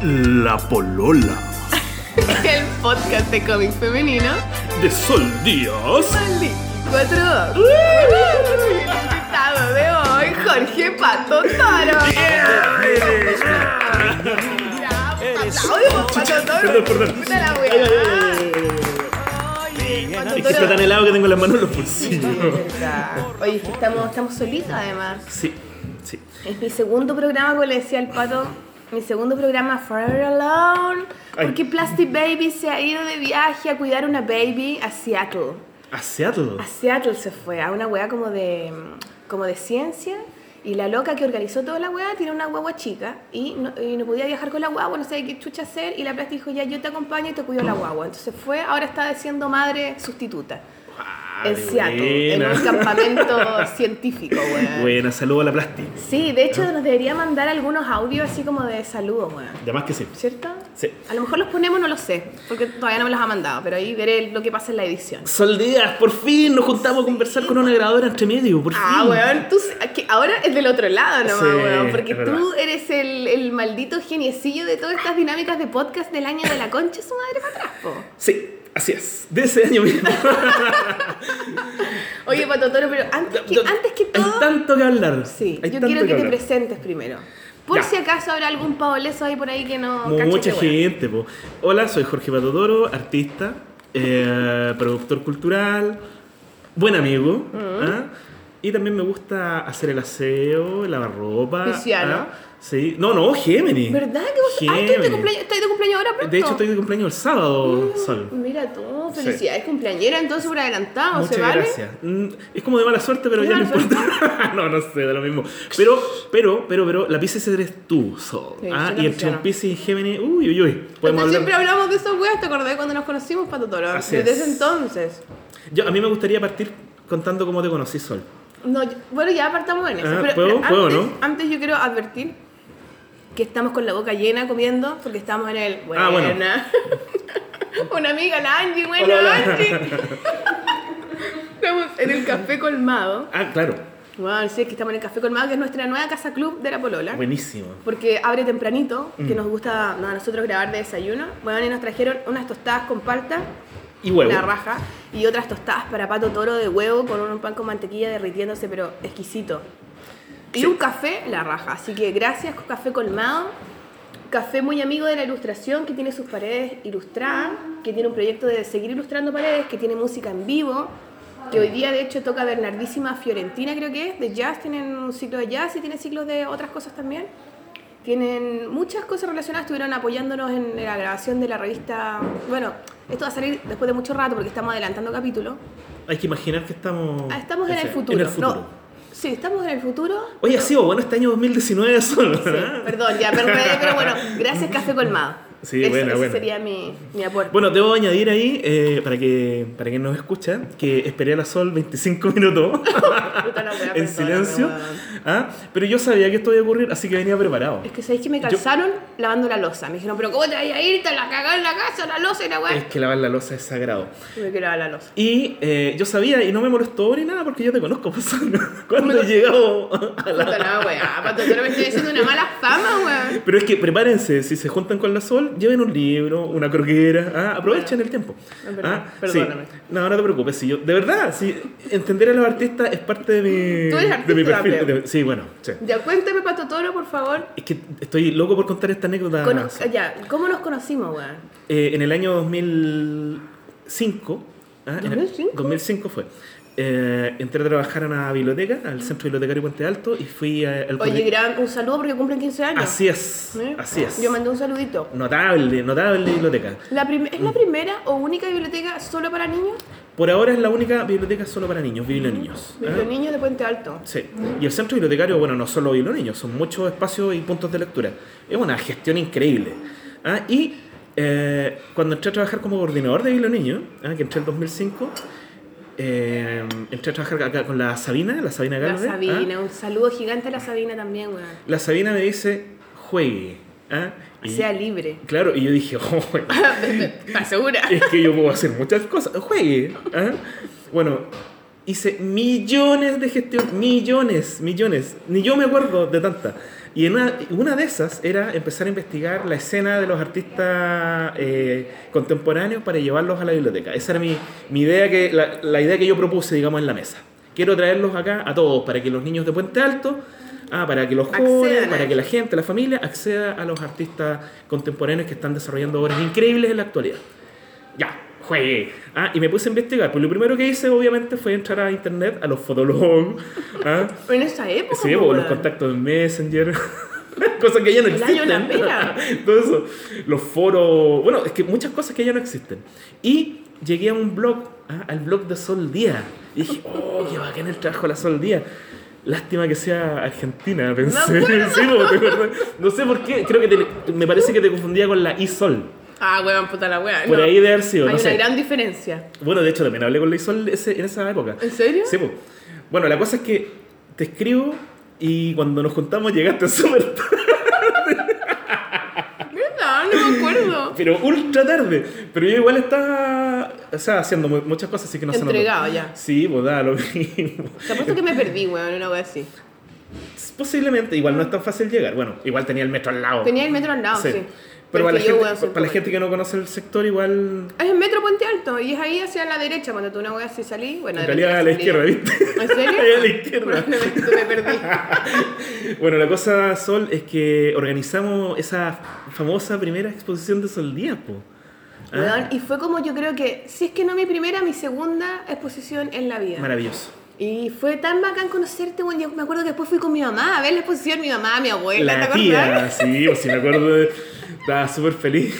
La Polola. El podcast de cómic femenino. De Sol Díaz. Maldito. Cuatro. El invitado de hoy, Jorge Pato Toro. Aplausos, Pato Toro. Perdón, perdón. La Es que está tan helado que tengo las manos en los bolsillos. Oye, es que estamos, estamos solitos además. Sí, sí. Es mi segundo programa, como le decía al pato, mi segundo programa Forever Alone. Porque Plastic Baby se ha ido de viaje a cuidar una baby a Seattle. A Seattle. A Seattle se fue, a una weá como de, como de ciencia. Y la loca que organizó toda la weá tiene una guagua chica y no, y no podía viajar con la guagua, no sabía qué chucha hacer. Y la Plastic dijo, ya yo te acompaño y te cuido la guagua. Entonces fue, ahora está siendo madre sustituta. En Seattle, en un campamento científico, weá. Buena, saludo a la Plasti. Sí, de hecho nos debería mandar algunos audios así como de saludos, weón. Además que sí. ¿Cierto? Sí. A lo mejor los ponemos, no lo sé, porque todavía no me los ha mandado, pero ahí veré lo que pasa en la edición. Sol Díaz, por fin nos juntamos a conversar con una grabadora entre medio, por fin. Ah, weón, tú que ahora es del otro lado nomás, Sí, weón, porque tú eres el, el maldito geniecillo de todas estas dinámicas de podcast del año de la concha, su madre para atrás, po. Sí, así es. De ese año mismo. Oye, Pato Toro, pero antes que, antes que todo... Hay tanto que hablar. Sí, yo quiero que te presentes primero. Por Ya. si acaso habrá algún paoleso ahí por ahí que no Mucha gente, po. Hola, soy Jorge Patotoro, artista, eh, productor cultural, buen amigo. Mm. ¿ah? Y también me gusta hacer el aseo, lavar ropa. ¿ah? Sí. No, no, Géminis. ¿Verdad que vos ah, estoy de cumpleaños, estoy de cumpleaños ahora pronto? De hecho, estoy de cumpleaños el sábado, Sol. Mira tú, felicidades cumpleañera entonces por adelantado, Muchas ¿se vale? gracias. Mm, Es como de mala suerte, pero ¿Es ya no importa. no, no sé, da lo mismo. Pero, pero, pero, pero, la Pisces eres tú, Sol. Sí, ¿ah? Y entre un Pisces y Géminis, uy, uy, uy. Podemos hablar. siempre hablamos de esas weas, ¿te acordás cuando nos conocimos, Pato Toro? Así Desde es. ese entonces. Yo, a mí me gustaría partir contando cómo te conocí, Sol. No, yo- bueno, ya apartamos en eso. Ah, pero, ¿puedo? pero ¿Puedo, antes, no? antes yo quiero advertir que estamos con la boca llena comiendo porque estamos en el... Ah, bueno. Buena. Una amiga, la Angie, Hola, hola. Angie. estamos en el Café Colmado. Ah, claro. Bueno, sí, es que estamos en el Café Colmado, que es nuestra nueva casa club de la Polola. Buenísimo. Porque abre tempranito, que Mm. nos gusta no, a nosotros grabar de desayuno. Bueno, y nos trajeron unas tostadas con palta, Y huevo. la raja, y otras tostadas para pato toro de huevo con un pan con mantequilla derritiéndose, pero exquisito. Y Sí. un café, la raja. Así que gracias, Café Colmado. Café muy amigo de la ilustración, que tiene sus paredes ilustradas, que tiene un proyecto de seguir ilustrando paredes, que tiene música en vivo, que hoy día de hecho toca Bernardísima Fiorentina, creo que es, de jazz, tienen un ciclo de jazz y tienen ciclos de otras cosas también. Tienen muchas cosas relacionadas, estuvieron apoyándonos en la grabación de la revista. Bueno, esto va a salir después de mucho rato porque estamos adelantando capítulos. Hay que imaginar que estamos. Ah, estamos en el ese- futuro. En el futuro. No, sí, estamos en el futuro. Oye, ha sido bueno este año 2019 Sol. Sí, ¿verdad? perdón, ya perdón, pero bueno, gracias Café Colmado. Sí, Ese- buena, buena. sería mi, mi aporte. Bueno, debo añadir ahí, eh, para, que, para quien nos escucha, que esperé a la Sol 25 minutos Puta en silencio. ¿Ah? Pero yo sabía que esto iba a ocurrir, así que venía preparado. Es que sabéis que me calzaron lavando la losa. Me dijeron, pero ¿cómo te vas a ir? Te la cagás en la casa, la losa y la Es weá. que lavar la losa es sagrado. Tuve que lavar la losa. Y eh, yo sabía, y no me molestó ni nada, porque yo te conozco, pues, cuando he llegado a Puta la... la weá, no me estoy diciendo una mala fama, weón. Pero es que prepárense, si se juntan con la Sol, lleven un libro, una croquera, ah, aprovechen el tiempo. Es verdad, Ah, perdóname. sí. No, no te preocupes, si yo, de verdad, si entender a los artistas es parte de mi, Tú eres de mi artista perfil. de- sí, bueno, sí. Ya cuéntame, Pato Toro, por favor. Es que estoy loco por contar esta anécdota. Cono- ya, ¿cómo nos conocimos, weón? Eh, en el año 2005, ah, en el- ¿2005? 2005 fue. eh, entré a trabajar a una biblioteca, al Centro Bibliotecario Puente Alto, y fui al Oye, gran, un saludo porque cumplen 15 años. Así es, ¿Eh? así es. Yo mandé un saludito. Notable, notable biblioteca. La ¿Es Mm. la primera o única biblioteca solo para niños? Por ahora es la única biblioteca solo para niños, Biblioniños. ¿ah? Los niños de Puente Alto. Sí. Y el centro bibliotecario, bueno, no solo Biblioniños, son muchos espacios y puntos de lectura. Es una gestión increíble. ¿ah? Y eh, cuando entré a trabajar como coordinador de Biblioniños, ¿ah? que entré en 2005, eh, entré a trabajar acá con la Sabina, la Sabina La Galvez. ¿ah? Sabina, un saludo gigante a la Sabina también, weón. La Sabina me dice, juegue. ¿ah? Y- Sea libre. Claro, y yo dije, oh, ¿Estás segura? es que yo puedo hacer muchas cosas. Juegue. ¿ah? Bueno, hice millones de gestiones, millones, millones. Ni yo me acuerdo de tantas. Y en una, una de esas era empezar a investigar la escena de los artistas eh, contemporáneos para llevarlos a la biblioteca. Esa era mi, mi idea, que, la, la idea que yo propuse, digamos, en la mesa. Quiero traerlos acá a todos, para que los niños de Puente Alto, ah, para que los jóvenes, para que la gente, la familia, acceda a los artistas contemporáneos que están desarrollando obras increíbles en la actualidad. Ya, juegue. Ah, y me puse a investigar. Pues lo primero que hice, obviamente, fue entrar a internet, a los fotologs. Ah, En esa época. sí, po, pues, los weón. contactos en Messenger. cosas que ya no El existen. Todo eso. Los foros. Bueno, es que muchas cosas que ya no existen. Y llegué a un blog, ah, al blog de Sol Día. Y dije, oh, qué bacán el trabajo de la Sol Día. Lástima que sea argentina, pensé. Sí, po, ¿te acuerdas? no sé por qué, creo que te- me parece que te confundía con la Isol. Ah, weón, puta la weá. Por no. ahí debe haber sido, Hay no una sé. gran diferencia. Bueno, de hecho también hablé con la Isol ese- en esa época. ¿En serio? Sí, pues. Bueno, la cosa es que te escribo y cuando nos juntamos llegaste súper tarde, ¿Verdad? No me acuerdo. Pero ultra tarde. Pero yo igual estaba, o sea, haciendo mu- muchas cosas, así que no se notó. Entregado ya. Sí, pues da lo mismo. Te apuesto que me perdí, weón, una wea así. Posiblemente, igual no es tan fácil llegar. Bueno, igual tenía el metro al lado. Tenía el metro al lado, sí. Pero, para, la gente, para la gente que no conoce el sector, igual. Es el metro Puente Alto y es ahí hacia la derecha cuando tú una wea así salí. Bueno, En realidad a la izquierda, ¿viste? ¿En serio? A la izquierda. Me perdí. Bueno, la cosa, Sol, es que organizamos esa famosa primera exposición de Sol Díaz, po. Ah, y fue como yo creo que, si es que no mi primera, mi segunda exposición en la vida. Maravilloso. Y fue tan bacán conocerte, weón. Yo me acuerdo que después fui con mi mamá a ver la exposición, mi mamá, mi abuela, ¿te La acordás? tía, sí, pues sí me acuerdo. de- Estaba súper feliz.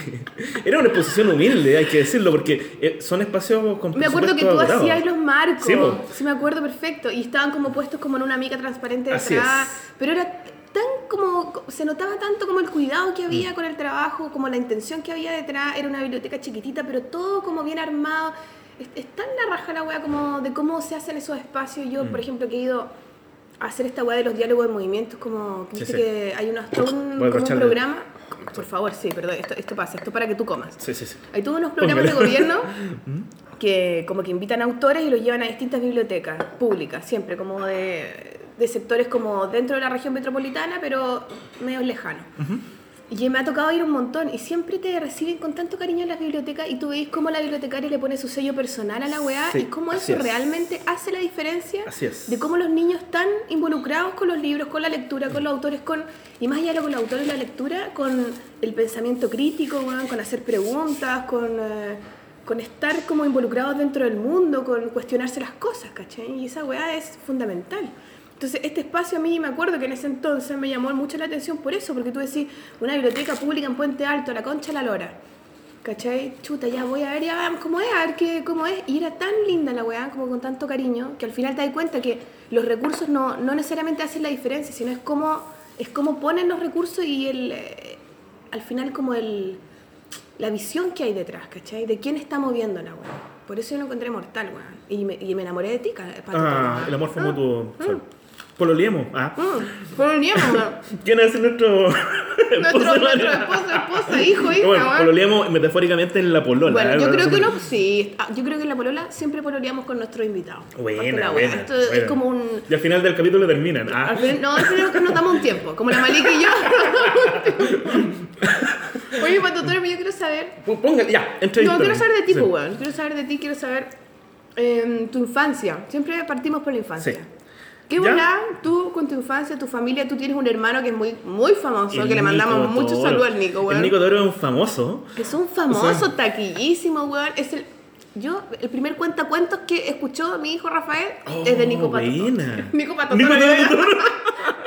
Era una exposición humilde, hay que decirlo, porque eh, son espacios con Me acuerdo que tú acotado. hacías los marcos. Sí, Sí, me acuerdo perfecto. Y estaban como puestos como en una mica transparente detrás. Pero era tan como. Se notaba tanto como el cuidado que Mm. había con el trabajo, como la intención que había detrás. Era una biblioteca chiquitita, pero todo como bien armado. Es, es tan la raja la wea como de cómo se hacen esos espacios. Yo, Mm. por ejemplo, que he ido a hacer esta wea de los diálogos de movimientos, como Sí, que hay unos, todo un, a como programa. Por favor, sí, perdón, esto, esto pasa, esto para que tú comas. Sí, sí, sí. Hay todos unos programas de Póngale. gobierno que como que invitan autores y los llevan a distintas bibliotecas públicas, siempre como de, de sectores como dentro de la región metropolitana, pero medio lejanos. Y me ha tocado ir un montón y siempre te reciben con tanto cariño en las bibliotecas y tú veis cómo la bibliotecaria le pone su sello personal a la weá Sí, y cómo eso es. realmente hace la diferencia Así es. de cómo los niños están involucrados con los libros, con la lectura, con los autores, con y más allá de con los autores y la lectura, con el pensamiento crítico, con hacer preguntas, con, eh, con estar como involucrados dentro del mundo, con cuestionarse las cosas, ¿cachai? Y esa weá es fundamental. Entonces, este espacio a mí me acuerdo que en ese entonces me llamó mucho la atención por eso, porque tú decís, una biblioteca pública en Puente Alto, la concha la lora. ¿Cachai? Chuta, ya voy a ver, ya vamos, cómo es, a ver qué, cómo es. Y era tan linda la weá, como con tanto cariño, que al final te das cuenta que los recursos no, no necesariamente hacen la diferencia, sino es cómo, es cómo ponen los recursos y el, eh, al final como el, la visión que hay detrás, ¿cachai? De quién está moviendo la weá. Por eso yo lo encontré mortal, weá. Y me, y me enamoré de ti, Pato, Ah, el amor fue Ah, mutuo. mm. Pololeemos. Ah. Mm, weón. ¿Quién es nuestro nuestro, esposo? nuestro esposo, esposa, hijo, hija, Bueno, weón. pololeamos metafóricamente en la polola. Bueno, ¿eh? yo creo que no, sí. ah, Yo creo que en la polola siempre pololeamos con nuestros invitados. Buena, buena. Esto buena. es como un. Y al final del capítulo terminan. Ah. al final- no, al final que nos damos un tiempo. Como la Malika y yo. Oye, Pato Toro, yo quiero saber. P- Ponga, ya, entrevista. No, quiero saber de ti, Sí. pues, weón. Quiero saber de ti, quiero saber em, tu infancia. Siempre partimos por la infancia. Sí. ¿Qué volá tú con tu infancia, tu familia? Tú tienes un hermano que es muy, muy famoso, El que le mandamos Nico muchos saludos al Nico, weón. El Nico Toro es un famoso. Es un famoso, O sea- taquillísimo, weón. Es el, yo, el primer cuentacuentos que escuchó mi hijo Rafael Oh, es de Nico Pato. Nico Pato. Nico Pato. Toro.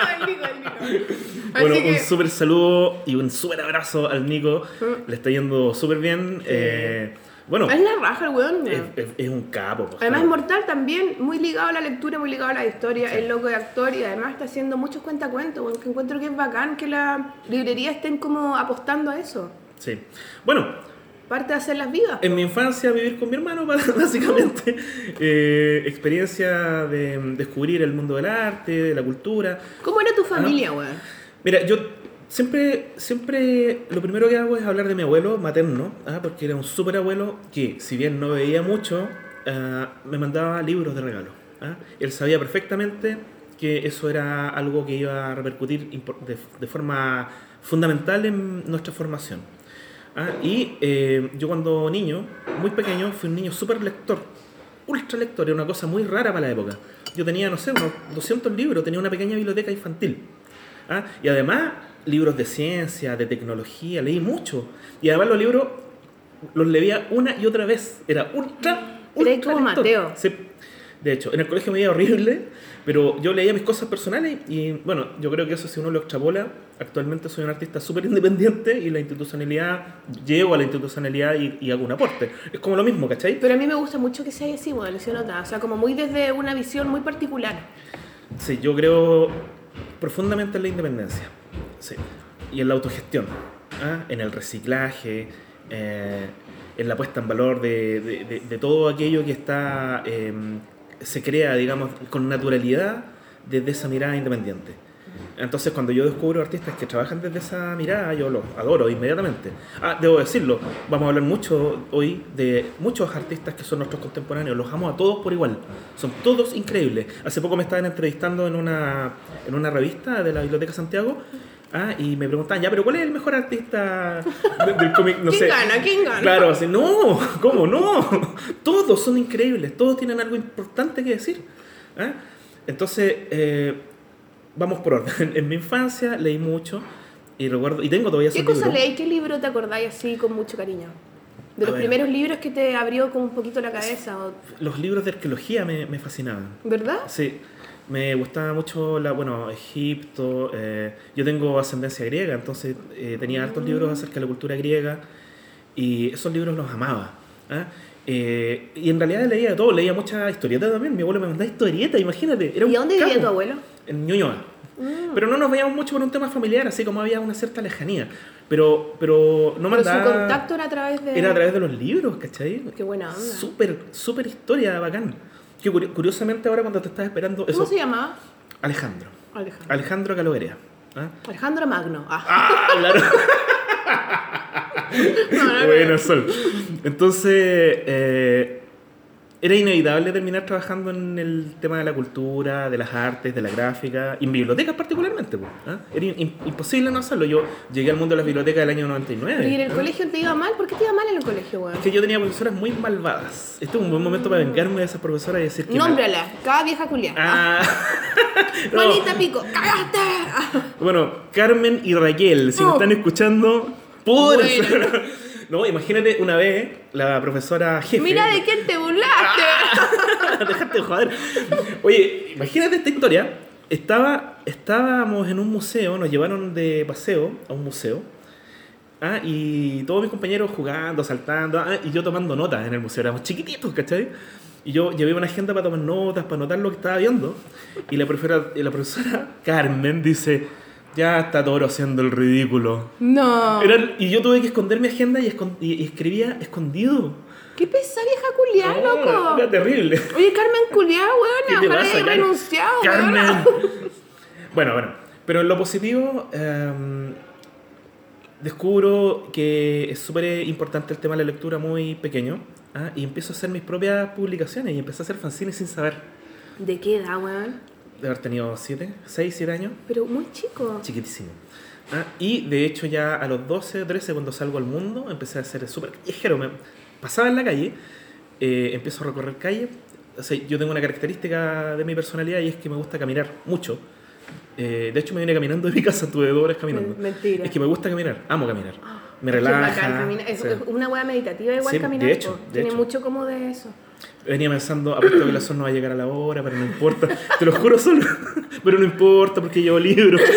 No, el Nico, el Nico. Bueno, que, un súper saludo y un súper abrazo al Nico. Le está yendo súper bien. Eh, bueno, es la raja el weón. es, es- es un capo. pues, Además es claro. mortal también, muy ligado a la lectura, muy ligado a la historia, el loco de actor y además está haciendo muchos cuentacuentos, weón, que encuentro que es bacán que la librería estén como apostando a eso. Sí. Bueno, Parte de hacerlas vivas. en mi infancia vivir con mi hermano, básicamente. Eh, experiencia de descubrir el mundo del arte, de la cultura. ¿Cómo era tu familia, weón? Mira, yo siempre, siempre lo primero que hago es hablar de mi abuelo materno, ¿ah? porque era un súper abuelo que, si bien no veía mucho, ah, me mandaba libros de regalo. ¿ah? él sabía perfectamente que eso era algo que iba a repercutir de, de forma fundamental en nuestra formación. ¿ah? Y eh, yo cuando niño, muy pequeño, fui un niño súper lector, ultra lector, era una cosa muy rara para la época. Yo tenía, no sé, unos 200 libros, tenía una pequeña biblioteca infantil. ¿ah? Y además, libros de ciencia, de tecnología, leí mucho. Y además los libros los leía una y otra vez. Era ultra, ultra como. Mateo. Sí. De hecho, en el colegio me iba horrible, pero yo leía mis cosas personales y bueno, yo creo que eso si uno lo extrapola, actualmente soy un artista súper independiente y la institucionalidad, llego a la institucionalidad y, y hago un aporte. Es como lo mismo, ¿cachai? Pero a mí me gusta mucho que sea así, bueno, se nota. O sea, como muy desde una visión muy particular. Sí, yo creo profundamente en la independencia. Sí. Y en la autogestión. ¿ah? En el reciclaje, eh, en la puesta en valor de, de- de- de todo aquello que está eh, se crea, digamos, con naturalidad desde esa mirada independiente. Entonces, cuando yo descubro artistas que trabajan desde esa mirada, yo los adoro inmediatamente. Ah, debo decirlo, vamos a hablar mucho hoy de muchos artistas que son nuestros contemporáneos. Los amo a todos por igual. Son todos increíbles. Hace poco me estaban entrevistando en una, en una revista de la Biblioteca Santiago. Ah, y me preguntaban, ya, pero ¿cuál es el mejor artista de- del cómic? No ¿Quién sé. gana? ¿Quién gana? Claro, así, no, ¿cómo no? Todos son increíbles, todos tienen algo importante que decir. ¿ah? Entonces, eh, vamos por orden. En mi infancia leí mucho y recuerdo, y tengo todavía ¿Qué cosa libros. leí? ¿Qué libro te acordáis así con mucho cariño? De A los ver. primeros libros que te abrió como un poquito la cabeza, Los libros de arqueología me, me fascinaban. ¿verdad? Sí, me gustaba mucho, la, bueno, Egipto. eh, yo tengo ascendencia griega, entonces eh, tenía hartos libros acerca de la cultura griega y esos libros los amaba. ¿ah? Eh, y en realidad leía de todo, leía mucha historieta también. Mi abuelo me mandaba historieta, imagínate. Era ¿Y dónde vivía tu abuelo? En Ñuñoa. Pero no nos veíamos mucho por un tema familiar, así como había una cierta lejanía. Pero, pero no Pero su mandaba... contacto era a través de... Era a través de los libros, ¿cachai? Qué buena onda. Súper, súper historia, bacán. Que curi- curiosamente ahora cuando te estás esperando... ¿Cómo Eso, se llamaba? Alejandro. Alejandro. Alejandro Caloverea. ¿ah? Alejandro Magno. Ah. Ah, claro. No, no, no. bueno, Sol. Entonces, eh, era inevitable terminar trabajando en el tema de la cultura, de las artes, de la gráfica, y en bibliotecas particularmente. pues. Era im- imposible no hacerlo. Yo llegué al mundo de las bibliotecas del año 99. ¿Y en el colegio te iba mal? ¿Por qué te iba mal en el colegio, weón? Es que yo tenía profesoras muy malvadas. Este es un buen momento para vengarme de esas profesoras y decir que... Nómbrala, cada vieja culia. Ah, no. Juanita Pico, ¡cagaste! Bueno, Carmen y Raquel, si me Oh. están escuchando, por Bueno. No, imagínate una vez la profesora jefe. Mira de quién te burlaste. Dejate de joder. Oye, imagínate esta historia. Estaba, estábamos en un museo, nos llevaron de paseo a un museo. Ah, y todos mis compañeros jugando, saltando, ah, y yo tomando notas en el museo. Éramos chiquititos, ¿cachai? Y yo llevé una agenda para tomar notas, para anotar lo que estaba viendo. Y la profesora, y la profesora Carmen dice, ya está Toro haciendo el ridículo. No. Era- y yo tuve que esconder mi agenda y, escon- y- escribía escondido. Qué pesada vieja culia, No, loco. Era terrible. Oye, Carmen culiá, ¿Qué weón. Ojalá pasa, haya Car- renunciado, Carmen? bueno, bueno. Pero en lo positivo, em, descubro que es súper importante el tema de la lectura muy pequeño. ¿ah? Y empiezo a hacer mis propias publicaciones y empecé a hacer fanzines sin saber. ¿De qué edad, weón? De haber tenido 7, 6, 7 años. Pero muy chico. Chiquitísimo. Ah, y de hecho ya a los 12 o 13 cuando salgo al mundo empecé a ser súper callejero. Me pasaba en la calle, eh, empiezo a recorrer calle. O sea, yo tengo una característica de mi personalidad y es que me gusta caminar mucho. Eh, de hecho me vine caminando de mi casa, tuve dos horas caminando. Men- mentira. Es que me gusta caminar, amo caminar. Me Qué relaja. bacán. Es una weá meditativa igual Sí, caminar. de hecho, de Tiene hecho. mucho como de eso. Venía pensando, apuesto que la zona no va a llegar a la hora, pero no importa. Te lo juro solo. pero no importa porque llevo libro.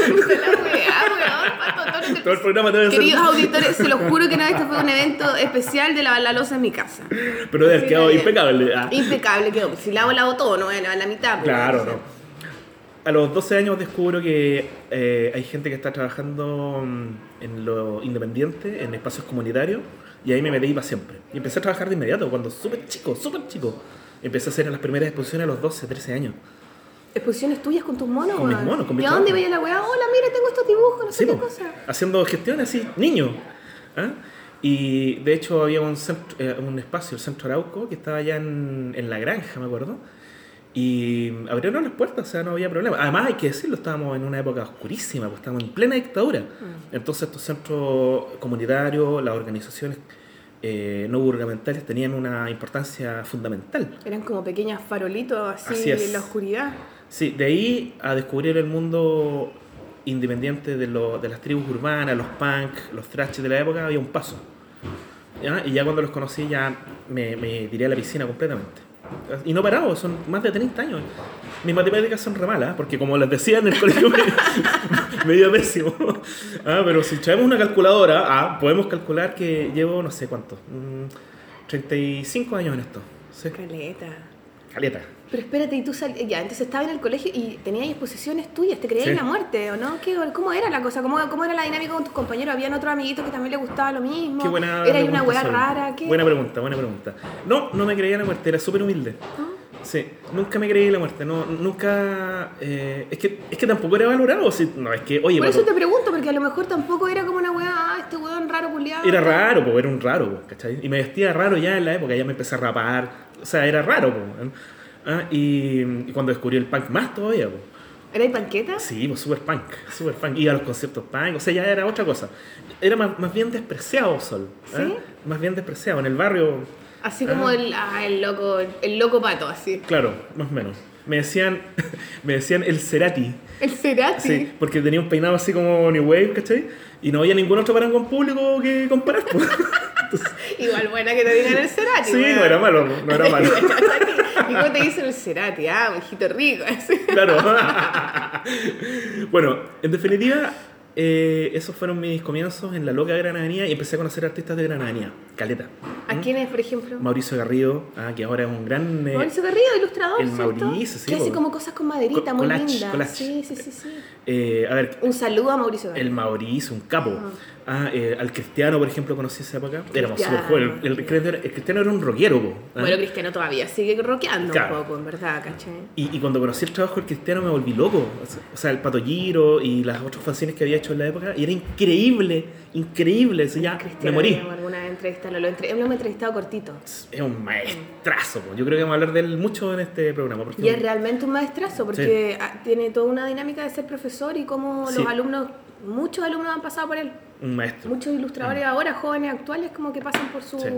Todo el programa te hacer. Queridos auditores, se los juro que no, este fue un evento especial de lavar la losa en mi casa. Pero de haber Sí, quedado está bien. impecable. Ah. Impecable quedó. Si lavo, lavo todo, no voy a lavar la mitad. pues. Claro, no. A los 12 años descubro que eh, hay gente que está trabajando mm, en lo independiente, en espacios comunitarios, y ahí me metí para siempre. Y empecé a trabajar de inmediato, cuando súper chico, súper chico. Empecé a hacer las primeras exposiciones a los 12, 13 años. Exposiciones tuyas con tus monos, Con mis monos, con mis ¿Y a dónde veía la weá? Hola, mira, tengo estos dibujos, no sé Sí, qué po, cosa. haciendo gestiones así, niño. ¿ah? Y de hecho había un, centro- eh, un espacio, el Centro Arauco, que estaba allá en, en la granja, me acuerdo. Y abrieron las puertas, o sea, no había problema. Además, hay que decirlo, estábamos en una época oscurísima, pues estábamos en plena dictadura. Entonces, estos centros comunitarios, las organizaciones eh, no gubernamentales tenían una importancia fundamental. Eran como pequeños farolitos así, Así en la oscuridad. Sí, de ahí a descubrir el mundo independiente de, lo- de las tribus urbanas, los punk, los thrash de la época, había un paso. ¿Ya? Y ya cuando los conocí ya me, me tiré a la piscina completamente. Y no parado, son más de 30 años. Mis matemáticas son re malas, porque como les decía en el colegio me, iba pésimo. Ah, pero si traemos una calculadora, ah, podemos calcular que llevo no sé cuánto, mm, 35 años en esto. Sí, Caleta. caleta. Pero espérate, y tú sal... ya, entonces estaba en el colegio y tenías exposiciones tuyas, te creías Sí. en la muerte, ¿o no? ¿Qué, ¿Cómo era la cosa? ¿Cómo, ¿Cómo era la dinámica con tus compañeros? ¿Habían otros amiguitos que también les gustaba lo mismo? Qué buena ¿Era una Sol. rara? ¿Qué? Buena pregunta, buena pregunta. No, no me creía en la muerte, era súper humilde. ¿Ah? Sí, nunca me creí en la muerte, no, nunca... eh, es, que, es que tampoco era valorado, sí, no, es que, oye, Por eso te pregunto, porque a lo mejor tampoco era como una weá, ah, este weón raro culiado. era raro, pues era un raro, po, ¿cachai? Y me vestía raro ya en la época, ya me empecé a rapar, o sea, era raro, po. Ah, y, y cuando descubrí el punk más todavía, po. ¿Era panqueta? Sí, pues súper punk, súper punk. Iba a los conciertos punk, o sea, ya era otra cosa. Era más, más bien despreciado, Sol. ¿eh? ¿Sí? Más bien despreciado. En el barrio, Así como Ah. el, ah, el loco, el loco pato, así. claro, más o menos. Me decían, me decían el Cerati. El Cerati. Sí, porque tenía un peinado así como New Wave, ¿cachai? Y no había ningún otro parangón público que comparar. pues. Igual buena que te digan el Cerati. sí, no era malo, no era malo. ¿Y cómo te dicen el Cerati? Ah, un hijito rico. así. Claro. bueno, en definitiva, eh, esos fueron mis comienzos en la loca Granadinía y empecé a conocer artistas de Granadinía. Caleta. ¿A quién es, por ejemplo? Mauricio Garrido, ah, que ahora es un gran... eh, Mauricio Garrido, ilustrador, el ¿cierto? Mauricio, sí, Que hace como cosas con maderita, Co- muy collage, linda. collage. Sí, sí, sí, sí. eh, a ver, Un saludo a Mauricio el Garrido. Mauricio, un capo. Ah, eh, al Cristiano, por ejemplo, conocí esa época. Éramos súper jóvenes. El, el Cristiano- el Cristiano era un rockero, po, ¿ah? Bueno, Cristiano todavía sigue rockeando Claro. un poco, en verdad, ¿cachai? Y, y cuando conocí el trabajo del Cristiano me volví loco. O sea, el Pato Giro y las otras fanzines que había hecho en la época. Y era increíble, increíble. O sea, ya me Cristiano, morí. alguna vez entrevistarlo. Lo, entre... lo hemos entrevistado cortito. Es un maestrazo. po. Yo creo que vamos a hablar de él mucho en este programa. Porque Y es realmente un maestrazo porque ah, tiene toda una dinámica de ser profesor y cómo Sí. los alumnos, muchos alumnos han pasado por él. Un maestro. Muchos ilustradores ahora, jóvenes actuales, como que pasan por su, Sí.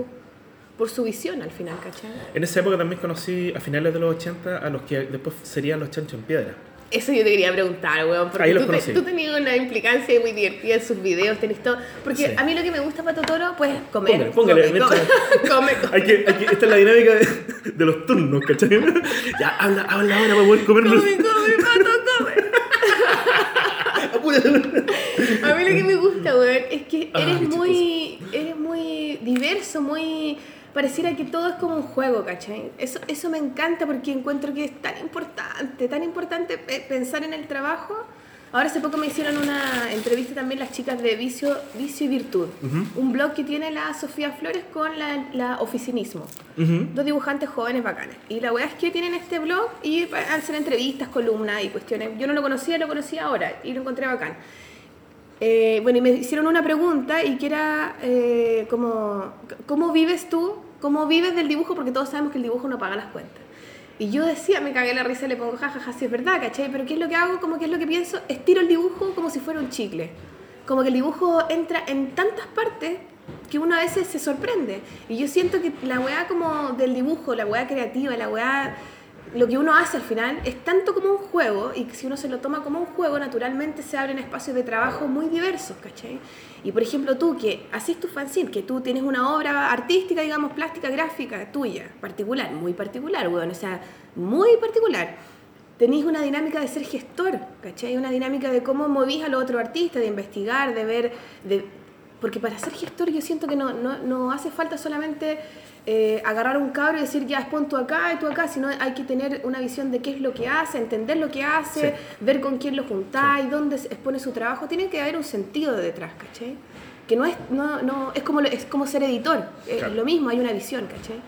por su visión al final, ¿cachai? En esa época también conocí a finales de los 80 a los que después serían los chanchos en piedra. Eso yo te quería preguntar, weón, porque Ahí los tú, conocí. tú tenías una implicancia muy divertida en sus videos, tenés todo. Porque Sí. a mí lo que me gusta, Pato Toro, pues comer. Póngale, póngale, come, come, mientras- come, come. Hay que, hay que- esta es la dinámica de, de los turnos, ¿cachai? Ya, habla, habla ahora para poder comernos. Come, come. A mí lo que me gusta, weón, es que Ah, eres muy, eres muy diverso, muy... Pareciera que todo es como un juego, ¿cachai? Eso, eso me encanta porque encuentro que es tan importante, tan importante pe- pensar en el trabajo. Ahora hace poco me hicieron una entrevista también las chicas de Vicio, Vicio y Virtud, un blog que tiene la Sofía Flores con la, la Oficinismo dos dibujantes jóvenes bacanes. Y la weá es que tienen este blog y hacen entrevistas, columnas y cuestiones. Yo no lo conocía, lo conocí ahora y lo encontré bacán. Eh, bueno, y me hicieron una pregunta y que era eh, como, ¿cómo vives tú? ¿Cómo vives del dibujo? Porque todos sabemos que el dibujo no paga las cuentas. Y yo decía, me cagué la risa le pongo jajaja, sí es verdad, ¿cachai? Pero ¿qué es lo que hago? Como que es lo que pienso, estiro el dibujo como si fuera un chicle. Como que el dibujo entra en tantas partes que uno a veces se sorprende. Y yo siento que la weá como del dibujo, la weá creativa, la weá, lo que uno hace al final es tanto como un juego y si uno se lo toma como un juego, naturalmente se abren espacios de trabajo muy diversos, ¿cachai? Y por ejemplo tú que haces tu fanzine, que tú tienes una obra artística, digamos, plástica, gráfica, tuya, particular, muy particular, weón, o sea, muy particular tenéis una dinámica de ser gestor, ¿cachai? Una dinámica de cómo movís a los otros artistas, de investigar, de ver, de... porque para ser gestor yo siento que no, no, no hace falta solamente eh, agarrar un cabro y decir ya pon tú acá y tú acá, sino hay que tener una visión de qué es lo que hace, entender lo que hace, Sí. ver con quién lo juntáis, dónde se expone su trabajo, tiene que haber un sentido de detrás, ¿cachai? Que no es, no, no, es, como, lo- es como ser editor, es Claro. lo mismo, hay una visión, ¿cachai?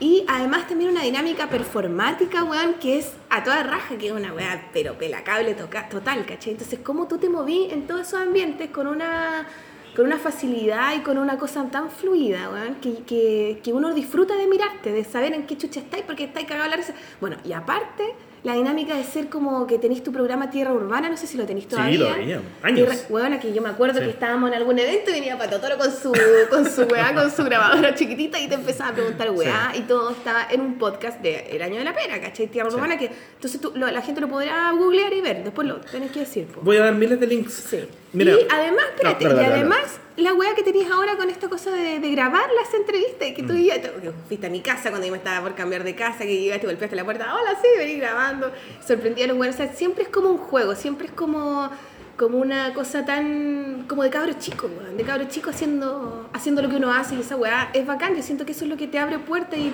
Y además también una dinámica performática, weón, que es a toda raja, que es una weá, pero pelacable toca- total, ¿cachai? Entonces, ¿cómo tú te moví en todos esos ambientes con una con una facilidad y con una cosa tan fluida, weón, que, que, que uno disfruta de mirarte, de saber en qué chucha estáis, porque estáis cagados a la risa. Bueno, y aparte, la dinámica de ser como que tenéis tu programa Tierra Urbana, no sé si lo tenéis todavía. todavía, años. Tierra- weona, que yo me acuerdo Sí. que estábamos en algún evento y venía Pato Toro con su, con su weá, con su grabadora chiquitita y te empezaba a preguntar weá y todo estaba en un podcast de El Año de la Pera, ¿cachai? Tierra Sí. Urbana, que entonces tú- lo- la gente lo podrá googlear y ver, después lo tenés que decir. po. Voy a dar miles de links. Sí. Mira. y además, espérate, No, y además la weá que tenías ahora con esta cosa de, de grabar las entrevistas y que tú Mm. ya fuiste a mi casa cuando yo me estaba por cambiar de casa, que llegaste, golpeaste la puerta, hola, sí, vení grabando, sorprendía a los weones, o sea, siempre es como un juego, siempre es como como una cosa tan como de cabros chicos, weón, de cabros chicos haciendo haciendo lo que uno hace y esa weá es bacán, yo siento que eso es lo que te abre puertas y,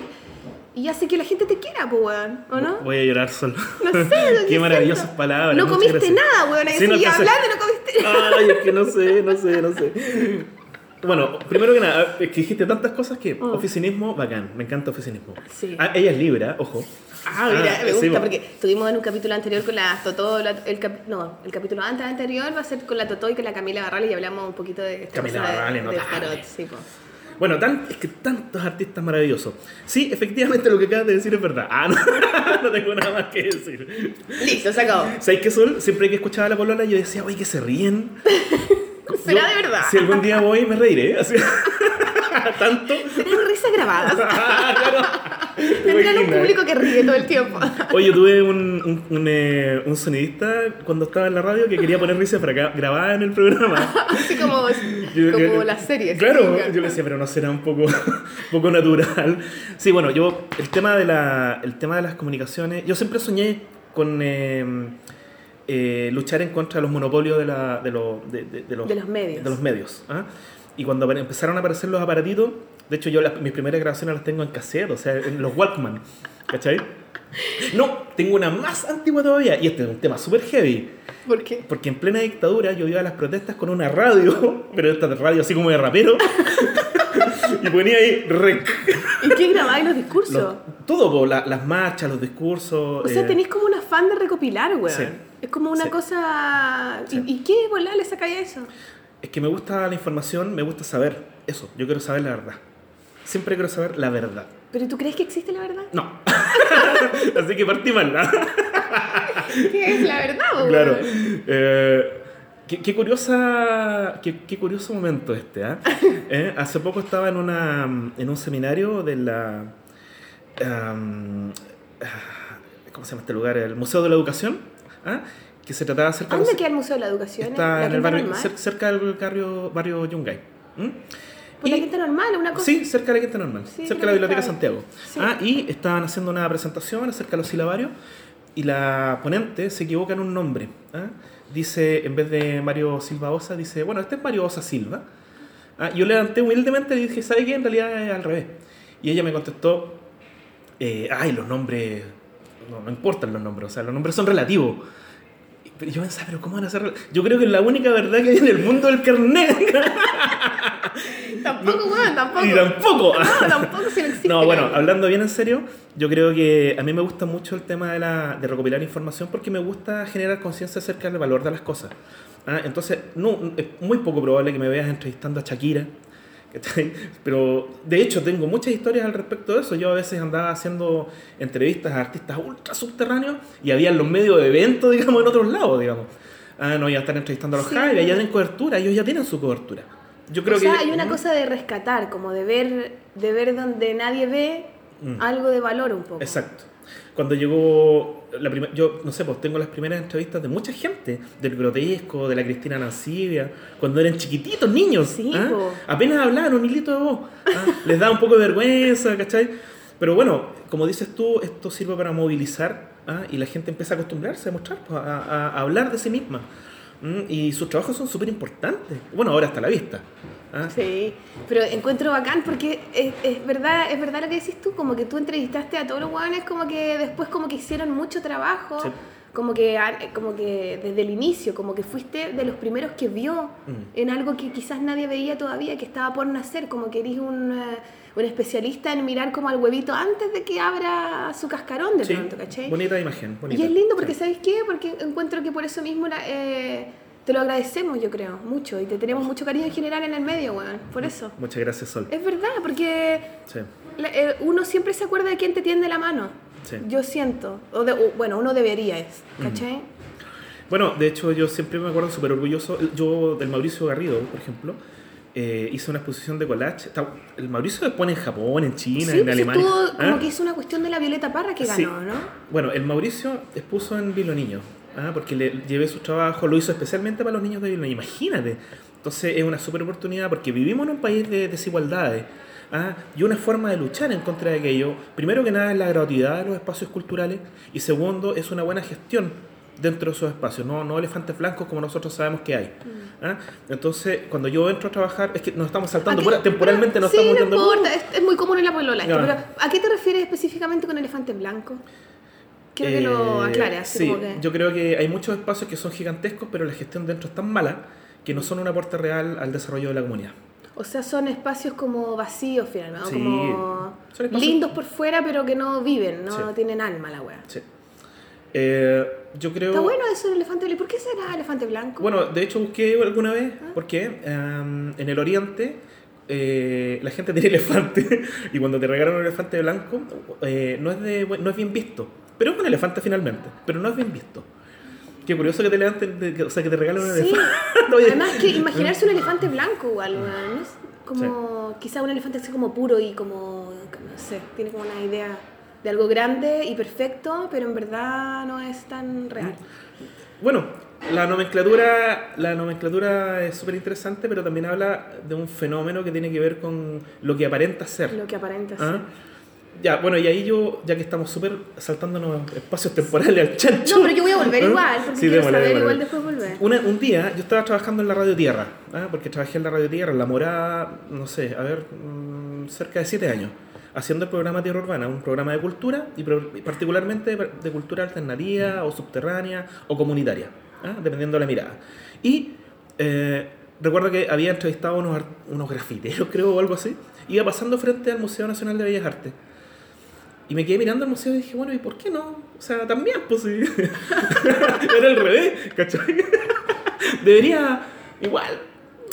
y hace que la gente te quiera, pues weón, ¿o no? Voy a llorar solo. No sé, Qué yo maravillosas palabras. No comiste gracias. nada, weón, Sí, no hablando y no comiste nada. Ay, es que no sé, no sé, no sé. Bueno, primero que nada, es que dijiste tantas cosas que Oh. oficinismo, bacán, me encanta oficinismo. Sí. Ah, ella es Libra, ojo. Ah, mira, Ah, me gusta po. porque estuvimos en un capítulo anterior con la Totó, la- el, cap- no, el capítulo antes anterior va a ser con la Totó y con la Camila Barral y hablamos un poquito de esta Camila cosa de- Barral, de, tarot, sí, po. Bueno, tan, es que tantos artistas maravillosos. Sí, efectivamente lo que acabas de decir es verdad. Ah, no, no tengo nada más que decir. Listo, se acabó. ¿Sabes qué, Sol? Siempre que escuchaba a la polola yo decía, oye, que se ríen. ¿Será Yo, de verdad? Si algún día voy, me reiré. Así, tanto. Serán risas grabadas. Claro. Tendrán un público que ríe todo el tiempo. Oye, tuve un, un, un, eh, un sonidista cuando estaba en la radio que quería poner risas para gra- grabar en el programa. Así como, Yo- como las series. Claro, yo le decía, pero no será un poco, un poco natural. Sí, bueno, yo, el tema de, la, el tema de las comunicaciones, yo siempre soñé con eh, eh, luchar en contra de los monopolios de, la, de, lo- de, los, De los medios. de los medios, ¿ah? Y cuando empezaron a aparecer los aparatitos, de hecho yo las- mis primeras grabaciones las tengo en cassette, o sea, en los Walkman, ¿cachai? No, tengo una más antigua todavía, y este es un tema súper heavy. ¿Por qué? Porque en plena dictadura yo iba a las protestas con una radio, pero esta radio así como de rapero, y ponía ahí rec. ¿Y qué grabáis los discursos? Los- todo, po, la- las marchas, los discursos. o sea, eh, tenéis como un afán de recopilar, weón. Sí. Es como una Sí. cosa... Sí. ¿Y, ¿Y qué volá le sacáis a eso? Es que me gusta la información, me gusta saber eso. Yo quiero saber la verdad. Siempre quiero saber la verdad. ¿Pero tú crees que existe la verdad? No. Así que partí mal. ¿no? ¿Qué es la verdad, weón? Claro. Eh, qué, qué curiosa, qué, qué curioso momento este. ¿ah? Eh, hace poco estaba en, una, en un seminario de la... ah, ¿Cómo se llama este lugar? El Museo de la Educación. Que se trataba acerca ¿A de dónde queda el Museo de la Educación? Está ¿La en el barrio, cer- cerca del barrio, barrio Yungay. ¿Mm? Pues la Y- Quinta Normal, una cosa... Sí, cerca de la Quinta Normal, Sí, cerca de la Biblioteca está- Santiago. sí. Ah, y estaban haciendo una presentación acerca de los silabarios y la ponente se equivoca en un nombre. ¿ah? Dice, en vez de Mario Silva Osa, dice, bueno, este es Mario Osa Silva. Ah, yo levanté humildemente y dije, ¿sabe qué? En realidad es al revés. Y ella me contestó, eh, ay, los nombres, no, no importan los nombres, o sea, los nombres son relativos. Pero yo pensaba, pero ¿cómo van a rel-?" Yo creo que es la única verdad que hay en el mundo del carnet. Tampoco, weón, tampoco. y tampoco. No, tampoco si no existe. No, bueno, la- hablando bien en serio, yo creo que a mí me gusta mucho el tema de, la, de recopilar información porque me gusta generar conciencia acerca del valor de las cosas. Ah, entonces, no, es muy poco probable que me veas entrevistando a Shakira. Pero de hecho tengo muchas historias al respecto de eso. Yo a veces andaba haciendo entrevistas a artistas ultra subterráneos y había los medios de evento, digamos, en otros lados, digamos. Ah, no, ya están entrevistando a los Sí. Javi, ya tienen cobertura, ellos ya tienen su cobertura. Yo creo o sea, que hay una cosa de rescatar, como de ver, de ver donde nadie ve Mm. algo de valor un poco. Exacto. Cuando llegó la yo no sé, pues tengo las primeras entrevistas de mucha gente, del grotesco, de la Cristina Nancibia, cuando eran chiquititos, niños. Sí, ¿ah? Apenas hablaban un hilito de voz. ¿ah? Les da un poco de vergüenza, ¿cachai? Pero bueno, como dices tú, esto sirve para movilizar ¿ah? y la gente empieza a acostumbrarse a mostrar, pues, a, a- a hablar de sí misma. ¿Mm? Y sus trabajos son súper importantes. Bueno, ahora está a la vista. ¿Ah? Sí, pero encuentro bacán porque es, es verdad, es verdad lo que decís tú, como que tú entrevistaste a todos los hueones como que después como que hicieron mucho trabajo, Sí. como que a- como que desde el inicio, como que fuiste de los primeros que vio Mm. en algo que quizás nadie veía todavía, que estaba por nacer, como que eres un, eh, un especialista en mirar como al huevito antes de que abra su cascarón de Sí, pronto, ¿cachai? bonita imagen. Y bonita. es lindo porque, Sí. ¿sabes qué? Porque encuentro que por eso mismo la, eh, te lo agradecemos, yo creo, mucho. Y te tenemos mucho cariño en general en el medio, weón. Por eso. Muchas gracias, Sol. Es verdad, porque Sí. la- eh, uno siempre se acuerda de quién te tiende la mano. Sí. Yo siento. O de- o, bueno, uno debería, es, ¿cachai? Bueno, de hecho yo siempre me acuerdo súper orgulloso, yo del Mauricio Garrido, por ejemplo, eh, hice una exposición de collage. El Mauricio expone en Japón, en China, sí, en pues Alemania. estuvo como ¿ah? que hizo una cuestión de la Violeta Parra que ganó, Sí. ¿no? Bueno, el Mauricio expuso en Vilo Niño, ¿ah? porque le llevé su trabajo, lo hizo especialmente para los niños de Vilo Niño, imagínate. Entonces es una súper oportunidad porque vivimos en un país de desigualdades. ¿ah? Y una forma de luchar en contra de aquello, primero que nada es la gratuidad de los espacios culturales y segundo es una buena gestión dentro de esos espacios, no, no elefantes blancos como nosotros sabemos que hay. ¿ah? Entonces, cuando yo entro a trabajar, es que nos estamos saltando, ¿A qué- pura- temporalmente nos sí, estamos no yendo- importa, es, es muy común en la polola pero ¿a qué te refieres específicamente con elefante blanco? Quiero que lo Eh, aclares, sí, que... yo creo que hay muchos espacios que son gigantescos, pero la gestión dentro es tan mala que no son un aporte real al desarrollo de la comunidad. O sea, son espacios como vacíos finalmente. Sí. como espacios- lindos por fuera, pero que no viven, no Sí. tienen alma la wea. Sí. Eh, yo creo... Está bueno eso del elefante blanco. ¿Por qué será elefante blanco? Bueno, de hecho busqué alguna vez, Ah. porque em, en el oriente eh, la gente tiene elefante y cuando te regalan un elefante blanco eh, no, es de, no es bien visto. Pero es un elefante finalmente, pero no es bien visto. Qué curioso que te levanten, de- que- o sea, que te regalen un Sí. elefante. Además que imaginarse un elefante blanco igual, weón, ¿no? Es como quizá un elefante así como puro y como, no sé, tiene como una idea de algo grande y perfecto, pero en verdad no es tan real. Bueno, la nomenclatura, la nomenclatura es súper interesante, pero también habla de un fenómeno que tiene que ver con lo que aparenta ser. Lo que aparenta ¿Ah? ser. Ya, bueno, y ahí yo, ya que estamos súper saltándonos espacios temporales al chancho. No, pero yo voy a volver ¿Ah? igual, porque Sí, quiero démosle, saber démosle. igual después volver. Una- un día yo estaba trabajando en la Radio Tierra, ¿ah? porque trabajé en la Radio Tierra, en La Morada, no sé, a ver, mm, cerca de siete años, haciendo el programa Tierra Urbana, un programa de cultura y particularmente de cultura alternativa o subterránea o comunitaria, ¿ah? dependiendo de la mirada. Y eh, recuerdo que había entrevistado unos, unos grafiteros, creo, o algo así, iba pasando frente al Museo Nacional de Bellas Artes. Y me quedé mirando el museo y dije, bueno, ¿y por qué no? O sea, también, pues sí. Era al revés, ¿cachai? Debería, igual,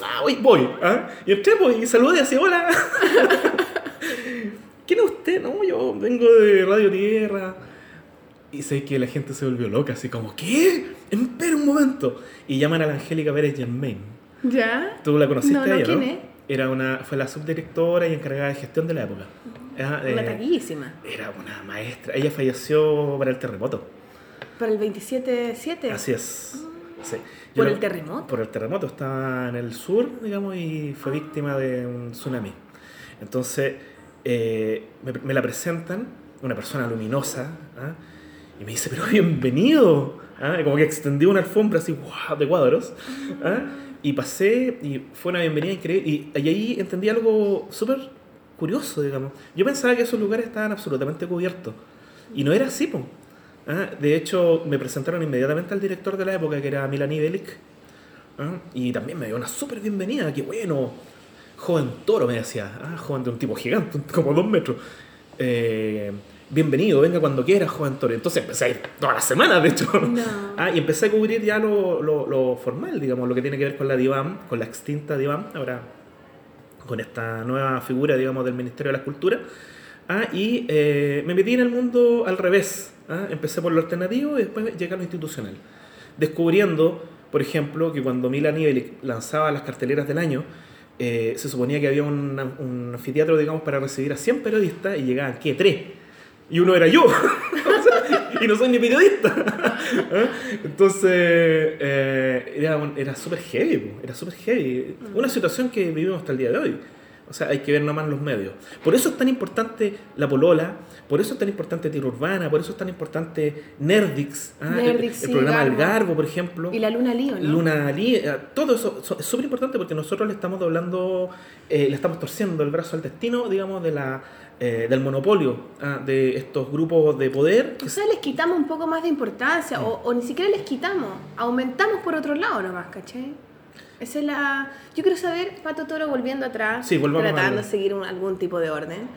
ah, voy, voy. ¿ah? Y entré, pues, y saludé así, hola. ¿Quién es usted? No, yo vengo de Radio Tierra. Y sé que la gente se volvió loca, así como, ¿qué? Espera un momento. Y llaman a la Angélica Pérez Germain. ¿Ya? ¿Tú la conociste No, a no, ella, ¿quién no? es? Era una, fue la subdirectora y encargada de gestión de la época. Ah, Una eh, taquísima. era una maestra. Ella falleció para el terremoto. Para el 27-7. Así es. Sí. ¿Por el terremoto? Por el terremoto. Estaba en el sur, digamos, y fue víctima de un tsunami. Entonces, eh, me, me la presentan, una persona luminosa, ¿ah? y me dice, pero bienvenido. ¿ah? Como que extendió una alfombra así, ¡guau! de cuadros. ¿ah? Y pasé, y fue una bienvenida increíble. Y, y ahí entendí algo súper curioso, digamos. Yo pensaba que esos lugares estaban absolutamente cubiertos. Y no era así, po. Ah, De hecho, me presentaron inmediatamente al director de la época, que era Milani Belic. Ah, Y también me dio una súper bienvenida, qué bueno. Joven toro, me decía. Ah, joven de un tipo gigante, como dos metros. Eh, bienvenido, venga cuando quiera, joven toro. Entonces empecé a ir todas las semanas, de hecho. No. Ah, y empecé a cubrir ya lo, lo, lo formal, digamos, lo que tiene que ver con la DIVAM, con la extinta DIVAM, ahora con esta nueva figura, digamos, del Ministerio de la Cultura. Ah, y eh, me metí en el mundo al revés. ah, Empecé por lo alternativo y después llegué a lo institucional. Descubriendo, por ejemplo, que cuando Mila Nibeli lanzaba las carteleras del año, eh, se suponía que había un, un anfiteatro, digamos, para recibir a 100 periodistas y llegaban, ¿qué? Tres. Y uno era yo. Y no soy ni periodista. ¿Ah? Entonces, eh, era, era súper heavy, po, era súper heavy. Una situación que vivimos hasta el día de hoy. O sea, hay que ver nomás los medios. Por eso es tan importante la polola, por eso es tan importante Tierra Urbana, por eso es tan importante Nerdix, ¿ah? El- Nerdix, el, programa Garbo. Garbo, por ejemplo. Y la luna lío, ¿no? Luna Lee, eh, todo eso so- es súper importante porque nosotros le estamos doblando, eh, le estamos torciendo el brazo al destino, digamos, de la, eh, del monopolio ah, de estos grupos de poder. O sea, les quitamos un poco más de importancia, o, o ni siquiera les quitamos, aumentamos por otro lado nomás, ¿cachai? Esa es la... Yo quiero saber, Pato Toro, volviendo atrás, Sí, tratando de seguir un- algún tipo de orden.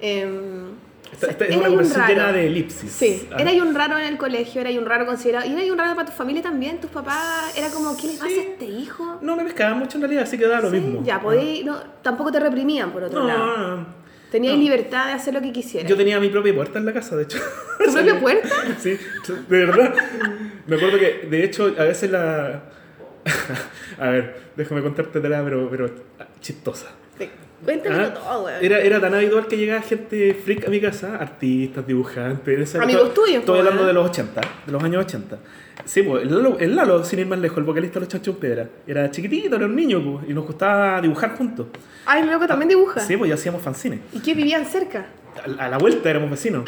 em, Esta, esta es Era una un conversación llena de elipsis. Sí, Ah. era ahí un raro en el colegio, era ahí un raro considerado. Y era un raro para tu familia también, tus papás. Era como, ¿qué le pasa Sí. a este hijo? No me pescaban mucho en realidad, así que da lo Sí, mismo. Ya, podéis, no, tampoco te reprimían por otro No, lado. no, no. Tenías no. libertad de hacer lo que quisieras. Yo tenía mi propia puerta en la casa, de hecho. ¿Tu propia puerta? Sí, de verdad. Me acuerdo que, de hecho, a veces la. a ver, déjame contarte de la, pero, pero chistosa. Sí. Cuéntamelo Ah, todo, weón. Era, era tan habitual que llegaba gente freak a mi casa, artistas, dibujantes. época- Amigos tuyos, Estoy pues, hablando de los 80, de los años 80. Sí, pues el Lalo, el Lalo, sin ir más lejos, el vocalista de los Chanchos Piedra. Era chiquitito, era un niño, pues, y nos gustaba dibujar juntos. Ay, mi loco también dibuja. Sí, pues ya hacíamos fanzines. ¿Y qué vivían cerca? A, a la vuelta éramos vecinos.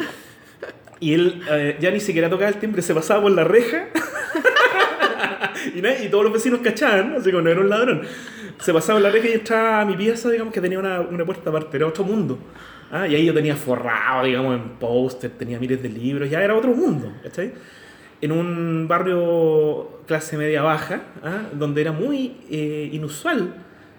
Y él eh, ya ni siquiera tocaba el timbre, se pasaba por la reja. y, y todos los vecinos cachaban, así como no era un ladrón. Se pasaba la reja y entraba a mi pieza, digamos que tenía una, una puerta aparte, era otro mundo. Ah, y ahí yo tenía forrado, digamos, en póster, tenía miles de libros, ya era otro mundo, ¿cachai? En un barrio clase media baja, ¿ah? donde era muy eh, inusual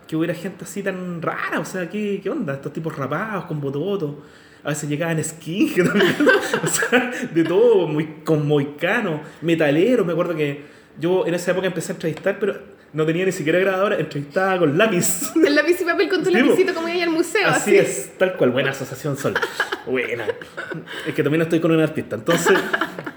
que hubiera gente así tan rara, o sea, ¿qué, qué onda? Estos tipos rapados, con bototo, a veces llegaban skin, o sea, de todo, muy, con moicano, metalero, me acuerdo que yo en esa época empecé a entrevistar, pero no tenía ni siquiera grabadora, entrevistaba con lápiz. El lápiz y papel con tu po. lapicito como ahí al museo. Así es, tal cual, buena asociación Sol. Buena. Es que también estoy con un artista. Entonces,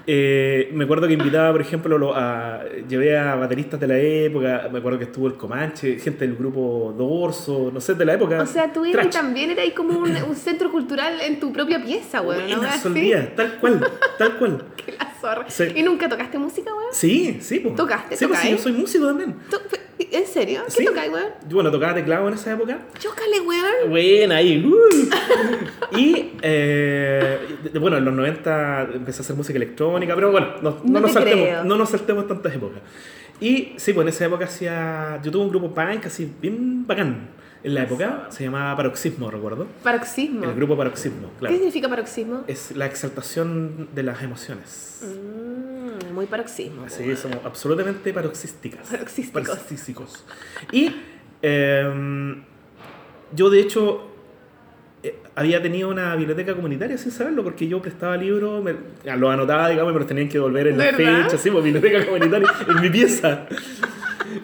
eh, me acuerdo que invitaba, por ejemplo, lo- a, llevé a bateristas de la época, me acuerdo que estuvo el Comanche, gente del grupo Dorso, no sé, de la época. O sea, tú eras también era ahí como un, un centro cultural en tu propia pieza. ¿no? Así. Sol Díaz, tal cual, tal cual. Que la zorra. ¿Y nunca tocaste música, weón? Sí, sí, pues. ¿Tocaste? Sí, pues, sí, yo soy músico también. ¿Tú- ¿En serio? ¿Qué Sí. tocáis, weón? Bueno, tocaba teclado en esa época. Chócale, weón. Buena, ahí. uh. Y eh, bueno, en los 90 empecé a hacer música electrónica, pero bueno, no, no No nos, creo. saltemos, no nos saltemos tantas épocas. Y sí, pues en esa época hacía. Yo tuve un grupo punk así bien bacán. En la época se llamaba Paroxismo, recuerdo. Paroxismo. El grupo Paroxismo, ¿Qué claro. significa paroxismo? Es la exaltación de las emociones. Mm, muy paroxismo. Sí, weón. somos absolutamente paroxísticas. Paroxísticos. Paroxísticos. Y em, yo, de hecho, eh, había tenido una biblioteca comunitaria sin saberlo, porque yo prestaba libros, me, ya, los anotaba, digamos, los tenían que devolver en la ¿Verdad? fecha, sí, pues, biblioteca comunitaria en mi pieza.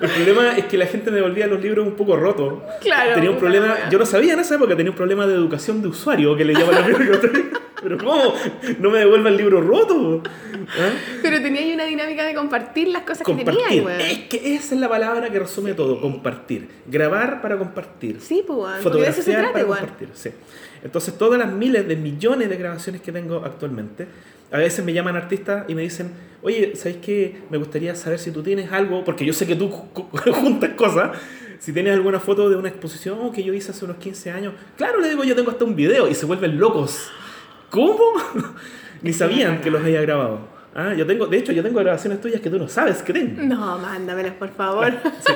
El problema es que la gente me devolvía los libros un poco rotos. Claro, Tenía un problema, yo no sabía en esa época, tenía un problema de educación de usuario que le llaman los libros. Pero ¿cómo? No me devuelva el libro roto. ¿Ah? Pero tenía ahí una dinámica de compartir las cosas que Compartir. tenías, weón. Es que esa es la palabra que resume todo, compartir. Grabar para compartir. Sí, pues, de eso se Fotografiar trata para igual. compartir. Sí. Entonces, todas las miles de millones de grabaciones que tengo actualmente, a veces me llaman artistas y me dicen, oye, ¿sabes qué? Me gustaría saber si tú tienes algo, porque yo sé que tú ju- ju- juntas cosas. Si tienes alguna foto de una exposición que yo hice hace unos 15 años, claro, le digo, yo tengo hasta un video y se vuelven locos. ¿Cómo? Ni sabían que los había grabado. Ah, yo tengo, de hecho, yo tengo grabaciones tuyas que tú no sabes que tengo. No, mándamelas, por favor. Sí,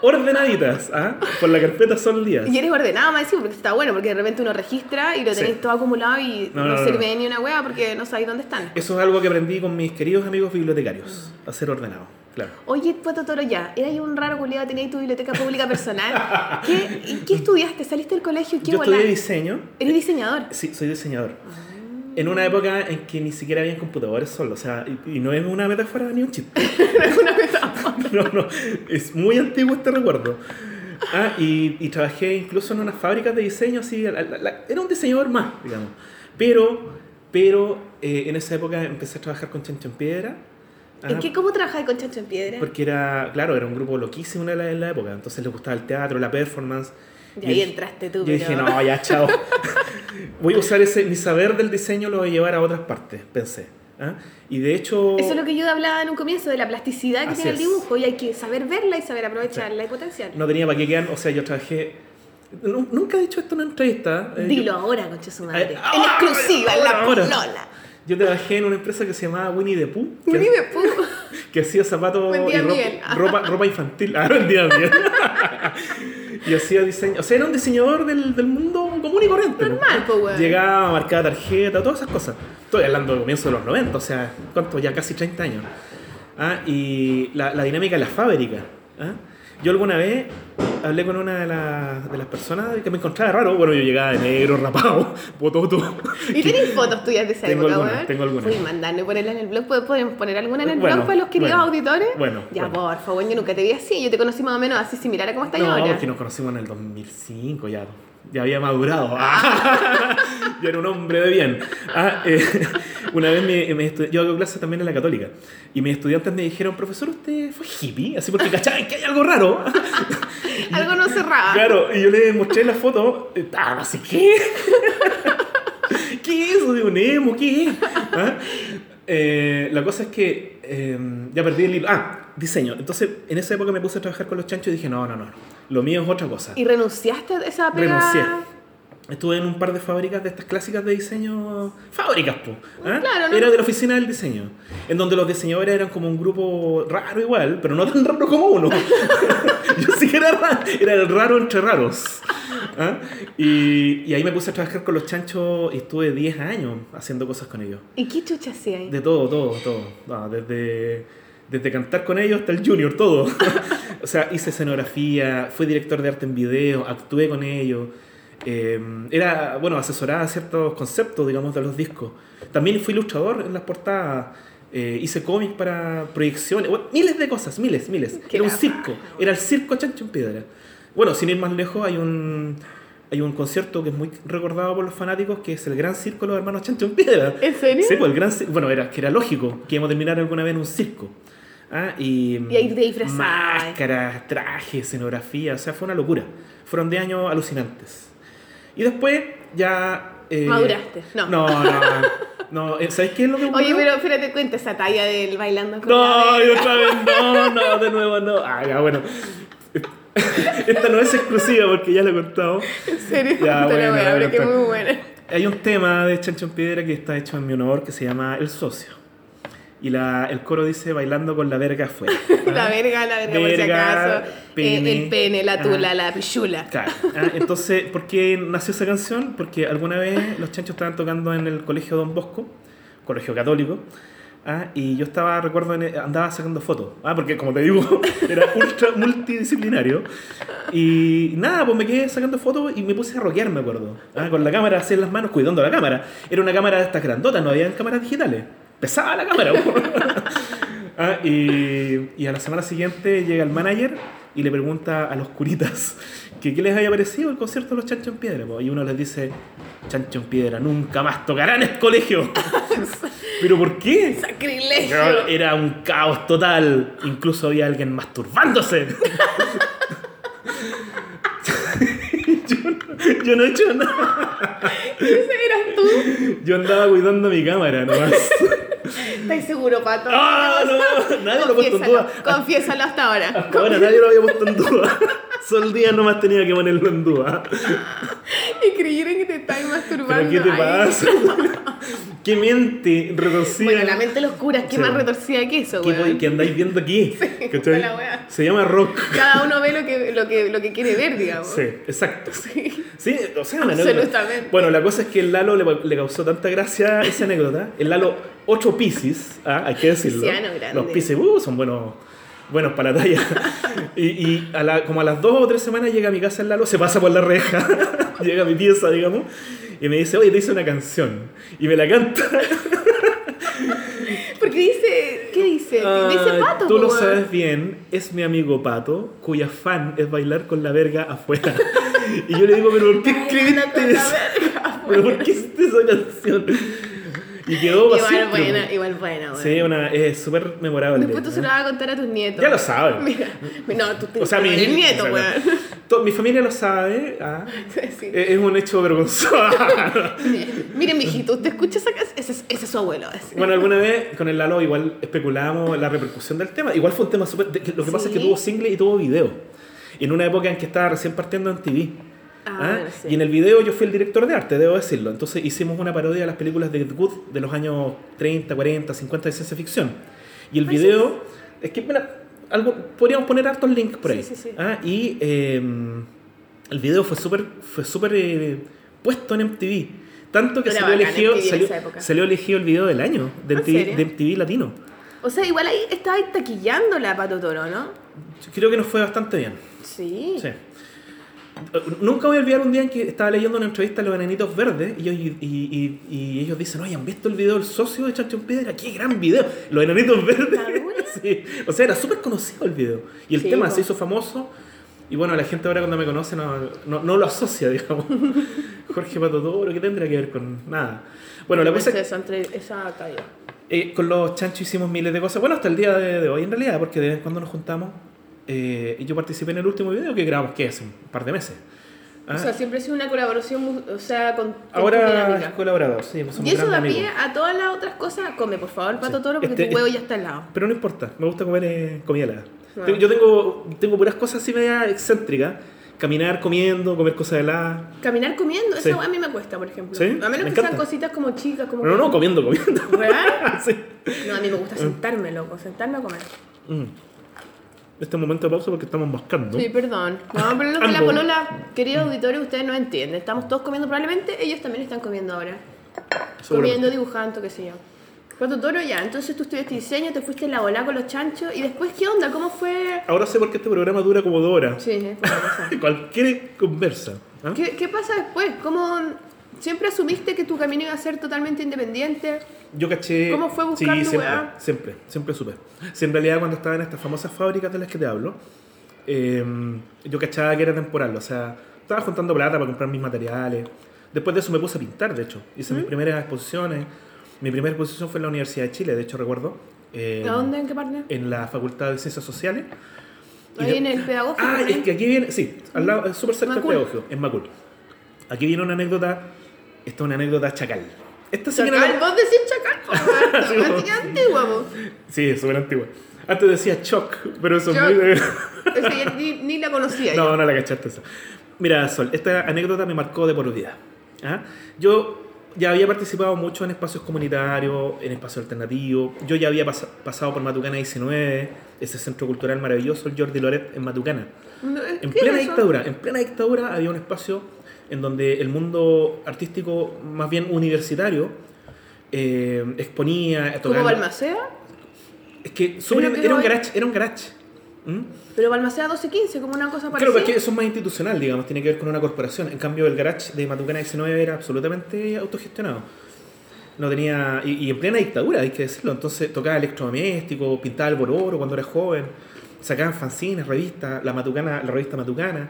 ordenaditas, ¿ah? Por la carpeta Sol Díaz. Y eres ordenado, más porque está bueno, porque de repente uno registra y lo Sí. tenéis todo acumulado y No, no, no, no, sirve no. ni una wea porque no sabéis dónde están. Eso es algo que aprendí con mis queridos amigos bibliotecarios, a ser ordenado, claro. Oye, Pato Toro, ya, eras un raro culiado, tenías tu biblioteca pública personal. ¿Qué, ¿Qué estudiaste? ¿Saliste del colegio? ¿Qué Yo estudié diseño, ¿Eres diseñador? sí, soy diseñador. En una época en que ni siquiera había computadores solo, o sea, y, y no es una metáfora ni un chiste. Una metáfora. No, no, es muy antiguo este recuerdo. Ah, y, y trabajé incluso en unas fábricas de diseño, así, la- la- la- era un diseñador más, digamos. Pero, pero eh, en esa época empecé a trabajar con Chancho en Piedra. ¿En ah, qué, ¿Cómo trabajas con Chancho en Piedra? Porque era, claro, era un grupo loquísimo en la, en la época, entonces les gustaba el teatro, la performance. Y ahí entraste tú, Yo pero... dije, no, ya, chao. voy a usar ese, mi saber del diseño, lo voy a llevar a otras partes, pensé. ¿ah? Y de hecho... Eso es lo que yo hablaba en un comienzo, de la plasticidad que tiene el dibujo y hay que saber verla y saber aprovecharla y potenciarla. No tenía para qué quedar, o sea, yo trabajé... nu- Nunca he dicho esto en una entrevista. eh, Dilo yo- ahora, concha su madre. Eh, en ahora, exclusiva, en la ahora, ahora. polola. Yo trabajé en una empresa que se llamaba Winnie the Pooh, Winnie the Pooh. que hacía zapatos y ropa, ropa, ropa infantil. Ah, vendía bien. y hacía diseño. O sea, era un diseñador del, del mundo común y corriente. ¿no? Normal, po, weón. Llegaba, marcaba tarjeta, todas esas cosas. Estoy hablando de comienzo de los 90, o sea, ¿cuánto? Ya casi 30 años. Ah, y la, la dinámica de la fábrica. ¿ah? Yo alguna vez hablé con una de, las- de las personas que me encontraba raro. Bueno, yo llegaba de negro, rapado, bototo. ¿Y tenéis fotos tuyas de esa Tengo época, algunas, weón? tengo algunas. Uy, mandarme ponerla en el blog. ¿Pod- ¿Podemos poner alguna en el Bueno, blog para los queridos bueno, auditores? bueno, Ya, bueno. por favor, yo nunca te vi así. Yo te conocí más o menos así similar a cómo estás No, ahora. porque nos conocimos en el 2005 ya. Ya había madurado. ya era un hombre de bien. Ah, eh, una vez me, me yo hago clases también en la católica. Y mis estudiantes me dijeron, profesor, ¿usted fue hippie? Así porque cachaban que hay algo raro. Algo no cerraba. Claro, y yo le mostré la foto. Ah, así, ¿qué? ¿Qué es eso de un emo? ¿Qué es? ¿Ah? Eh, la cosa es que eh, ya perdí el libro. Ah, diseño. Entonces, en esa época me puse a trabajar con los chanchos y dije, no, no, no. Lo mío es otra cosa. ¿Y renunciaste a esa pega? Renuncié. Estuve en un par de fábricas de estas clásicas de diseño. Fábricas, po. ¿ah? Claro, ¿no? Era de la oficina del diseño. En donde los diseñadores eran como un grupo raro igual, pero no tan raro como uno. Yo sí que era raro. Era el raro entre raros. ¿ah? Y, y ahí me puse a trabajar con los chanchos y estuve 10 años haciendo cosas con ellos. ¿Y qué chucha hacía ahí? De todo, todo, todo. No, desde, desde cantar con ellos hasta el junior, todo. o sea, hice escenografía, fui director de arte en video, actué con ellos. Eh, era, bueno, asesoraba ciertos conceptos, digamos, de los discos. También fui ilustrador en las portadas. eh, hice cómics para proyecciones. bueno, miles de cosas, miles, miles. Qué Era un circo. Era el circo Chancho en Piedra. Bueno, sin ir más lejos, hay un... Hay un concierto que es muy recordado por los fanáticos, que es el Gran Circo de los Hermanos Chancho en Piedra. ¿En serio? Sí, pues el gran bueno, era que era lógico que íbamos a terminar alguna vez en un circo. Ah, y, Y disfrazabas. Máscaras, trajes, escenografía, o sea, fue una locura. Fueron de años alucinantes. Y después ya... eh, Maduraste, no. No, no, no. eh, ¿Sabes qué es lo que Oye, ocurrió? pero espérate, cuenta esa talla del bailando con No, y otra vez no, no, de nuevo no. Ah, ya, bueno. Esta no es exclusiva porque ya la he contado. En serio, Ya, bueno, a que muy buena. Hay un tema de Chancho en Piedra que está hecho en mi honor que se llama El Socio. Y la, el coro dice bailando con la verga afuera. La ¿Ah? verga, la verga, por si Verga, acaso. pene. Eh, el pene, la tula, Ah. la pichula. Claro. Ah, Entonces, ¿por qué nació esa canción? Porque alguna vez los chanchos estaban tocando en el colegio Don Bosco, colegio católico, ah, y yo estaba, recuerdo, andaba sacando fotos. Ah, porque como te digo, era ultra multidisciplinario. Y nada, pues me quedé sacando fotos y me puse a rockear, me acuerdo. Ah, con la cámara así en las manos, cuidando la cámara. Era una cámara de estas grandotas, no había cámaras digitales. Pesaba la cámara. Ah, y, y a la semana siguiente llega el manager y le pregunta a los curitas que qué les había parecido el concierto de los Chancho en Piedra. po. Y uno les dice, Chancho en Piedra, nunca más tocarán el colegio. ¿Pero por qué? Sacrilegio. Era un caos total. Incluso había alguien masturbándose. yo, no, yo no he hecho nada. ¿Ese eras tú? Yo andaba cuidando mi cámara nomás. ¿Estás seguro, Pato? ¡Ah, no! Nadie lo ha puesto en duda. Confiésalo hasta ahora. Hasta ahora nadie lo había puesto en duda. Sol Díaz nomás tenía que ponerlo en duda. Y creyeron que te estabas masturbando. ¿Pero qué te pasa? ¿Qué mente retorcida? Bueno, la mente los curas, qué Sí. más retorcida que eso, ¿Qué, weón. ¿Qué andáis viendo aquí? Puta la. Se llama rock. Cada uno ve lo que, lo que, lo que quiere ver, digamos. Sí, exacto. Sí. Sí, o sea, una anécdota. Absolutamente. Bueno, la cosa es que el Lalo le, le causó tanta gracia esa anécdota. El Lalo, 8 Piscis, ah, hay que decirlo. Los Piscis uh, son buenos, buenos para la talla. y y a la- como a las 2 o 3 semanas llega a mi casa el Lalo, se pasa por la reja, llega a mi pieza, digamos, y me dice, oye, te hice una canción. Y me la canta. Porque dice, ¿qué dice? dice Ay, pato, Tú lo sabes bien, es mi amigo Pato, cuya fan es bailar con la verga afuera. Y yo le digo, pero ¿por qué escribiste la eso? ¿Pero por qué hiciste esa canción? Y quedó para Igual buena, igual buena, weón. Sí, una, es súper memorable. Después tú se lo vas a contar a tus nietos. Ya lo saben. Mira, no, tú te O sea, mi nieto, o sea, Mi familia lo sabe. ah. Sí. Es es un hecho vergonzoso. Miren, mijito, ¿usted escucha esa? Ese, es- ese es su abuelo. ese. Bueno, alguna vez con el Lalo igual especulábamos la repercusión del tema. Igual fue un tema súper... que Lo que pasa es que tuvo single y tuvo video. En una época en que estaba recién partiendo en TV. Ah, ¿ah? bueno, sí. Y en el video yo fui el director de arte, debo decirlo. Entonces hicimos una parodia de las películas de Ed Wood de los años 30, 40, 50 de ciencia ficción. Y el Ah, video... Es que, mira, algo, podríamos poner hartos links por ahí. Sí, sí, sí. ¿ah? Y eh, el video fue súper fue súper eh, puesto en MTV. Tanto que salió bacán elegido, salió, salió elegido el video del año de ¿En MTV, serio? de MTV Latino. O sea, igual ahí estaba taquillando la Pato Toro, ¿no? Creo que nos fue bastante bien. Sí. Sí. Nunca voy a olvidar un día en que estaba leyendo una entrevista a los enanitos verdes y, ellos- y- y- y ellos dicen, oye, ¿han visto el video del socio de Chancho en Piedra? ¡Qué gran video! Los enanitos verdes. Sí. O sea, era súper conocido el video. Y el Sí, tema se hizo famoso. Y bueno, la gente ahora cuando me conoce no, no, no lo asocia, digamos. Jorge Pato Toro, ¿qué tendrá que ver con nada? Bueno, la cosa es que entre- esa caída. eh, con los chanchos hicimos miles de cosas. Bueno, hasta el día de, de hoy en realidad, porque de vez en cuando nos juntamos. Eh, y yo participé en el último video que grabamos, que hace un par de meses. Ah, O sea, siempre ha sido una colaboración, o sea, con, ahora es colaborador, sí, somos Y eso da pie a todas las otras cosas. Come, por favor, Pato Sí. Toro, porque Este- tu huevo ya está al lado. Pero no importa, me gusta comer eh, comida helada. Ah. Yo tengo, tengo puras cosas así media excéntricas. Caminar comiendo, comer cosas heladas. Caminar comiendo, Sí. eso a mí me cuesta, por ejemplo. ¿Sí? A menos Me que sean cositas como chicas, como... No, no, comiendo, comiendo. ¿Real? Sí. No, a mí me gusta sentarme, loco, sentarme a comer. Mm. Este momento de pausa porque estamos mascando. Sí, perdón. No, pero lo que la polola, queridos auditores, ustedes no entienden. Estamos todos comiendo probablemente, ellos también están comiendo ahora. Comiendo, dibujando, qué sé yo. Pato Toro ya, entonces tú estudiaste diseño, te fuiste en la bola con los chanchos y después, ¿qué onda? ¿Cómo fue? Ahora sé por qué este programa dura como dos horas. Sí, es. Cualquier conversa. ¿ah? ¿Qué, ¿Qué pasa después? ¿Cómo siempre asumiste que tu camino iba a ser totalmente independiente? Yo caché. ¿Cómo fue buscar sí, siempre, weá? siempre, siempre supe. Si en realidad cuando estaba en estas famosas fábricas de las que te hablo, eh, yo cachaba que era temporal. O sea, estaba juntando plata para comprar mis materiales. Después de eso me puse a pintar, de hecho. Hice ¿Mm? mis primeras exposiciones. Mi primera exposición fue en la Universidad de Chile, de hecho recuerdo. eh, ¿A dónde? ¿En qué parte? En la Facultad de Ciencias Sociales. Ahí en el pedagógico. Ah, es que aquí viene, sí, al lado, es súper cerca del pedagógico, en Macul. Aquí viene una anécdota, esta es una anécdota chacal. Esta sí que vos decís chacal, Sí, que antigua, po. Sí, es súper antigua. Antes decía Choc, pero eso es muy ya ni, ni la conocía yo. No, no la cachaste esa. Mira, Sol, esta anécdota me marcó de por vida. ¿ah? Yo ya había participado mucho en espacios comunitarios, en espacios alternativos. Yo ya había pas- pasado por Matucana 19, ese centro cultural maravilloso, el Jordi Loret en Matucana. No, En ¿qué plena es dictadura, en plena dictadura había un espacio en donde el mundo artístico, más bien universitario, eh, exponía, ¿Como Balmaceda? Es que que era un garage, era un garage. ¿Mm? Pero Balmaceda 1215, como una cosa Claro, parecida. porque eso es más institucional, digamos, tiene que ver con una corporación. En cambio, el garage de Matucana 19 era absolutamente autogestionado. No tenía. Y, y en plena dictadura, hay que decirlo. Entonces tocaba electrodoméstico, pintaba el bororo cuando era joven, sacaban fanzines, revistas, la Matucana, la revista Matucana.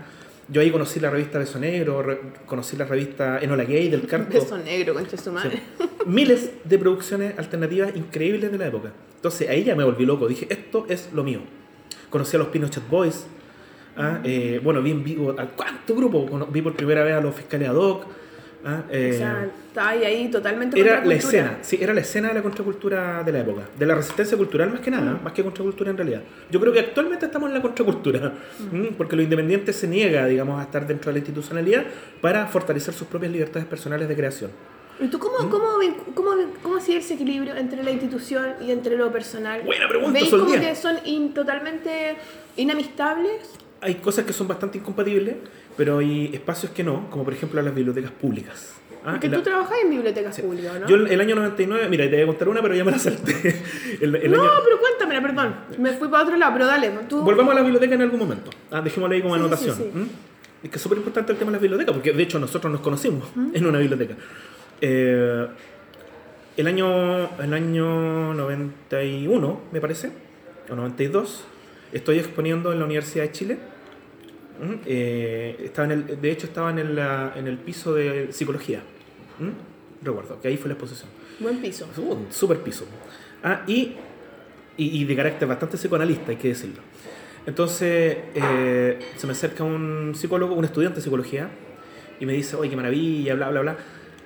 Yo ahí conocí la revista Beso Negro, re- conocí la revista Enola Gay del Carto. Beso negro, concha su madre. Miles de producciones alternativas increíbles de la época. Entonces ahí ya me volví loco. Dije, esto es lo mío. Conocí a los Pinochet Boys. ¿ah? Eh, bueno, vi en vivo. ¿a ¿Cuánto grupo? Vi por primera vez a los fiscales ad hoc. ¿Ah? Eh, O sea, estaba ahí, ahí totalmente era la escena, sí, era la escena de la contracultura de la época, de la resistencia cultural más que nada, más que contracultura en realidad. Yo creo que actualmente estamos en la contracultura, ¿m? porque lo independiente se niega, digamos, a estar dentro de la institucionalidad para fortalecer sus propias libertades personales de creación. ¿Y tú cómo, ¿Mm? cómo, cómo, cómo hacía ese equilibrio entre la institución y entre lo personal? Buena pregunta, ¿Veis como que son in- totalmente inamistables? Hay cosas que son bastante incompatibles, pero hay espacios que no, como por ejemplo las bibliotecas públicas. ¿ah? Porque la- tú trabajas en bibliotecas Sí. públicas, ¿no? Yo el, año 99, mira, te voy a contar una, pero ya me la salté. El, el no, año- pero cuéntamela, perdón. Me fui para otro lado, pero dale. Tú... Volvamos a la biblioteca en algún momento. Ah, dejémosla ahí como Sí, anotación. Es que es súper importante el tema de las bibliotecas, porque de hecho nosotros nos conocimos en una biblioteca. Eh, el, año, el año 91, me parece, o 92, estoy exponiendo en la Universidad de Chile. ¿m? Eh, estaba en el, de hecho, estaba en el, la- en el piso de psicología. ¿m? Recuerdo que ahí fue la exposición. Buen piso. Un super piso. Ah, y, y, y de carácter bastante psicoanalista, hay que decirlo. Entonces eh, se me acerca un psicólogo, un estudiante de psicología, y me dice, oye, qué maravilla, bla, bla, bla.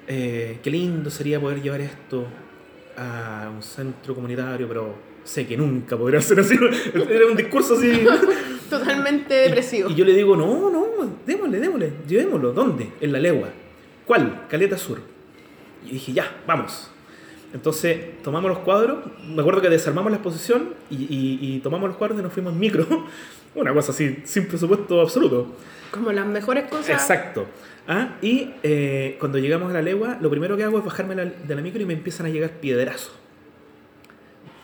Eh, qué lindo sería poder llevar esto a un centro comunitario, pero sé que nunca podrá ser así. Era un discurso así. Totalmente depresivo. Y yo le digo, no, no, démosle, démosle, llevémoslo. ¿Dónde? En la legua. ¿Cuál? Caleta Sur. Y dije, ya, vamos. Entonces tomamos los cuadros, me acuerdo que desarmamos la exposición y, y- y tomamos los cuadros y nos fuimos en micro. Una cosa así, sin presupuesto absoluto. Como las mejores cosas. Exacto. Ah, y eh, cuando llegamos a la legua, lo primero que hago es bajarme la- de la micro y me empiezan a llegar piedrazos.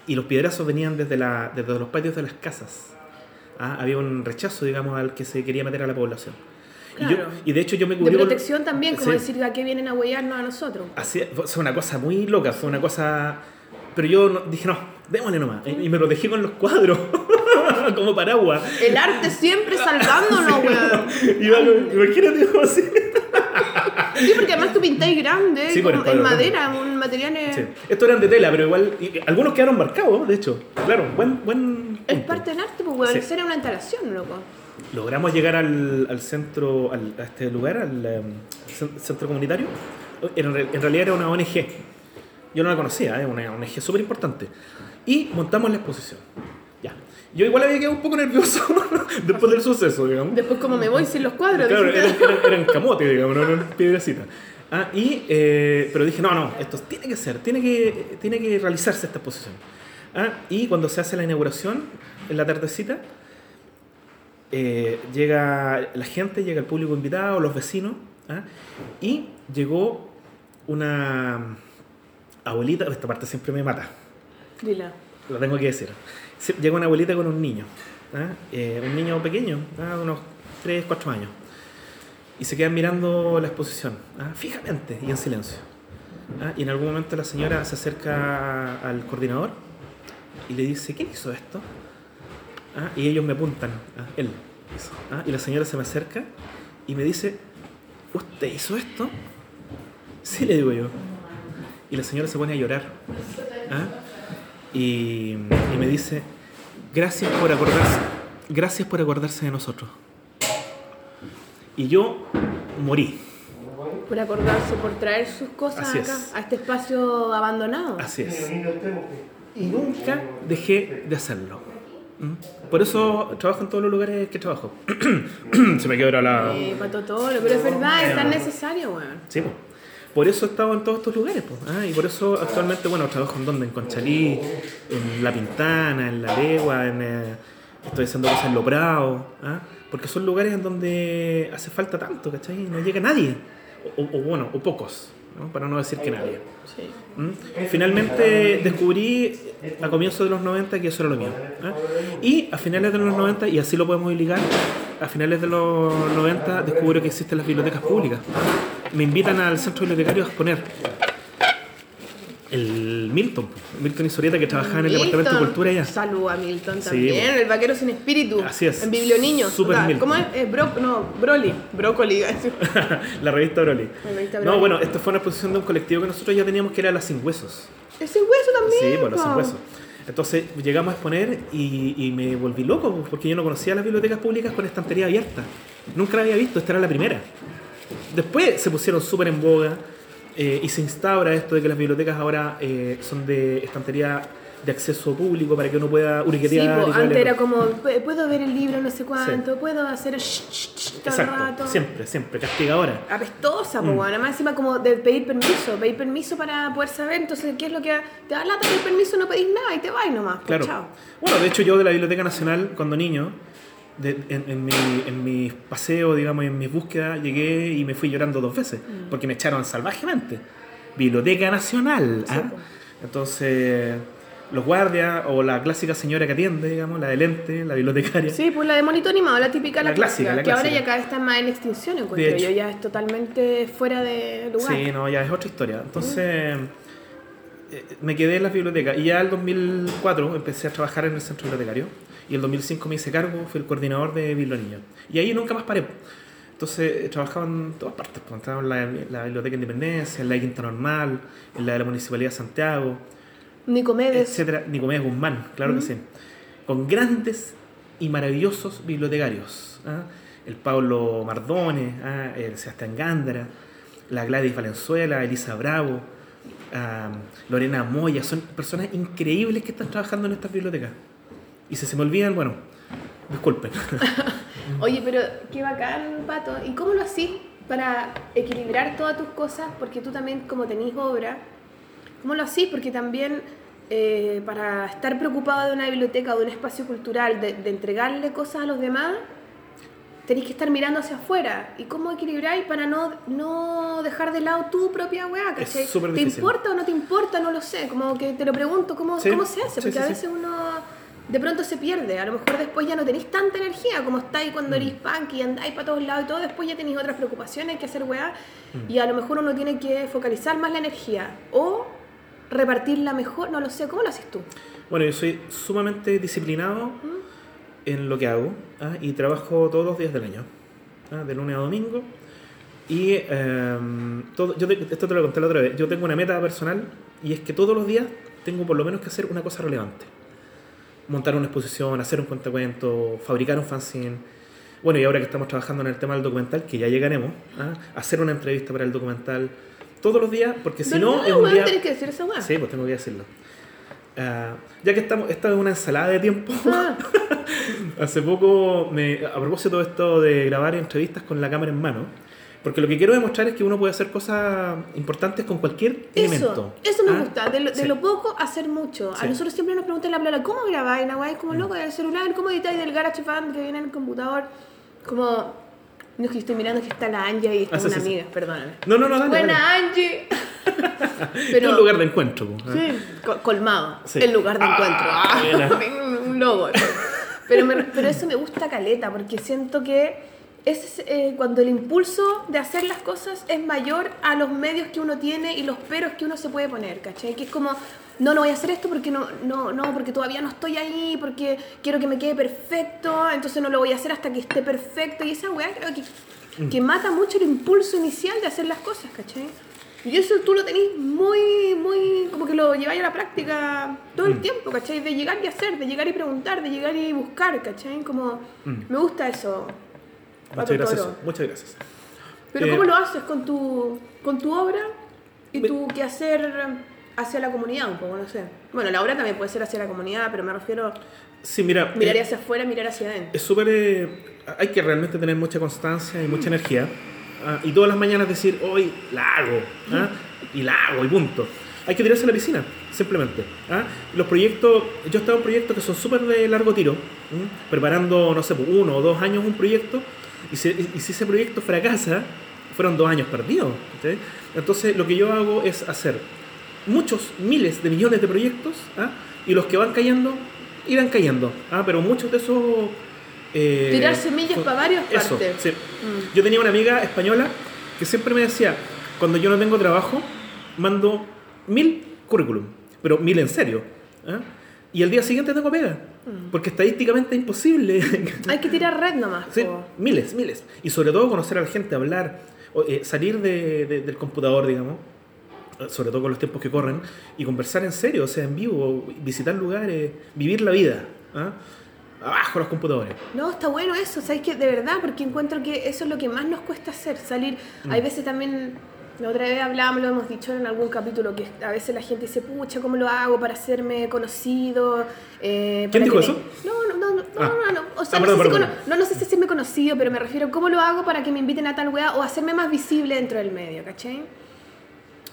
Y los piedrazos venían desde, la, desde los patios de las casas. ¿ah? Había un rechazo, digamos, al que se quería meter a la población. Y, yo- y de hecho yo me De cubrí con- protección también, como Sí. decir a qué vienen a huellarnos a nosotros. Así, fue una cosa muy loca, fue una cosa... Pero yo no- dije, no, démosle nomás. Y, y me protegí con los cuadros, como paraguas. El arte siempre salvándonos, weón. Imagínate como así. Sí, porque además tú pintáis grande, Sí, como en madera, un material eh, Sí. Estos eran de tela, pero igual... y- algunos quedaron marcados, de hecho. Claro, buen... buen Es punto. parte del arte, pues, weón. Sí. Era una instalación, loco. logramos llegar al, al centro, al- a este lugar, al em, cen- centro comunitario. En, re- en realidad era una ONG. Yo no la conocía, es una ONG súper importante. Y montamos la exposición. Ya. Yo igual había quedado un poco nervioso después del suceso, digamos. Después, como me voy sin los cuadros. Claro, dijiste. eran, eran, eran camote, digamos, no eran piedrecitas. Ah, y, eh, pero dije, no, no, esto tiene que ser, tiene que, tiene que realizarse esta exposición. Ah, y cuando se hace la inauguración, en la tardecita, eh, llega la gente, llega el público invitado, los vecinos, ah, y llegó una abuelita, esta parte siempre me mata, Dila. lo tengo que decir. Llega una abuelita con un niño, ¿ah? Eh, un niño pequeño, ¿ah? de unos 3, 4 años, y se quedan mirando la exposición, ¿ah? fijamente y en silencio. ¿ah? Y en algún momento la señora se acerca al coordinador y le dice, ¿quién hizo esto? ¿Ah? Y ellos me apuntan, ¿ah? él. ¿ah? Y la señora se me acerca y me dice, ¿usted hizo esto? Sí, le digo yo. Y la señora se pone a llorar. ¿ah? Y, y me dice, gracias por acordarse, gracias por acordarse de nosotros. Y yo morí. Por acordarse, por traer sus cosas Así acá, es. a este espacio abandonado. Así es. Y nunca dejé de hacerlo. ¿Mm? Por eso trabajo en todos los lugares que trabajo. Se me quedó la... Eh, Pato Toro, pero es verdad, es tan necesario, weón. Sí, po. Por eso he estado en todos estos lugares. Ah, y por eso actualmente, bueno, trabajo en donde, en Conchalí, en La Pintana, en La Legua, en, eh, estoy haciendo cosas en Lo Prado, ¿ah? Porque son lugares en donde hace falta tanto, ¿cachai? No llega nadie, o, bueno, o pocos, ¿no? para no decir que nadie. ¿Mm? Finalmente descubrí a comienzos de los 90 que eso era lo mío. ¿ah? Y a finales de los 90, y así lo podemos ligar, a finales de los 90 descubro que existen las bibliotecas públicas. Me invitan al centro bibliotecario a exponer el Milton, Milton y Sorieta que trabajaban en el Departamento de. Cultura allá. Salud a Milton Sí, también, el vaquero sin espíritu. Así es. En Biblioniños. Super total. Milton. ¿Cómo es? Eh, bro, no, Broly. Brócoli. la revista Broly. La revista No, Broly. bueno, esto fue una exposición de un colectivo que nosotros ya teníamos que era Las Sin Huesos. El sin hueso también. Sí, por los po. huesos. Entonces llegamos a exponer y, y me volví loco porque yo no conocía las bibliotecas públicas con estantería abierta. Nunca la había visto, esta era la primera. Después se pusieron súper en boga eh, y se instaura esto de que las bibliotecas ahora eh, son de estantería de acceso público para que uno pueda Sí, uriquetear. todo antes el- era como, "Pu- puedo ver el libro no sé cuánto, puedo hacer el sh- sh- sh- todo el Exacto, rato. siempre, siempre, castigadora. Apestosa, Mm. weón. Además, encima como de pedir permiso, pedir permiso para poder saber. Entonces, ¿qué es lo que te da lata pedir permiso? No pedís nada y te vas nomás. po, Claro. chao. Bueno, de hecho yo de la Biblioteca Nacional, cuando niño, de- en, en mi, en mis paseos, digamos, en mis búsquedas, llegué y me fui llorando dos veces, Mm. porque me echaron salvajemente. Biblioteca Nacional. ¿ah? Entonces, los guardias o la clásica señora que atiende, digamos, la de lente, la bibliotecaria. Sí, pues la de monito animado, la típica, la, La clásica, la que ahora ya cada vez está más en extinción, encuentro De hecho. yo, ya es totalmente fuera de lugar. Sí, no, ya es otra historia. Entonces, eh, me quedé en las bibliotecas y ya el 2004 empecé a trabajar en el centro bibliotecario y el 2005 me hice cargo, fui el coordinador de Biblioniños. Y ahí nunca más paré. Entonces, eh, trabajaba en todas partes. pues, Estaba en la, la Biblioteca Independencia, en la de Quinta Normal, en la de la Municipalidad de Santiago, Nicomedes. etcétera. Nicomedes Guzmán, claro que sí. Con grandes y maravillosos bibliotecarios. ¿ah? El Pablo Mardones, ¿ah? el Sebastián Gándara, la Gladys Valenzuela, Elisa Bravo, ah, Lorena Moya. Son personas increíbles que están trabajando en estas bibliotecas. Y si se me olvidan, bueno, disculpen. Oye, pero qué bacán, Pato. ¿Y cómo lo hacís para equilibrar todas tus cosas? Porque tú también, como tenés obra, ¿cómo lo hacís? Porque también eh, para estar preocupado de una biblioteca o de un espacio cultural, de, de entregarle cosas a los demás, tenéis que estar mirando hacia afuera. ¿Y cómo equilibráis para no, no dejar de lado tu propia weá? ¿cachai? ¿Te difícil. importa o no te importa? No lo sé. Como que te lo pregunto, ¿cómo, Sí, cómo se hace? Porque sí, a veces uno de pronto se pierde. A lo mejor después ya no tenéis tanta energía como estáis cuando Mm. eres punk y andáis para todos lados y todo. Después ya tenéis otras preocupaciones que hacer weá. Mm. Y a lo mejor uno tiene que focalizar más la energía. O repartirla mejor. No lo sé. ¿Cómo lo haces tú? Bueno, yo soy sumamente disciplinado en lo que hago ¿ah? y trabajo todos los días del año, ¿ah? de lunes a domingo. Y em, todo, yo te- esto te lo conté la otra vez. Yo tengo una meta personal y es que todos los días tengo por lo menos que hacer una cosa relevante. Montar una exposición, hacer un cuentacuento, fabricar un fanzine. Bueno, y ahora que estamos trabajando en el tema del documental, que ya llegaremos, ¿ah? hacer una entrevista para el documental todos los días, porque si no, ¿Verdad, es un día... Tenés que decir esa weá. Sí, pues tengo que decirlo. Ah, ya que estamos, esta es una ensalada de tiempo. Ah, Hace poco, me, a propósito de esto de grabar entrevistas con la cámara en mano, porque lo que quiero demostrar es que uno puede hacer cosas importantes con cualquier elemento. Eso, eso me Ah, gusta, de lo, de sí. lo poco hacer mucho. A Sí. nosotros siempre nos preguntan en la plana, ¿cómo grabáis? La guay, como loco del celular, ¿cómo editáis del GarageBand que viene en el computador? Como, no es que estoy mirando que está la Angie y está Ah, una sí, amiga, perdóname. No, no, no, dale, Buena dale. Angie. Es un lugar de encuentro. Sí, co- colmado. El lugar de Ah, encuentro. un logo. Pero, me- pero eso me gusta caleta, porque siento que es, eh, cuando el impulso de hacer las cosas es mayor a los medios que uno tiene y los peros que uno se puede poner, ¿cachai? Que es como, no, no voy a hacer esto porque no, no, no, porque todavía no estoy ahí, porque quiero que me quede perfecto, entonces no lo voy a hacer hasta que esté perfecto. Y esa weá creo que, que mata mucho el impulso inicial de hacer las cosas, ¿cachai? Y eso tú lo tenés muy, muy, como que lo lleváis a la práctica todo el Mm. tiempo, ¿cachai? De llegar y hacer, de llegar y preguntar, de llegar y buscar, ¿cachai? Como, Mm. me gusta eso. Muchas gracias. Toro. Muchas gracias. Pero Eh, ¿cómo lo haces con tu, con tu obra y tu quehacer hacia la comunidad un poco? No sé. Bueno, la obra también puede ser hacia la comunidad, pero me refiero Sí, mira. mirar eh, hacia afuera, mirar hacia adentro. es súper. eh, hay que realmente tener mucha constancia y mucha energía. ah, y todas las mañanas decir, hoy la hago. ah, Y la hago, y punto. Hay que tirarse a la piscina, simplemente. ah. Los proyectos. Yo he estado en proyectos que son súper de largo tiro, preparando, no sé, pues, uno o dos años un proyecto. Y si, y si ese proyecto fracasa, fueron dos años perdidos. ¿sí? Entonces, lo que yo hago es hacer muchos, miles de millones de proyectos, ¿ah? y los que van cayendo, irán cayendo. ¿ah? Pero muchos de esos... eh, Tirar semillas son- para varias Eso, partes. sí. Mm. Yo tenía una amiga española que siempre me decía, cuando yo no tengo trabajo, mando mil currículum, pero mil en serio. ¿ah? Y el día siguiente tengo pega, Mm. porque estadísticamente es imposible. Hay que tirar red nomás. Sí, miles, miles. Y sobre todo conocer a la gente, hablar, eh, salir de- de- del computador, digamos, sobre todo con los tiempos que corren, y conversar en serio, o sea, en vivo, visitar lugares, vivir la vida. ¿ah? Abajo los computadores. No, está bueno eso, ¿sabes qué? De verdad, porque encuentro que eso es lo que más nos cuesta hacer, salir. Mm. Hay veces también, la otra vez hablábamos, lo hemos dicho en algún capítulo, que a veces la gente dice, pucha, ¿cómo lo hago para hacerme conocido? Eh, ¿Quién dijo eso? me-". No, no, no, no, Ah. no, no, O sea, Ah, no, sé si no, no sé si hacerme conocido, pero me refiero, ¿cómo lo hago para que me inviten a tal weá o hacerme más visible dentro del medio, ¿cachai?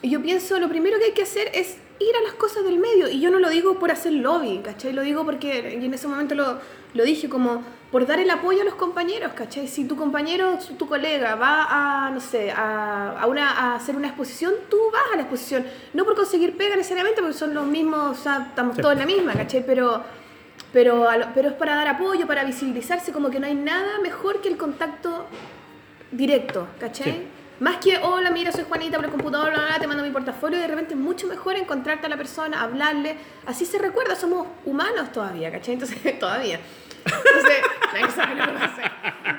Y yo pienso, lo primero que hay que hacer es ir a las cosas del medio. Y yo no lo digo por hacer lobby, ¿cachai? Lo digo porque, y en ese momento lo, lo dije, como por dar el apoyo a los compañeros, ¿cachai? Si tu compañero, tu colega va a, no sé, a, a una, a hacer una exposición, tú vas a la exposición. No por conseguir pega necesariamente, porque son los mismos, o sea, estamos Sí. todos en la misma, ¿cachai? Pero... Pero, pero es para dar apoyo, para visibilizarse, como que no hay nada mejor que el contacto directo, ¿cachai? Sí. Más que, hola, mira, soy Juanita por el computador, bla, bla, te mando mi portafolio, y de repente es mucho mejor encontrarte a la persona, hablarle, así se recuerda, somos humanos todavía, ¿cachai? Entonces, todavía. Entonces, va a hacer.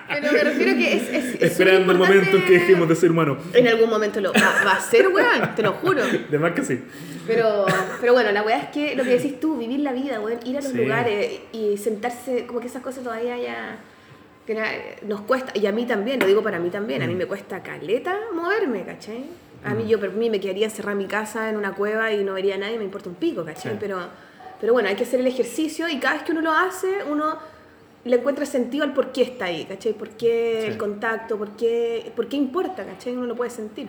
Pero me refiero que es... es, es Esperando el momento en que dejemos de ser humanos. En algún momento lo va, va a ser, weón, te lo juro. De más que sí. Pero, pero bueno, la weá es que lo que decís tú, vivir la vida, weón, ir a los Sí. lugares y sentarse, como que esas cosas todavía ya que nos cuesta, y a mí también, lo digo para mí también, a mí Mm. me cuesta caleta moverme, ¿cachai? A mí Mm. yo, por mí me quedaría encerrada en mi casa en una cueva y no vería a nadie, me importa un pico, ¿cachai? Sí. Pero, pero bueno, hay que hacer el ejercicio y cada vez que uno lo hace, uno le encuentra sentido al por qué está ahí, ¿cachai? ¿Por qué Sí. el contacto? ¿Por qué, ¿Por qué importa, ¿cachai? Uno lo puede sentir.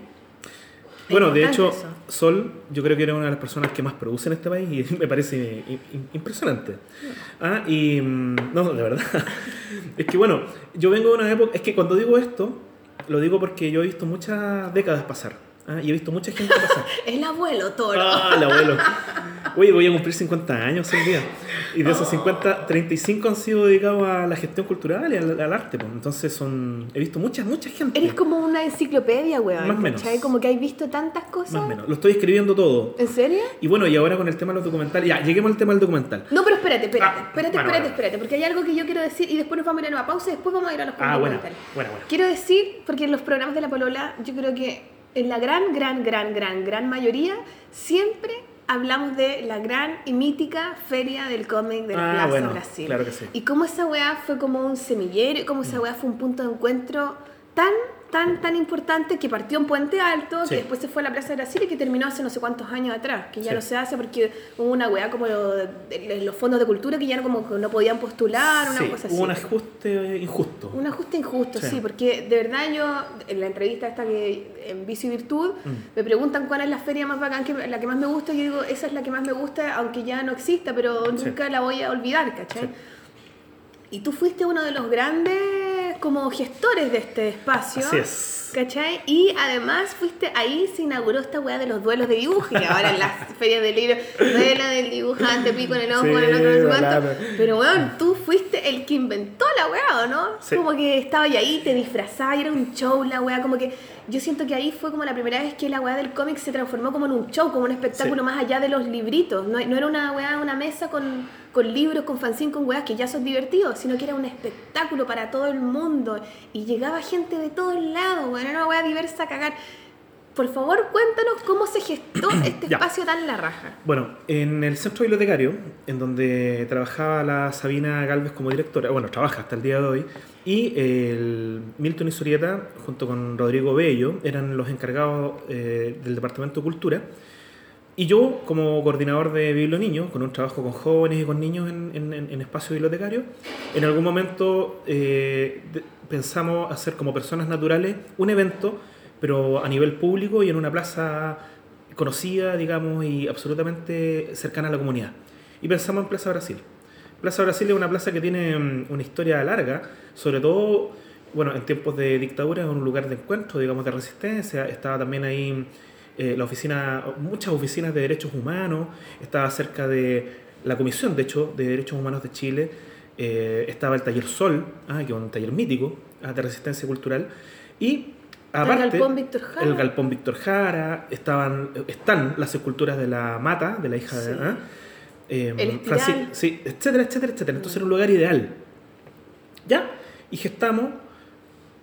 Bueno, de hecho, eso. Sol, yo creo que era una de las personas que más produce en este país y me parece impresionante. Ah, y mm, no, de verdad. Es que bueno, yo vengo de una época, es que cuando digo esto, lo digo porque yo he visto muchas décadas pasar. Ah, y he visto mucha gente pasar. El abuelo toro. Ah, el abuelo. Oye, voy a cumplir 50 años el día. Y de esos 50, 35 han sido dedicados a la gestión cultural y al, al arte. pues. Entonces son, he visto mucha, mucha gente. Eres como una enciclopedia, weón. Más o menos. Como que has visto tantas cosas. Más o menos. Lo estoy escribiendo todo. ¿En serio? Y bueno, y ahora con el tema de los documentales. Ya, lleguemos al tema del documental. No, pero espérate, espérate, Ah, espérate, bueno, espérate, bueno. espérate, porque hay algo que yo quiero decir y después nos vamos a ir a una pausa y después vamos a ir a los Ah, bueno. documentales. Bueno, bueno. Quiero decir, porque en los programas de la Polola, yo creo que en la gran, gran, gran, gran, gran mayoría, siempre hablamos de la gran y mítica feria del cómic de la Ah, Plaza bueno, Brasil. claro que sí. Y cómo esa weá fue como un semillero, cómo esa weá fue un punto de encuentro tan, tan, tan importante que partió en Puente Alto, Sí. que después se fue a la Plaza de Brasil y que terminó hace no sé cuántos años atrás, que ya Sí. no se hace porque hubo una weá como los fondos de cultura que ya no, como no podían postular, una sí, cosa así. hubo un ajuste injusto. Un ajuste injusto, sí. Porque de verdad yo, en la entrevista esta que en Vicio y Virtud, Mm. me preguntan cuál es la feria más bacán, que, la que más me gusta, y yo digo, esa es la que más me gusta, aunque ya no exista, pero nunca la voy a olvidar, ¿cachai? Y tú fuiste uno de los grandes como gestores de este espacio. Así es. ¿Cachai? Y además fuiste ahí, se inauguró esta weá de los duelos de dibujo, y ahora en las ferias de libro, duela del dibujante, pico en el ojo, Sí, en el otro, no sé cuánto. Pero weón, tú fuiste el que inventó la weá, ¿o no? Sí. Como que estaba ahí, te disfrazaba y era un show la weá, como que yo siento que ahí fue como la primera vez que la weá del cómic se transformó como en un show, como un espectáculo Sí. más allá de los libritos. No, no era una weá, una mesa con, con libros, con fanzine, con weas que ya son divertidos, sino que era un espectáculo para todo el mundo. Y llegaba gente de todos lados, weón, era una weá diversa a cagar. Por favor, cuéntanos cómo se gestó este Ya. espacio tan la raja. Bueno, en el centro bibliotecario, en donde trabajaba la Sabina Galvez como directora, bueno, trabaja hasta el día de hoy, y el Milton y Surieta, junto con Rodrigo Bello, eran los encargados eh, del Departamento de Cultura. Y yo, como coordinador de Biblo Niño, con un trabajo con jóvenes y con niños en, en, en- espacio bibliotecario, en algún momento eh, pensamos hacer como personas naturales un evento, pero a nivel público y en una plaza conocida, digamos, y absolutamente cercana a la comunidad. Y pensamos en Plaza Brasil. Plaza Brasil es una plaza que tiene mm, una historia larga, sobre todo, bueno, en tiempos de dictadura, es un lugar de encuentro, digamos, de resistencia. Estaba también ahí eh, la oficina, muchas oficinas de derechos humanos, estaba cerca de la Comisión, de hecho, de Derechos Humanos de Chile, eh, estaba el Taller Sol, ah, que es un taller mítico ah, de resistencia cultural, y aparte... Galpón Víctor Jara. El Galpón Víctor Jara, estaban, están las esculturas de la Mata, de la hija Sí. de... Eh, El. Francis- sí, etcétera, etcétera, etcétera. Entonces era un lugar ideal. ¿Ya? Y gestamos.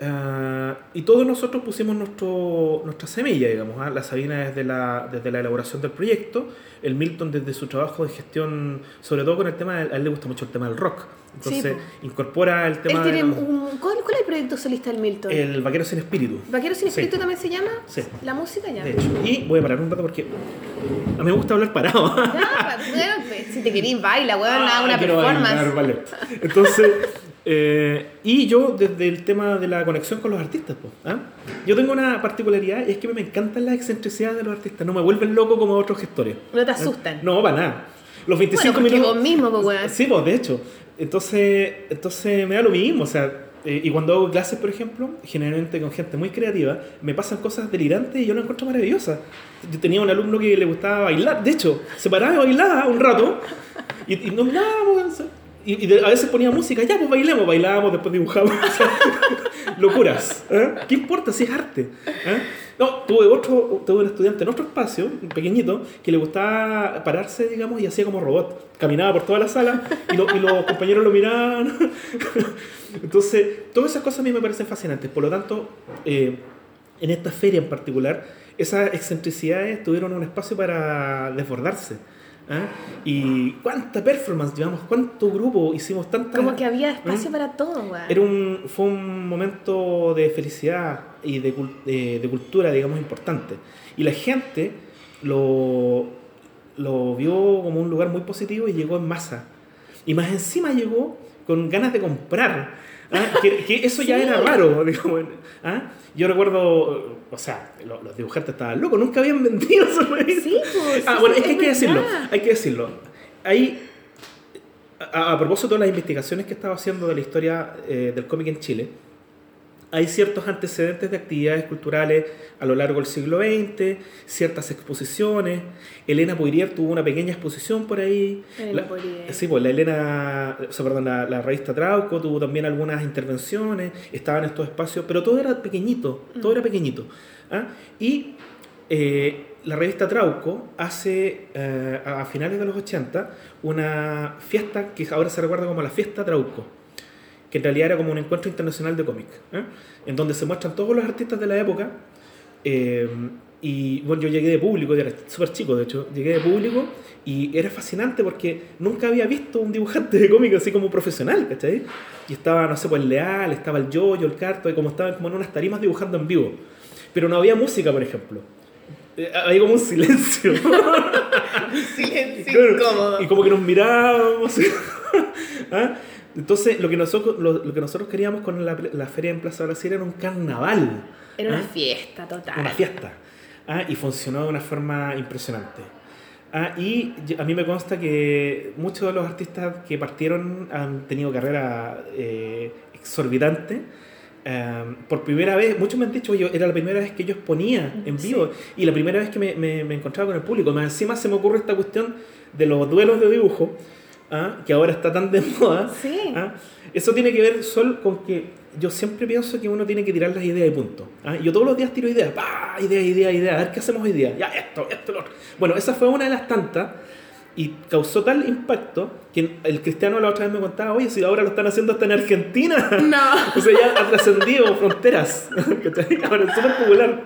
ah, y todos nosotros pusimos nuestro, nuestra semilla, digamos. ¿ah? La Sabina desde la, desde la elaboración del proyecto, el Milton desde su trabajo de gestión, sobre todo con el tema, a él le gusta mucho el tema del rock. Entonces po. incorpora el Él tema tiene del un, ¿cuál, cuál es el proyecto solista del Milton? el vaquero sin espíritu. ¿Vaquero sin Sí. espíritu también se llama? Sí. La música ya. De hecho. Y voy a parar un rato porque a mí me gusta hablar parado. Ya, bueno, pues, si te querís baila, weón, Ah, una performance. bailar ballet. Entonces, eh, y yo desde el tema de la conexión con los artistas, pues, ¿ah? yo tengo una particularidad y es que me encantan las excentricidades de los artistas, no me vuelven loco como otros gestores. No te asustan. No, para nada. Los Bueno, 25 porque minutos... vos mismo, pues. Sí, pues, de hecho. Entonces, entonces me da lo mismo, o sea, eh, y cuando hago clases, por ejemplo, generalmente con gente muy creativa, me pasan cosas delirantes y yo lo encuentro maravillosa. Yo tenía un alumno que le gustaba bailar, de hecho, se paraba y bailaba un rato, y, y nos mirábamos, y, a veces ponía música, ya, pues bailemos, bailábamos, después sea, locuras. ¿eh? ¿Qué importa si es arte? ¿eh? No, tuve otro, tuve un estudiante en otro espacio, un pequeñito, que le gustaba pararse, digamos, y hacía como robot. Caminaba por toda la sala y los compañeros lo miraban. Entonces, todas esas cosas a mí me parecen fascinantes. Por lo tanto, eh, en esta feria en particular, esas excentricidades tuvieron un espacio para desbordarse. ¿Ah? Y cuánta performance llevamos, cuánto grupo hicimos tanta... Como que había espacio ¿Mm? para todo, weón. Era un, fue un momento de felicidad y de, de- de cultura, digamos, importante. Y la gente lo, lo vio como un lugar muy positivo y llegó en masa. Y más encima llegó con ganas de comprar. ¿Ah? que, que eso ya Sí. era raro. digamos, ¿ah? Yo recuerdo, o sea, lo- los, dibujantes estaban locos, nunca habían vendido revista. Sí, pues, Ah, bueno, es que hay que decirlo, hay que decirlo. Hay, a, a propósito de las investigaciones que estaba haciendo de la historia eh, del cómic en Chile, hay ciertos antecedentes de actividades culturales a lo largo del siglo XX, ciertas exposiciones. Elena Poirier tuvo una pequeña exposición por ahí. Elena La- Poirier. sí, pues la Elena, o sea, perdón, la, la revista Trauco tuvo también algunas intervenciones, estaban en estos espacios, pero todo era pequeñito, todo era pequeñito. ¿ah? Y eh, la revista Trauco hace eh, a finales de los 80 una fiesta que ahora se recuerda como la fiesta Trauco que en realidad era como un encuentro internacional de cómic, ¿eh? en donde se muestran todos los artistas de la época. eh, y bueno, yo llegué de público, yo era súper chico de hecho, llegué de público y era fascinante porque nunca había visto un dibujante de cómic así como profesional, ¿cachai? Y estaba, no sé, pues el Leal, estaba el Yoyo, el Carto, y como estaban como en unas tarimas dibujando en vivo. Pero no había música, por ejemplo. Eh, Había como un silencio. Silencio Claro, incómodo. Y como que nos mirábamos. ¿Ah? Entonces, lo que, nosotros, lo, lo que nosotros queríamos con la, la feria en Plaza Brasil era un carnaval. Era una ¿ah? fiesta total. Una fiesta. ¿ah? Y funcionó de una forma impresionante. Ah, y yo- a mí me consta que muchos de los artistas que partieron han tenido carrera eh, exorbitante. Eh, por primera vez, muchos me han dicho, oye, era la primera vez que yo exponía en Sí. vivo y la primera vez que me, me- me encontraba con el público. Más encima se me ocurre esta cuestión de los duelos de dibujo, ¿ah? que ahora está tan de moda. Sí. ¿ah? Eso tiene que ver solo con que yo siempre pienso que uno tiene que tirar las ideas y punto. ¿ah? Yo todos los días tiro ideas, ¡pah! idea, idea, idea, a ver qué hacemos hoy día. Ya, esto, esto, lo otro. Bueno, esa fue una de las tantas y causó tal impacto que el cristiano la otra vez me contaba, oye, si ahora lo están haciendo hasta en Argentina. No. O sea, ya ha trascendido fronteras. Ahora es súper popular.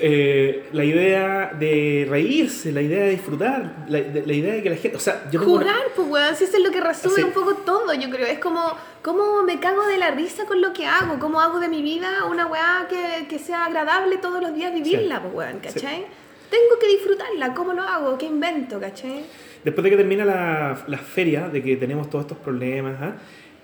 Eh, la idea de reírse, la idea de disfrutar, la, de- la idea de que la gente. O sea, yo tengo una- Jugar, pues weón, si eso es lo que resume Sí. un poco todo, yo creo. Es como, cómo me cago de la risa con lo que hago, cómo hago de mi vida una weá que, que sea agradable todos los días vivirla, pues weón, ¿cachai? Tengo que disfrutarla, ¿cómo lo hago? ¿Qué invento, cachai? Después de que termina la, la feria, de que tenemos todos estos problemas, ¿ah?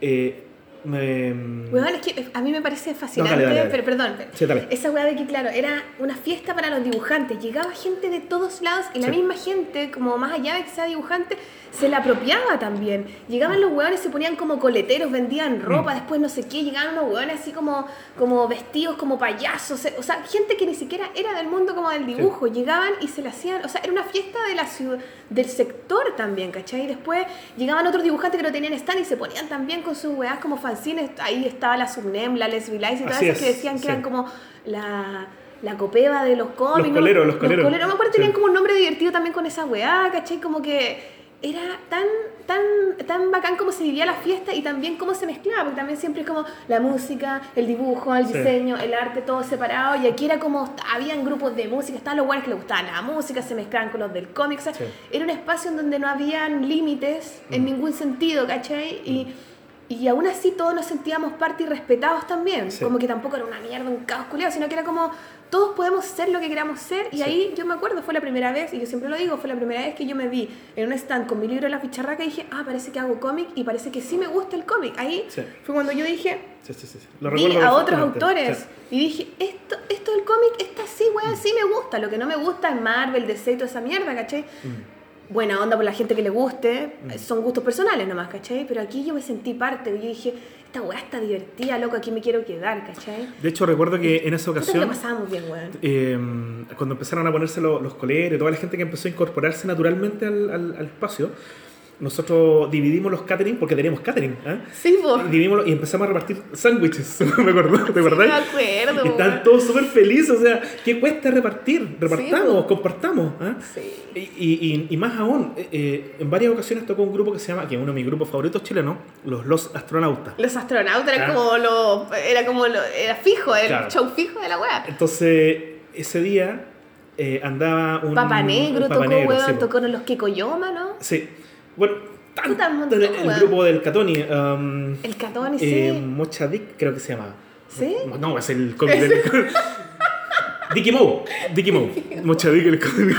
eh, Weón, es que a mí me parece fascinante, dale, dale, dale. pero perdón, Sí, esa weá de que, claro, era una fiesta para los dibujantes, llegaba gente de todos lados y la Sí. misma gente, como más allá de que sea dibujante, se la apropiaba también. Llegaban los weones, se ponían como coleteros, vendían ropa, Mm. después no sé qué, llegaban unos weones así como, como vestidos como payasos, o sea, gente que ni siquiera era del mundo como del dibujo, llegaban y se la hacían, o sea, era una fiesta de la ciudad, del sector también, ¿cachai? Y después llegaban otros dibujantes que no tenían stand y se ponían también con sus weas como fanzines, ahí estaba la Subnem, la Lice y todas esas que decían que sí. eran como la, la copeva de los cómics. ¿no? coleros, los coleros. No me acuerdo, Sí. tenían como un nombre divertido también con esa weá, ¿cachai? Como que era tan, tan, tan bacán como se vivía la fiesta y también cómo se mezclaba, porque también siempre es como la música, el dibujo, el Sí. diseño, el arte, todo separado, y aquí era como, habían grupos de música, estaban los buenos que les gustaba la música, se mezclaban con los del cómic, o sea, Sí. era un espacio en donde no habían límites en Mm. ningún sentido, ¿cachai? Y, y aún así todos nos sentíamos parte y respetados también. Sí. Como que tampoco era una mierda, un caos culiado, sino que era como todos podemos ser lo que queramos ser. Y Sí. ahí yo me acuerdo, fue la primera vez, y yo siempre lo digo, fue la primera vez que yo me vi en un stand con mi libro en la ficharraca y dije, ah, parece que hago cómic y parece que sí me gusta el cómic. Ahí Sí. fue cuando yo dije. Lo vi a otros autores y dije, esto, esto del cómic, esta sí, weón, sí me gusta. Lo que no me gusta es Marvel, DC y toda esa mierda, ¿cachai? Mm. Buena onda por la gente que le guste, son gustos personales nomás, ¿cachai? Pero aquí yo me sentí parte, yo dije, esta weá está divertida, loco, aquí me quiero quedar, ¿cachai? De hecho, recuerdo que en esa que ocasión, pasábamos bien, weón. eh, cuando empezaron a ponerse lo- los coleros, toda la gente que empezó a incorporarse naturalmente al, al- al espacio, nosotros dividimos los catering, porque teníamos catering, ¿ah? Sí. Y, dividimos, y empezamos a repartir sándwiches, me acuerdo, ¿te acordás? me acuerdo, Y están todos súper felices, o sea, ¿qué cuesta repartir? Repartamos, compartamos. ¿ah? Sí. Y, y- y más aún, eh, eh, en varias ocasiones tocó un grupo que se llama, que es uno de mis grupos favoritos chilenos, los Los Astronautas. Los astronautas era Ah. como lo. Era como lo. Era fijo, el Claro. show fijo de la weá. Entonces, ese día eh, andaba un... Papa Negro un Papa tocó, Negro, sí, tocó en los Kikoyoma, ¿no? Sí. Bueno, tanto Puta, montón, el, weón. grupo del Catoni. um, El Catoni, eh, sí. Mocha Dick, creo que se llama. ¿Sí? No, es el cómic del... Dicky Moe. Dicky Moe. Mocha Dick, el cómic.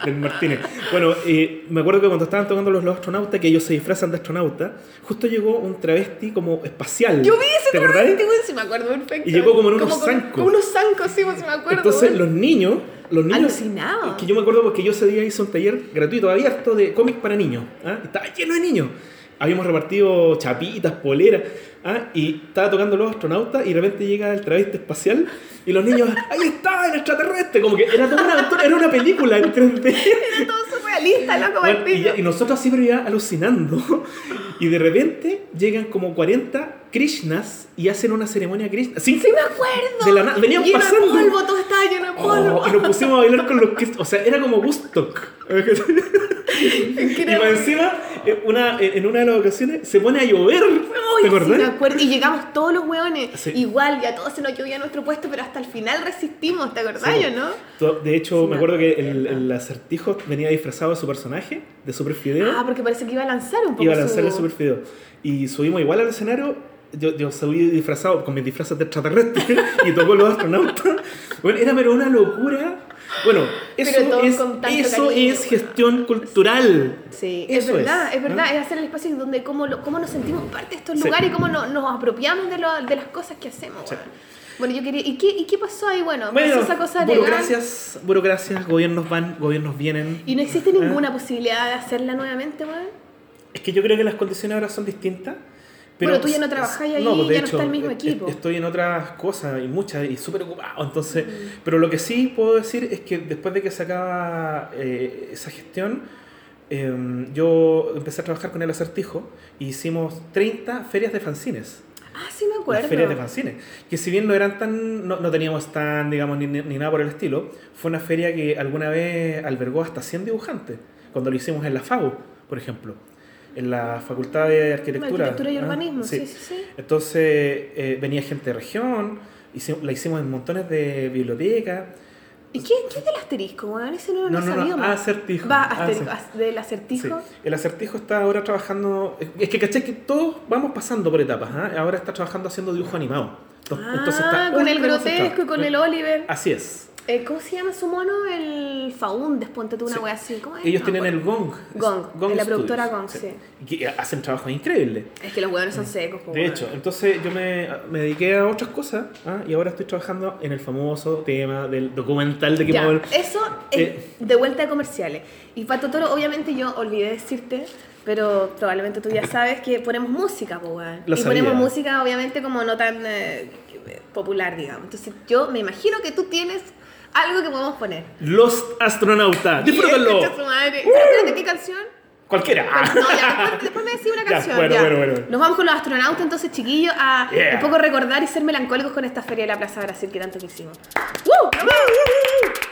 del Martínez. Bueno, eh, me acuerdo que cuando estaban tocando los, los astronautas, que ellos se disfrazan de astronauta, justo llegó un travesti como espacial. Yo vi ese ¿Te acordás? travesti, weón, sí me acuerdo perfecto. Y llegó como en unos zancos. Como unos zancos, sí, pues, sí me acuerdo. Entonces weón. los niños, los niños, Alucinado. que yo me acuerdo porque yo ese día hice un taller gratuito, abierto de cómics para niños. ¿ah? Estaba lleno de niños. Habíamos repartido chapitas, poleras, ¿ah? y estaba tocando los astronautas y de repente llega el travesti espacial y los niños, ahí está, el extraterrestre, como que era toda una aventura, era una película en 3D. Era todo surrealista, loco, Bueno, y, ya- y nosotros así pero ya alucinando. Y de repente llegan como 40 Krishnas y hacen una ceremonia Krishna. Sin Sí, me acuerdo. De la nada, venían pasando. polvo, todo lleno de polvo. Oh, y nos pusimos a bailar con los que. O sea, era como Woodstock. y más encima, en una, en una de las ocasiones, se pone a llover. Uy, ¿Te sí, acordás? me acuerdo. Y llegamos todos los hueones. Sí. Igual, ya todos se nos llovía nuestro puesto, pero hasta el final resistimos, ¿te acordás Sí, yo, no? De hecho, me acuerdo que el, el acertijo venía disfrazado de su personaje, de Super Fideo. Ah, porque parece que iba a lanzar un poco iba a lanzar el su... Super Fideo. Y subimos igual al escenario. Yo, yo subí disfrazado con mis disfraces de extraterrestre y tocó los astronautas. Bueno, era pero una locura. Bueno, eso, es, eso cariño, es gestión cultural. Sí, Eso es verdad, es, es, verdad, ¿no? es hacer el espacio donde cómo, lo- cómo nos sentimos parte de estos Sí. lugares y cómo no- nos apropiamos de, lo- de las cosas que hacemos. Sí. Bueno, yo quería... ¿Y qué, ¿Y qué pasó ahí? Bueno, Bueno, pasó esa cosa legal burocracias, burocracias, gobiernos van, gobiernos vienen. y no existe ¿Eh? ninguna posibilidad de hacerla nuevamente, weón. Es que yo creo que las condiciones ahora son distintas. Pero Bueno, tú ya no trabajas ahí, pues, de ya no está el mismo e- equipo. Estoy en otras cosas y muchas y súper ocupado. Entonces, Mm. pero lo que sí puedo decir es que después de que se acaba eh, esa gestión, eh, yo empecé a trabajar con el acertijo y hicimos 30 ferias de fanzines. Ah, sí me acuerdo. Las ferias de fanzines. Que si bien no eran tan. No, no teníamos stand, digamos, ni, ni nada por el estilo, fue una feria que alguna vez albergó hasta 100 dibujantes. Cuando lo hicimos en la FAU, por ejemplo. En la Facultad de Arquitectura. Arquitectura y ¿ah? Urbanismo, sí, sí, sí. Entonces eh, venía gente de región, hicimos- la hicimos en montones de bibliotecas. ¿Y qué, qué es del asterisco, weón? Ese no, No, no, sabía, no, acertijo. Va, Ah, asterisco, as- del acertijo. El acertijo está ahora trabajando. Es que caché que todos vamos pasando por etapas. ¿ah? Ahora está trabajando haciendo dibujo animado. Entonces, Ah, está con el grotesco y con el Oliver. Así es. Eh, ¿Cómo se llama su mono? El Faundes, ponte tú una Sí. wea así. ¿Cómo es? Ellos No tienen el. Gong. Gong, de la productora Gong, sí. Y que hacen trabajos increíbles. Es que los hueones son secos, De hecho, entonces yo me, me dediqué a otras cosas ¿ah? y ahora estoy trabajando en el famoso tema del documental de que Ya, Paul- eso es Eh. de vuelta de comerciales. Y Pato Toro, obviamente yo olvidé decirte, pero probablemente tú ya sabes que ponemos música. Lo Y sabía. ponemos música, obviamente, como no tan eh, popular, digamos. Entonces yo me imagino que tú tienes algo que podemos poner. Los astronautas. Disfrútenlo. Concha su madre. Pero espérate, ¿qué canción? Cualquiera. No, ya, después, después me decís una Ya, canción. bueno, ya. bueno, bueno. Nos vamos con los astronautas, entonces, chiquillos, a Yeah. un poco recordar y ser melancólicos con esta feria de la Plaza Brasil que tanto quisimos. ¡Woo! ¡Nos vamos!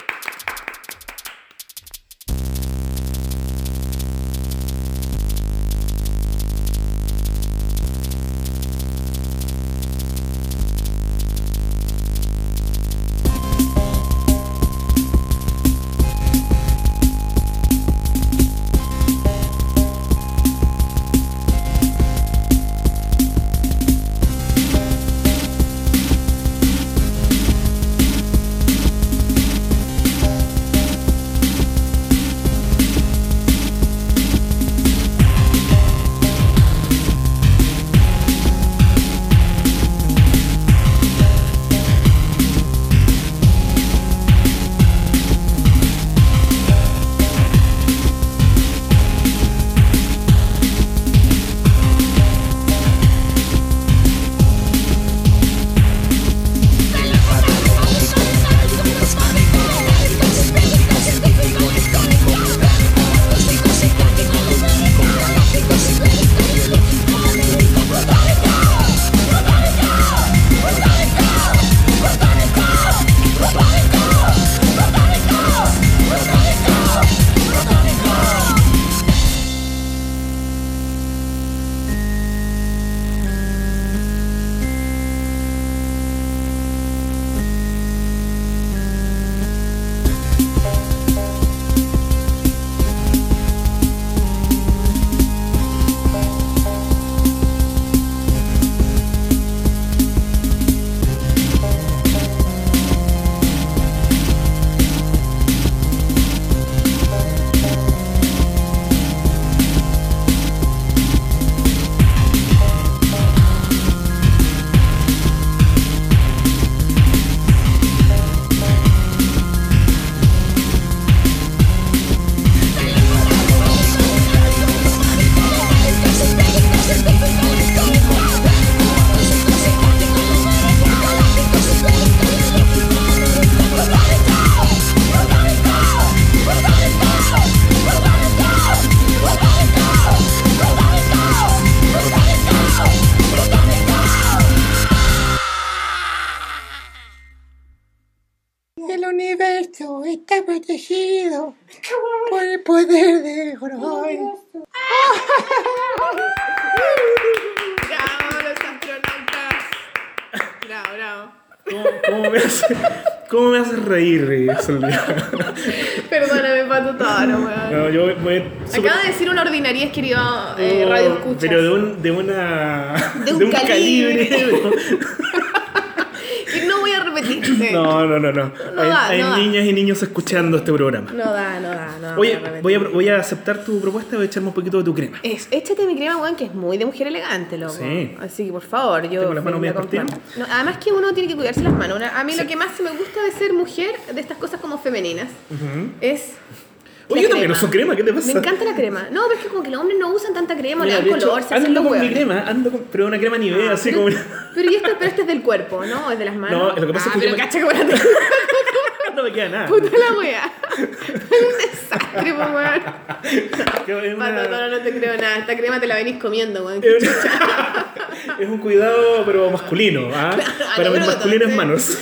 Reír, Solvia? Perdóname, Pato Toro, weón. No, yo voy súper- Acaba de decir una ordinaria, querido eh, Oh, Radio Escuchas. Pero de, un, de una. De un calibre. Y no voy No, no, no, no. No hay da, hay no da. niñas y niños escuchando este programa. No da, no da, no da. Oye, voy a, voy a aceptar tu propuesta voy a echarme un poquito de tu crema. Es, échate mi crema, weón, que es muy de mujer elegante, loco. Sí. Así que, por favor, yo... Tengo las manos partidas. No, además que uno tiene que cuidarse las manos. A mí lo que más me gusta de ser mujer, de estas cosas como femeninas, es... Oye, yo también uso crema, ¿qué te pasa? Me encanta la crema. No, pero es que como que los hombres no usan tanta crema, Mira, le dan hecho, color, se hacen ando con mi crema, ando con, pero una crema Nivea, así pero, como... pero, y esto, pero este es del cuerpo, ¿no? Es de las manos. No, lo que pasa ah, es que pero yo me- cacha no me queda nada. puta la wea. Es un desastre, po, weón. Una- Pato, Toro, no te creo nada. Esta crema te la venís comiendo, weón. es un cuidado, pero masculino, ¿ah? Para mis masculinas sí. manos.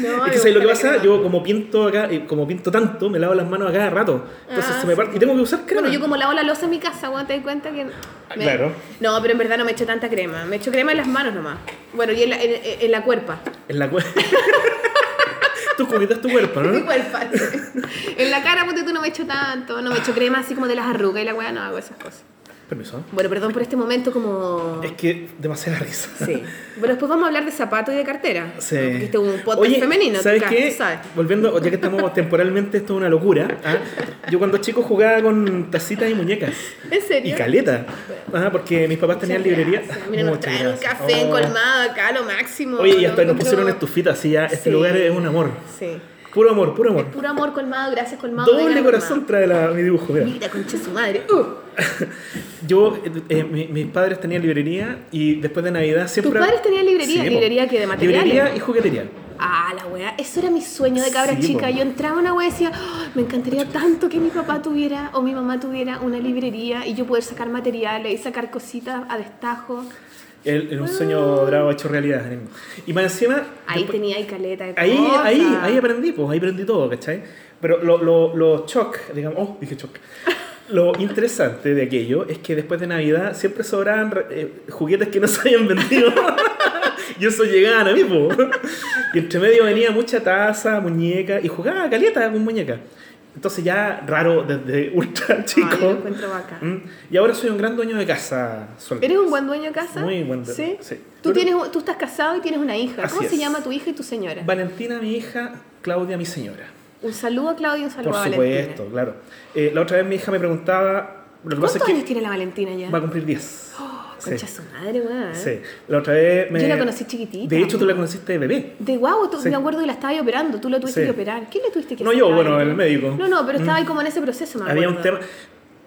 No, es que ¿sabes lo que pasa? crema. Yo como pinto acá, como pinto tanto, me lavo las manos a cada rato. Entonces Ah, se me parte. Y tengo que usar crema. Bueno, yo como lavo la losa en mi casa, weón, te das cuenta que... me- claro. No, pero en verdad no me echo tanta crema. Me echo crema en las manos nomás. Bueno, y en la, en, en la cuerpa. En la cuerpa. Tú cuidas tu cuerpo, Mi ¿no? en la cara, ponte tú, no me echo tanto. No me echo crema así como de las arrugas y la weá, no hago esas cosas. Permiso. Bueno, perdón por este momento como... Es que demasiada risa. Sí. Pero después vamos a hablar de zapatos y de cartera. Sí. Porque este es un podcast Oye, femenino. ¿sabes qué? sabes. Volviendo, ya que estamos temporalmente, esto es una locura. ¿ah? Yo cuando chico jugaba con tacitas y muñecas. ¿En serio? Y caleta. Ah, porque mis papás tenían librería. Mira, nos traen un café Oh. colmado acá, lo máximo. Oye, y hasta nos pusieron estufita, así ya. Este Sí. lugar es un amor. Sí. Puro amor, puro amor. Puro amor colmado, gracias colmado. Doble corazón trae la, mi dibujo, mira. colmado. Mira, concha su madre. Uh. Yo, eh, eh, mi- mis padres tenían librería y después de Navidad siempre... ¿Tus padres tenían librería? po. ¿Librería qué, de materiales? Librería y juguetería. Ah, la wea. Eso era mi sueño de cabra Sí, chica. po. Yo entraba a una wea y decía, "Oh, me encantaría tanto que mi papá tuviera o mi mamá tuviera una librería y yo poder sacar materiales y sacar cositas a destajo. El, el un sueño dorado hecho realidad. Y más encima... Ahí después- tenía ahí caleta de Ahí, cosas. ahí, ahí aprendí, pues, ahí aprendí todo, ¿cachai? Pero lo, lo, lo shock, digamos, oh, dije shock. Lo interesante de aquello es que después de Navidad siempre sobraban eh, juguetes que no se habían vendido. y eso llegaban a mí, po. Y entre medio venía mucha taza, muñeca, y jugaba caleta con muñeca. Entonces ya raro desde ultra Ay, chico. lo encuentro bacán. Mm, Y ahora soy un gran dueño de casa. Sol. ¿Eres un buen dueño de casa? Muy buen dueño, ¿Sí? sí. Tú, Pero- tienes, tú estás casado y tienes una hija. ¿Cómo se llama tu hija y tu señora? Valentina, mi hija, Claudia, mi señora. Un saludo a Claudia y un saludo Por a supuesto, Valentina. claro. Eh, la otra vez mi hija me preguntaba. Lo ¿Cuántos años que tiene la Valentina ya? va a cumplir 10. Oh, Sí. concha su madre, weón. Sí. La otra vez me. Yo la conocí chiquitita. De hecho, tú la conociste de bebé. De guau, tú- Sí. me acuerdo que la estaba operando, tú la tuviste Sí. que operar. ¿Quién le tuviste que No yo, bueno, el médico. No, no, pero estaba Mm. ahí como en ese proceso, me Había un tema.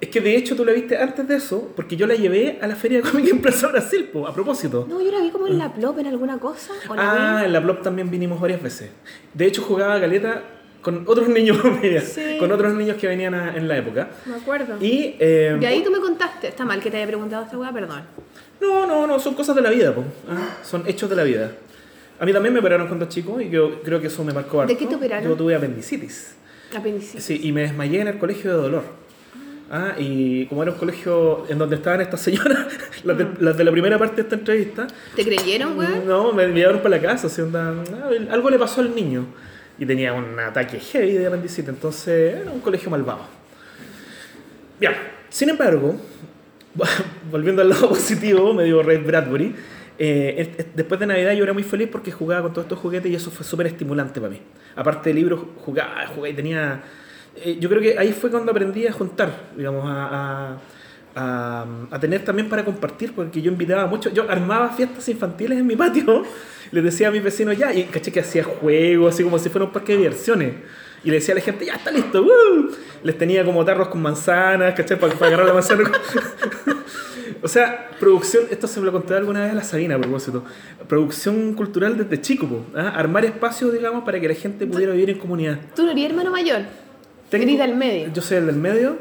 Es que de hecho tú la viste antes de eso, porque yo la llevé a la feria de cómic en Plaza Brasil, po, a propósito. No, yo la vi como en la plop en alguna cosa. ¿o la ah, vi? en la Plop también vinimos varias veces. De hecho, jugaba Galeta con otros niños, Sí. con otros niños que venían a- en la época. Me acuerdo. Y. eh, De ahí tú me contaste. Está mal que te haya preguntado esta weá, perdón. No, no, no, son cosas de la vida, po. Ah, son hechos de la vida. A mí también me operaron cuando chico y yo creo que eso me marcó harto. ¿De qué te operaron? Yo tuve apendicitis. Apendicitis. Sí, y me desmayé en el colegio de dolor. Ah, y como era un colegio en donde estaban estas señoras, las de, las de la primera parte de esta entrevista, ¿Te creyeron, weón? no, me llevaron para la casa, así, onda, ah, algo le pasó al niño. Y tenía un ataque heavy de apendicitis, entonces era un colegio malvado. Bien, sin embargo, volviendo al lado positivo, me digo Ray Bradbury, eh, es- es- después de Navidad yo era muy feliz porque jugaba con todos estos juguetes y eso fue súper estimulante para mí. Aparte de libros, jugaba, jugaba y tenía... eh, yo creo que ahí fue cuando aprendí a juntar, digamos, a, a, a- a tener también para compartir, porque yo invitaba mucho, yo armaba fiestas infantiles en mi patio, les decía a mis vecinos ya, y caché que hacía juegos, así como si fuera un parque de diversiones. Y le decía a la gente, ya está listo, ¡woo! Les tenía como tarros con manzanas, ¿cachai? Para, para agarrar la manzana. o sea, producción, esto se me lo conté alguna vez a la Sabina a propósito. Producción cultural desde chico, ¿ah? armar espacios, digamos, para que la gente pudiera vivir en comunidad. Tú no eres hermano mayor. Tengo- Eres del medio. Yo soy el del medio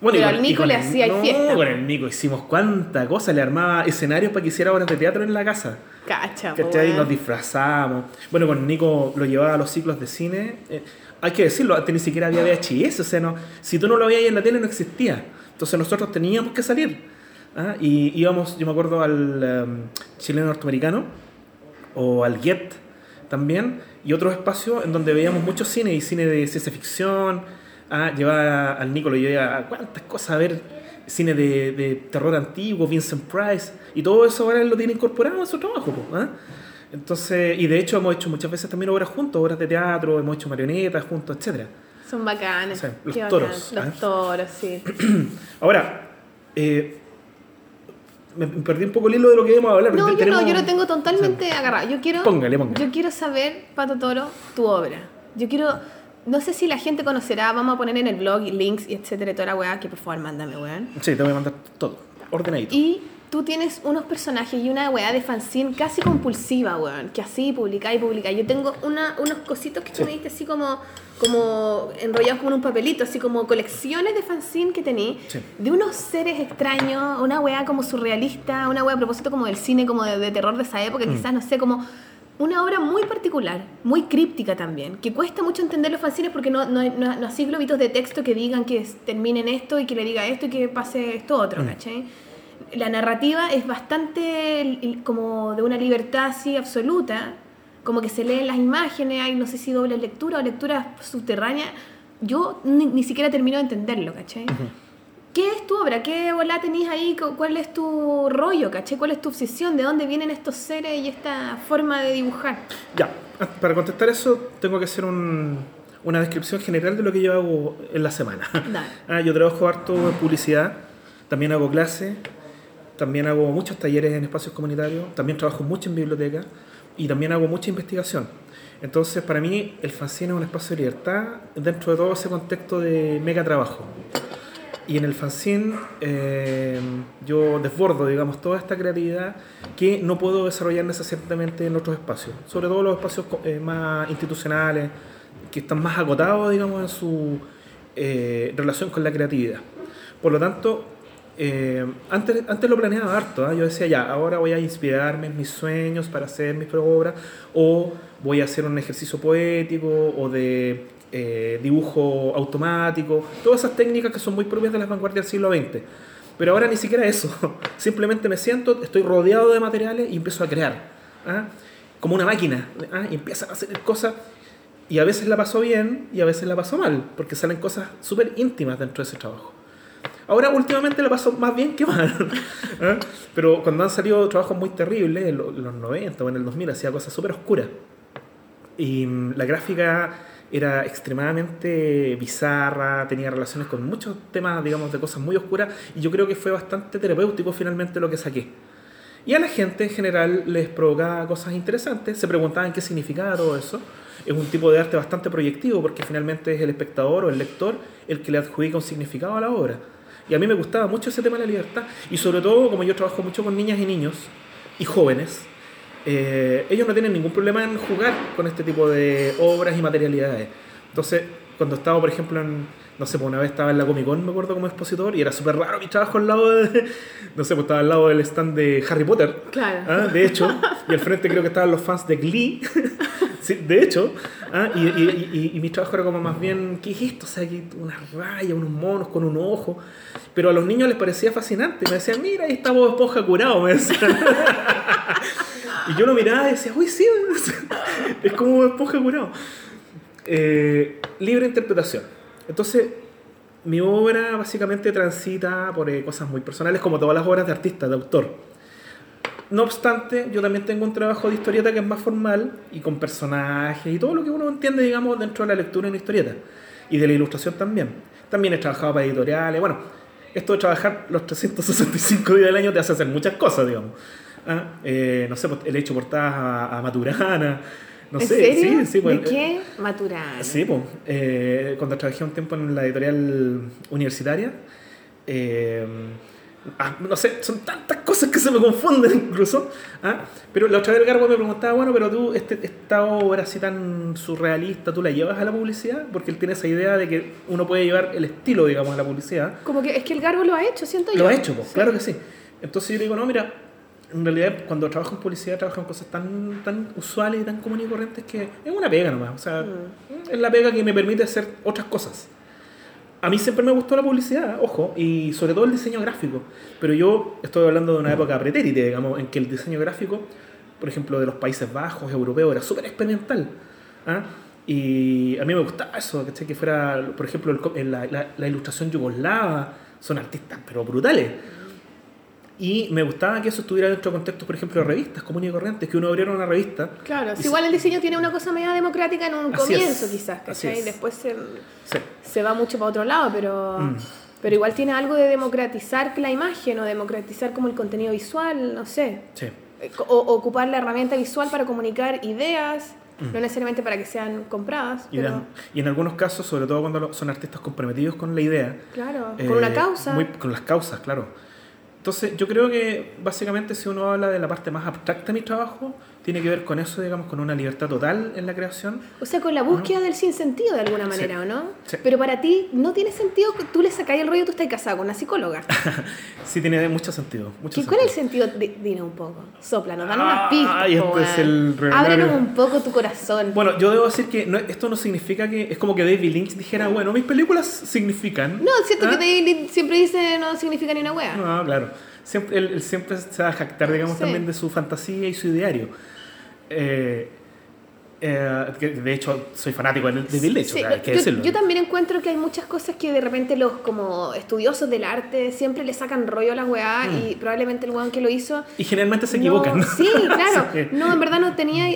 Bueno, Pero con- al Nico le hacía no, fiesta. con el Nico hicimos cuánta cosa, le armaba escenarios para que hiciera obras de teatro en la casa. Cacha, ¿Cachai? weón. Nos disfrazamos. Bueno, con Nico lo llevaba a los ciclos de cine. Eh, hay que decirlo, antes ni siquiera había VHS, o sea, no, si tú no lo veías en la tele no existía. Entonces nosotros teníamos que salir. ¿ah? Y íbamos, yo me acuerdo al em, chileno norteamericano o al Get también, y otros espacios en donde veíamos mucho cine y cine de ciencia ficción. Ah, llevaba al Nico, lo llevé a cuántas cosas a ver cine de, de terror antiguo, Vincent Price, y todo eso ahora él lo tiene incorporado en su trabajo. ¿ah? Entonces, y de hecho hemos hecho muchas veces también obras juntos, obras de teatro, hemos hecho marionetas juntos, etcétera. Son bacanes. Sí, los Qué toros, bacán. ¿ah? Los toros, sí. Ahora, eh, me perdí un poco el hilo de lo que íbamos a hablar. No, yo no, tenemos- yo lo tengo totalmente agarrado. Yo quiero, Póngale, póngale. yo quiero saber, Pato Toro, tu obra. Yo quiero, no sé si la gente conocerá, vamos a poner en el blog links y etcétera, toda la weá, que por favor mándame, weón. Sí, te voy a mandar todo, ordenadito. Y tú tienes unos personajes y una weá de fanzine casi compulsiva, weón, que así publicáis y publicáis. Yo tengo una, unos cositos que tú Sí. me diste así como, como enrollados como en un papelito, así como colecciones de fanzine que tení, Sí. de unos seres extraños, una weá como surrealista, una weá a propósito como del cine, como de, de terror de esa época, Mm. quizás, no sé, como una obra muy particular, muy críptica también, que cuesta mucho entender los fanzines porque no, no, no, no así globitos de texto que digan que terminen esto y que le diga esto y que pase esto otro, Mm. ¿cachai? La narrativa es bastante como de una libertad así absoluta, como que se leen las imágenes, hay no sé si doble lectura o lectura subterránea. Yo ni, ni siquiera termino de entenderlo, ¿cachai? ¿Qué es tu obra? ¿Qué bola tenés ahí? Cu- ¿Cuál es tu rollo, caché? ¿Cuál es tu obsesión? ¿De dónde vienen estos seres y esta forma de dibujar? Ya, para contestar eso, tengo que hacer un- una descripción general de lo que yo hago en la semana. Dale. Ah, yo trabajo harto en publicidad, también hago clases, también hago muchos talleres en espacios comunitarios, también trabajo mucho en biblioteca y también hago mucha investigación. Entonces, para mí, el fanzine es un espacio de libertad dentro de todo ese contexto de mega trabajo. Y en el fanzine eh, yo desbordo, digamos, toda esta creatividad que no puedo desarrollar necesariamente en otros espacios, sobre todo los espacios eh, más institucionales, que están más acotados, digamos, en su eh, relación con la creatividad. Por lo tanto, antes, antes lo planeaba harto, ¿ah? yo decía ya, ahora voy a inspirarme en mis sueños para hacer mis obras, o voy a hacer un ejercicio poético, o de eh, dibujo automático, todas esas técnicas que son muy propias de las vanguardias del siglo XX. Pero ahora ni siquiera eso, simplemente me siento, estoy rodeado de materiales y empiezo a crear, ¿ah? como una máquina, ¿ah? a hacer cosas y a veces la paso bien y a veces la paso mal, porque salen cosas súper íntimas dentro de ese trabajo. Ahora últimamente la paso más bien que mal. ¿eh? Pero cuando han salido trabajos muy terribles, en los 90 o en el 2000, hacía cosas súper oscuras. Y mm, la gráfica era extremadamente bizarra, tenía relaciones con muchos temas, digamos, de cosas muy oscuras, y yo creo que fue bastante terapéutico finalmente lo que saqué. Y a la gente en general les provocaba cosas interesantes, se preguntaban qué significaba todo eso. Es un tipo de arte bastante proyectivo porque finalmente es el espectador o el lector el que le adjudica un significado a la obra. Y a mí me gustaba mucho ese tema de la libertad. Y sobre todo, como yo trabajo mucho con niñas y niños y jóvenes, eh, ellos no tienen ningún problema en jugar con este tipo de obras y materialidades. Entonces, cuando estaba, por ejemplo, en, no sé, pues una vez estaba en la Comic Con, me acuerdo como expositor, y era súper raro mi trabajo al lado de, no sé, pues estaba al lado del stand de Harry Potter. Claro. Ah, de hecho, y al frente creo que estaban los fans de Glee. Sí, de hecho, ah, y, y, y- y mi trabajo era como más bien, ¿qué es esto? O sea, que unas rayas, unos monos con un ojo. Pero a los niños les parecía fascinante. Me decían, mira, ahí está Bob Esponja curado. Me decían. y yo lo miraba y decía, uy, sí, es como Bob Esponja curado. Eh, libre interpretación. Entonces, mi obra básicamente transita por eh, cosas muy personales, como todas las obras de artista, de autor. No obstante, yo también tengo un trabajo de historieta que es más formal y con personajes y todo lo que uno entiende, digamos, dentro de la lectura en historieta y de la ilustración también. También he trabajado para editoriales. Bueno, esto de trabajar los 365 días del año te hace hacer muchas cosas, digamos. Ah, eh, no sé, pues, he hecho portadas a, a Maturana. No ¿En sé, serio? sí, sí, pues, ¿De qué? Maturana. Sí, pues, eh, cuando trabajé un tiempo en la editorial universitaria, eh, Ah, no sé, son tantas cosas que se me confunden incluso. ¿ah? Pero la otra vez el Garbo me preguntaba, bueno, pero tú, este, esta obra así tan surrealista, ¿tú la llevas a la publicidad? Porque él tiene esa idea de que uno puede llevar el estilo, digamos, a la publicidad. Como que es que el Garbo lo ha hecho, siento yo. Lo ha hecho, pues, claro que sí. Entonces yo le digo, no, mira, en realidad cuando trabajo en publicidad trabajo en cosas tan, tan usuales y tan comunes y corrientes que es una pega nomás. O sea, Mm. es la pega que me permite hacer otras cosas. A mí siempre me gustó la publicidad, ojo, y sobre todo el diseño gráfico. Pero yo estoy hablando de una época pretérite, digamos, en que el diseño gráfico, por ejemplo, de los Países Bajos, europeos, era súper experimental. ¿ah? Y a mí me gustaba eso, ¿cachai? que fuera, por ejemplo, el la, la- la ilustración yugoslava, son artistas, pero brutales. Y me gustaba que eso estuviera dentro de contextos, por ejemplo, de revistas comunes y corrientes, que uno abriera una revista. Claro, si Y igual el diseño tiene una cosa media democrática en un comienzo es, quizás, es. Después se, Sí. se va mucho para otro lado, pero, Mm. pero igual tiene algo de democratizar la imagen o democratizar como el contenido visual, no sé. Sí. Eh, O, ocupar la herramienta visual para comunicar ideas, Mm. no necesariamente para que sean compradas, Y, pero y en algunos casos, sobre todo cuando son artistas comprometidos con la idea. claro, eh, con una causa. muy- con las causas, claro. Entonces, yo creo que básicamente si uno habla de la parte más abstracta de mi trabajo, tiene que ver con eso, digamos, con una libertad total en la creación. O sea, con la búsqueda del sinsentido de alguna manera, Sí. ¿o no? Sí. Pero para ti no tiene sentido que tú le sacáis el rollo, tú estás casado con una psicóloga. Sí tiene mucho sentido. Mucho ¿Qué, ¿Cuál es el sentido. sentido? Di- Dinos un poco. Soplanos, danos Ah, unas pistas. y po, este es weón. el Ábrenos un poco tu corazón. Bueno, yo debo decir que no- esto no significa que. Es como que David Lynch dijera, bueno, mis películas significan. no, siento ¿ah? que David Lynch siempre dice no significa ni una wea. No, claro. Siempre, él, él siempre se va a jactar, digamos, Sí. también de su fantasía y su ideario. Eh, eh, de hecho, soy fanático de David Lynch, Sí, yo, yo también encuentro que hay muchas cosas que de repente los como estudiosos del arte siempre le sacan rollo a la weá y probablemente el weón que lo hizo Y generalmente Mm. se no- equivocan. sí, claro. Sí. No, en verdad no tenía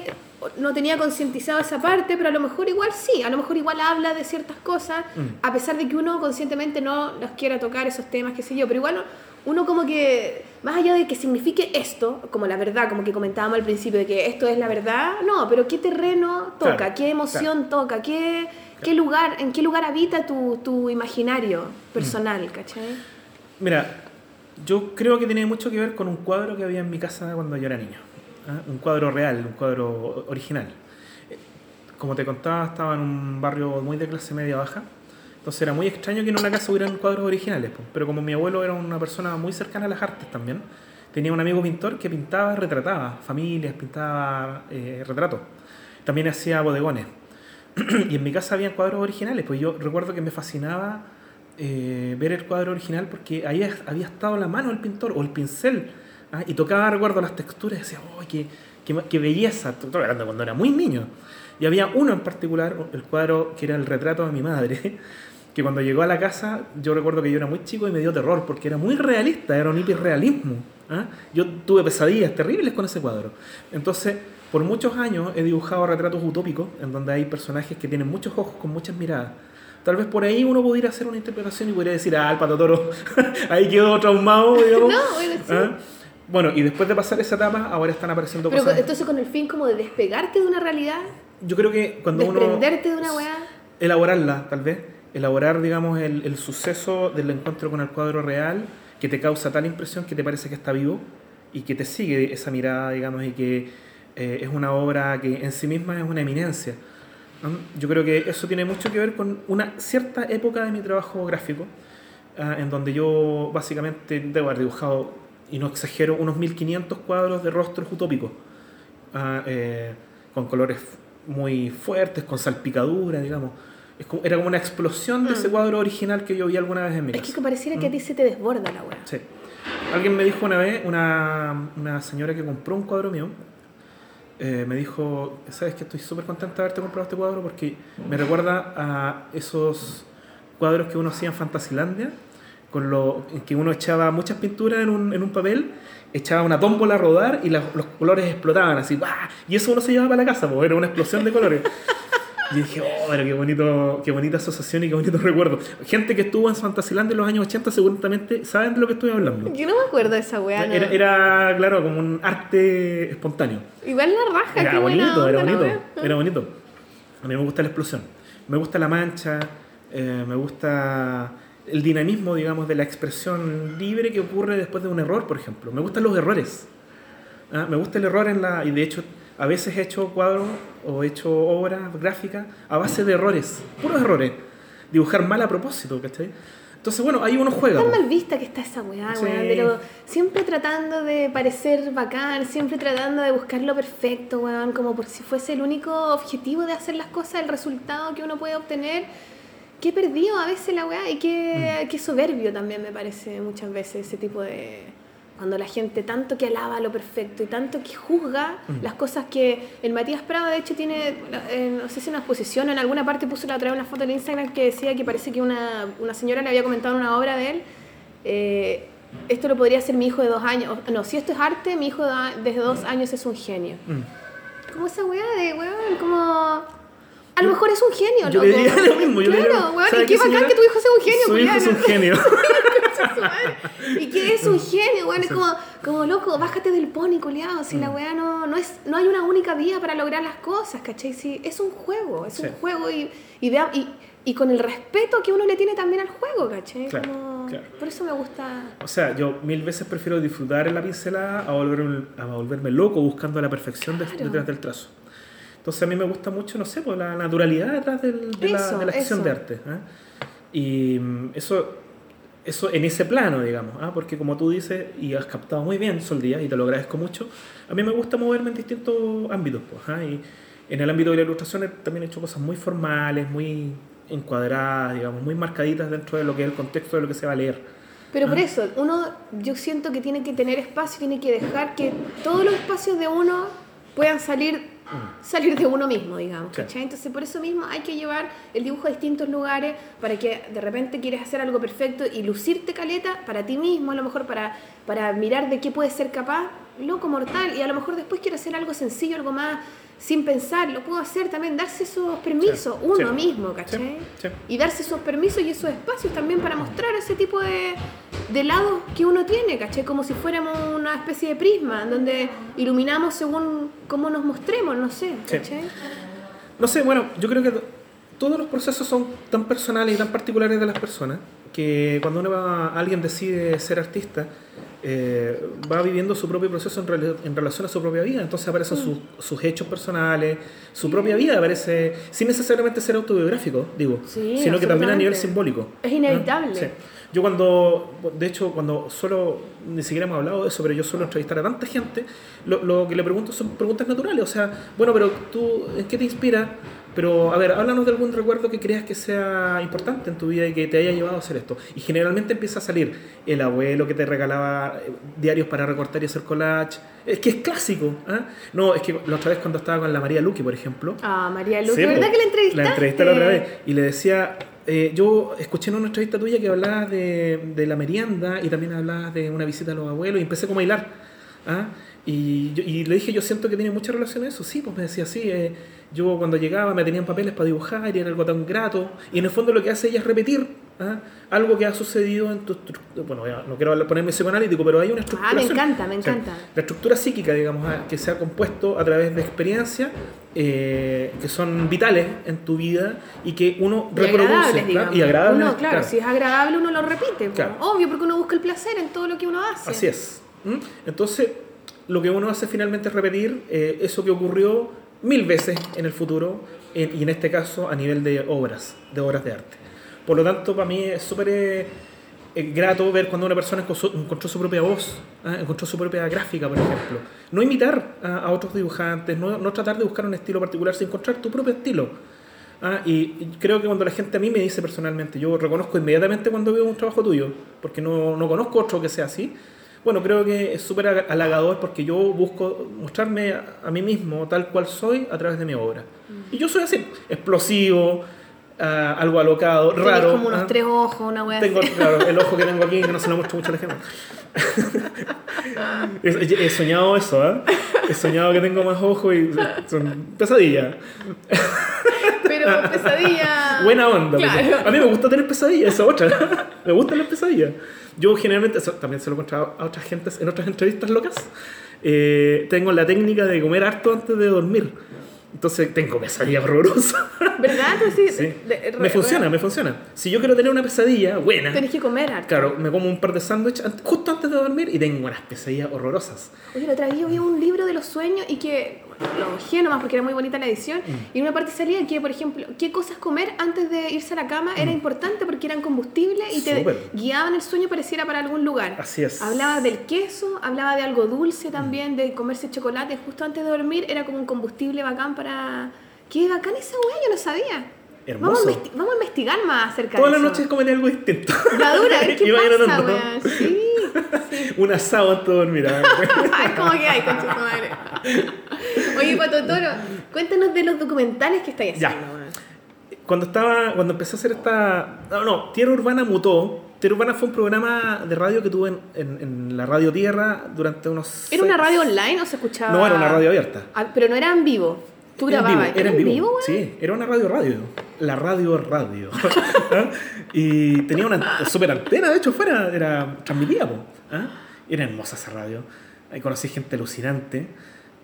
no tenía concientizado esa parte, pero a lo mejor igual sí, a lo mejor igual habla de ciertas cosas, Mm. a pesar de que uno conscientemente no los quiera tocar esos temas, qué sé yo, pero igual uno como que, más allá de que signifique esto, como la verdad, como que comentábamos al principio, de que esto es la verdad, no, pero qué terreno toca, Claro, qué emoción toca, qué, qué lugar, en qué lugar habita tu, tu imaginario personal, ¿cachai? Mira, yo creo que tiene mucho que ver con un cuadro que había en mi casa cuando yo era niño. ¿ah? Un cuadro real, un cuadro original. Eh, Como te contaba, estaba en un barrio muy de clase media baja. Entonces era muy extraño que en una casa hubieran cuadros originales. po. Pero como mi abuelo era una persona muy cercana a las artes también, tenía un amigo pintor que pintaba, retrataba familias, pintaba eh, retratos. También hacía bodegones. y en mi casa habían cuadros originales, pues yo recuerdo que me fascinaba eh, ver el cuadro original porque ahí había estado la mano del pintor o el pincel ¿ah? y tocaba, recuerdo, las texturas y decía, ¡oh, qué, qué, qué belleza! Estoy hablando cuando era muy niño. Y había uno en particular, el cuadro que era el retrato de mi madre, que cuando llegó a la casa, yo recuerdo que yo era muy chico y me dio terror porque era muy realista, era un hiperrealismo. ¿ah? Yo tuve pesadillas terribles con ese cuadro. Entonces, por muchos años he dibujado retratos utópicos en donde hay personajes que tienen muchos ojos con muchas miradas. Tal vez por ahí uno pudiera hacer una interpretación y podría decir, ah, el patotoro, ahí quedó traumado, digamos. No, bueno, sí. ¿Ah? Bueno, y después de pasar esa etapa, ahora están apareciendo Pero cosas. entonces con el fin como de despegarte de una realidad, Yo creo que cuando uno. desprenderte de una weá. elaborarla, tal vez, elaborar, digamos, el, el suceso del encuentro con el cuadro real que te causa tal impresión que te parece que está vivo y que te sigue esa mirada, digamos, y que eh, es una obra que en sí misma es una eminencia. Yo creo que eso tiene mucho que ver con una cierta época de mi trabajo gráfico, ah, en donde yo básicamente debo haber dibujado, y no exagero, unos 1500 cuadros de rostros utópicos, eh, con colores muy fuertes, con salpicadura, digamos. Es como- era como una explosión de ese cuadro original que yo vi alguna vez en mi Mm. Es casa. que pareciera que a ti se te desborda la weá. Sí. Alguien me dijo una vez, una, una señora que compró un cuadro mío, eh, me dijo, sabes que estoy súper contenta de haberte comprado este cuadro porque me recuerda a esos cuadros que uno hacía en Fantasilandia, con lo en que uno echaba muchas pinturas en un, en un papel, echaba una tómbola a rodar y la- los colores explotaban así, ¡guau! y eso uno se llevaba para la casa, porque era una explosión de colores. Y dije, oh, pero qué, bonito, qué bonita asociación y qué bonito recuerdo. Gente que estuvo en Fantasilandia en los años 80 seguramente saben de lo que estoy hablando. Yo no me acuerdo de esa weá. no. Era, era, claro, como un arte espontáneo. Igual la raja, Era qué bonito, era bonito, era bonito. A mí me gusta la explosión. Me gusta la mancha, eh, me gusta el dinamismo, digamos, de la expresión libre que ocurre después de un error, por ejemplo. Me gustan los errores. Ah, Me gusta el error en la... Y de hecho, a veces he hecho cuadros o he hecho obras gráficas a base de errores, puros errores. Dibujar mal a propósito, ¿cachai? Entonces, bueno, ahí uno juega. Tan mal vista que está esa weá, Sí. weón, pero siempre tratando de parecer bacán, siempre tratando de buscar lo perfecto, weón, como por si fuese el único objetivo de hacer las cosas, el resultado que uno puede obtener. Qué perdido a veces la weá y qué, Mm. qué soberbio también me parece muchas veces ese tipo de... Cuando la gente tanto que alaba lo perfecto y tanto que juzga Mm. las cosas que el Matías Prado de hecho tiene, eh, no sé si una exposición, en alguna parte puso la otra vez una foto en Instagram que decía que parece que una, una señora le había comentado en una obra de él, eh, esto lo podría hacer mi hijo de dos años, no, si esto es arte, mi hijo de, de dos años es un genio. Mm. Como esa weá de, weón, como... A lo mejor es un genio, Yo loco. lo mismo. Yo claro, diría, weón, ¿sabe y qué bacán señora? que tu hijo sea un genio, Su hijo es un genio. Y que es un genio, weón, es como, como loco, bájate del pony, culiado. Si la Mm. weá no, no, es, no hay una única vía para lograr las cosas, ¿cachai? Si es un juego, es Sí. un juego y, y, y, y con el respeto que uno le tiene también al juego, ¿cachai? Claro, Como- claro. Por eso me gusta. O sea, yo mil veces prefiero disfrutar en la pincelada a volverme, a volverme loco buscando la perfección de- Claro. detrás del trazo. Entonces a mí me gusta mucho, no sé, pues, la naturalidad detrás del- de, la, Eso, de la acción eso. de arte. ¿ah? Y mm, eso, eso en ese plano, digamos, ¿ah? porque como tú dices, y has captado muy bien, Sol Díaz, y te lo agradezco mucho, a mí me gusta moverme en distintos ámbitos. Pues, ¿ah? Y en el ámbito de la ilustración también he hecho cosas muy formales, muy encuadradas, digamos, muy marcaditas dentro de lo que es el contexto de lo que se va a leer. Pero por eso, uno, yo siento que tiene que tener espacio, tiene que dejar que todos los espacios de uno puedan salir, salir de uno mismo, digamos. Sí. ¿cachai? Entonces, por eso mismo hay que llevar el dibujo a distintos lugares para que de repente quieres hacer algo perfecto y lucirte caleta para ti mismo, a lo mejor para, para mirar de qué puedes ser capaz, loco mortal, y a lo mejor después quiero hacer algo sencillo, algo más sin pensar, lo puedo hacer también, darse esos permisos, Sí, uno sí. mismo, ¿cachai? sí. y darse esos permisos y esos espacios también para mostrar ese tipo de, de lados que uno tiene, ¿cachai? Como si fuéramos una especie de prisma, en donde iluminamos según cómo nos mostremos, no sé. ¿cachai? No sé, bueno, yo creo que todos los procesos son tan personales y tan particulares de las personas que cuando uno va, alguien decide ser artista, eh, va viviendo su propio proceso en, rela- en relación a su propia vida. Entonces aparecen sus- sus hechos personales, su propia vida aparece, sin necesariamente ser autobiográfico, digo, Sí, sino que también a nivel simbólico. Es inevitable. ¿no? Sí. Yo cuando, de hecho, cuando solo, ni siquiera hemos hablado de eso, pero yo suelo entrevistar a tanta gente, lo, lo que le pregunto son preguntas naturales. O sea, bueno, pero tú, ¿en qué te inspira? Pero, a ver, háblanos de algún recuerdo que creas que sea importante en tu vida y que te haya llevado a hacer esto. Y generalmente empieza a salir el abuelo que te regalaba eh, diarios para recortar y hacer collage. Es que es clásico. ¿ah? No, es que la otra vez cuando estaba con la María Luque, por ejemplo, Ah, María Luque, Sí, ¿verdad que la entrevistaste? La entrevisté la otra vez y le decía, eh, yo escuché en una entrevista tuya que hablabas de, de la merienda y también hablabas de una visita a los abuelos y empecé como a hilar. ¿ah? Y, yo- y le dije, yo siento que tiene mucha relación a eso. Sí, pues me decía, sí, eh, yo cuando llegaba me tenían papeles para dibujar y era algo tan grato. Y en el fondo lo que hace ella es repetir ¿ah? algo que ha sucedido en tu... Bueno, ya no quiero ponerme psicoanalítico, pero hay una estructura... Ah, me encanta, me encanta. la estructura psíquica, digamos, ah, que se ha compuesto a través de experiencias eh, que son vitales en tu vida y que uno Y reproduce digamos. y agradables. Uno, claro, claro. si es agradable uno lo repite. Claro. obvio, porque uno busca el placer en todo lo que uno hace. Así es. ¿Mm? Entonces, lo que uno hace finalmente es repetir eh, eso que ocurrió mil veces en el futuro en- y en este caso a nivel de obras, de obras de arte. Por lo tanto, para mí es súper eh, eh, grato ver cuando una persona encontró, su propia voz, ¿ah? encontró su propia gráfica, por ejemplo. No imitar a, a otros dibujantes, no, no tratar de buscar un estilo particular, sino encontrar tu propio estilo. Ah, y, y creo que cuando la gente a mí me dice personalmente, yo reconozco inmediatamente cuando veo un trabajo tuyo, porque no, no conozco otro que sea así. Bueno, creo que es súper halagador porque yo busco mostrarme a, a mí mismo tal cual soy a través de mi obra. Y yo soy así, explosivo, ah, algo alocado, Tenés raro. como unos ah. tres ojos, una wea Tengo, así. claro, el ojo que tengo aquí, que no se lo muestro mucho a la gente. he, he soñado eso, ¿eh? He soñado que tengo más ojos y son pesadillas. Pero pesadilla. Buena onda. Claro. A mí me gusta tener pesadillas, esa es otra. me gustan las pesadillas. Yo generalmente, eso también se lo he encontrado a otras gentes en otras entrevistas locas, eh, tengo la técnica de comer harto antes de dormir. Entonces tengo pesadillas horrorosas. ¿Verdad? Sí, Sí. de- re- Me funciona, me funciona. Si yo quiero tener una pesadilla buena, Tenés que comer harto. claro, me como un par de sándwiches justo antes de dormir y tengo unas pesadillas horrorosas. Oye, la otra vez yo vi un libro de los sueños y que lo bajé nomás porque era muy bonita la edición. Mm. Y en una parte salía que, por ejemplo, qué cosas comer antes de irse a la cama era importante porque eran combustible y te Mm. Súper. guiaban el sueño pareciera para algún lugar. Así es. Hablaba del queso, hablaba de algo dulce también, de comerse chocolate justo antes de dormir. Era como un combustible bacán para. ¡Qué bacán esa weá! Yo no sabía. Vamos a, vamos investigar más acerca Todas de las eso. noches comeré algo distinto. La dura, ¿qué Iba a ir pasa, weá? Sí, sí. Un asado antes de dormir. Ay, ¿cómo que hay, concha tu madre? Oye, Pato Toro, cuéntanos de los documentales que estáis haciendo. weón. cuando estaba cuando empecé a hacer esta no no Tierra Urbana mutó Tierra Urbana fue un programa de radio que tuve en, en- en la radio Tierra durante unos ¿Era una radio online o se escuchaba? no era una radio abierta Ah, pero no era en vivo. Tú Era en grababas. vivo, era en vivo, sí era una radio radio la radio radio ¿Ah? y tenía una super antena de hecho fuera era transmitía po, ¿ah? era hermosa esa radio ahí conocí gente alucinante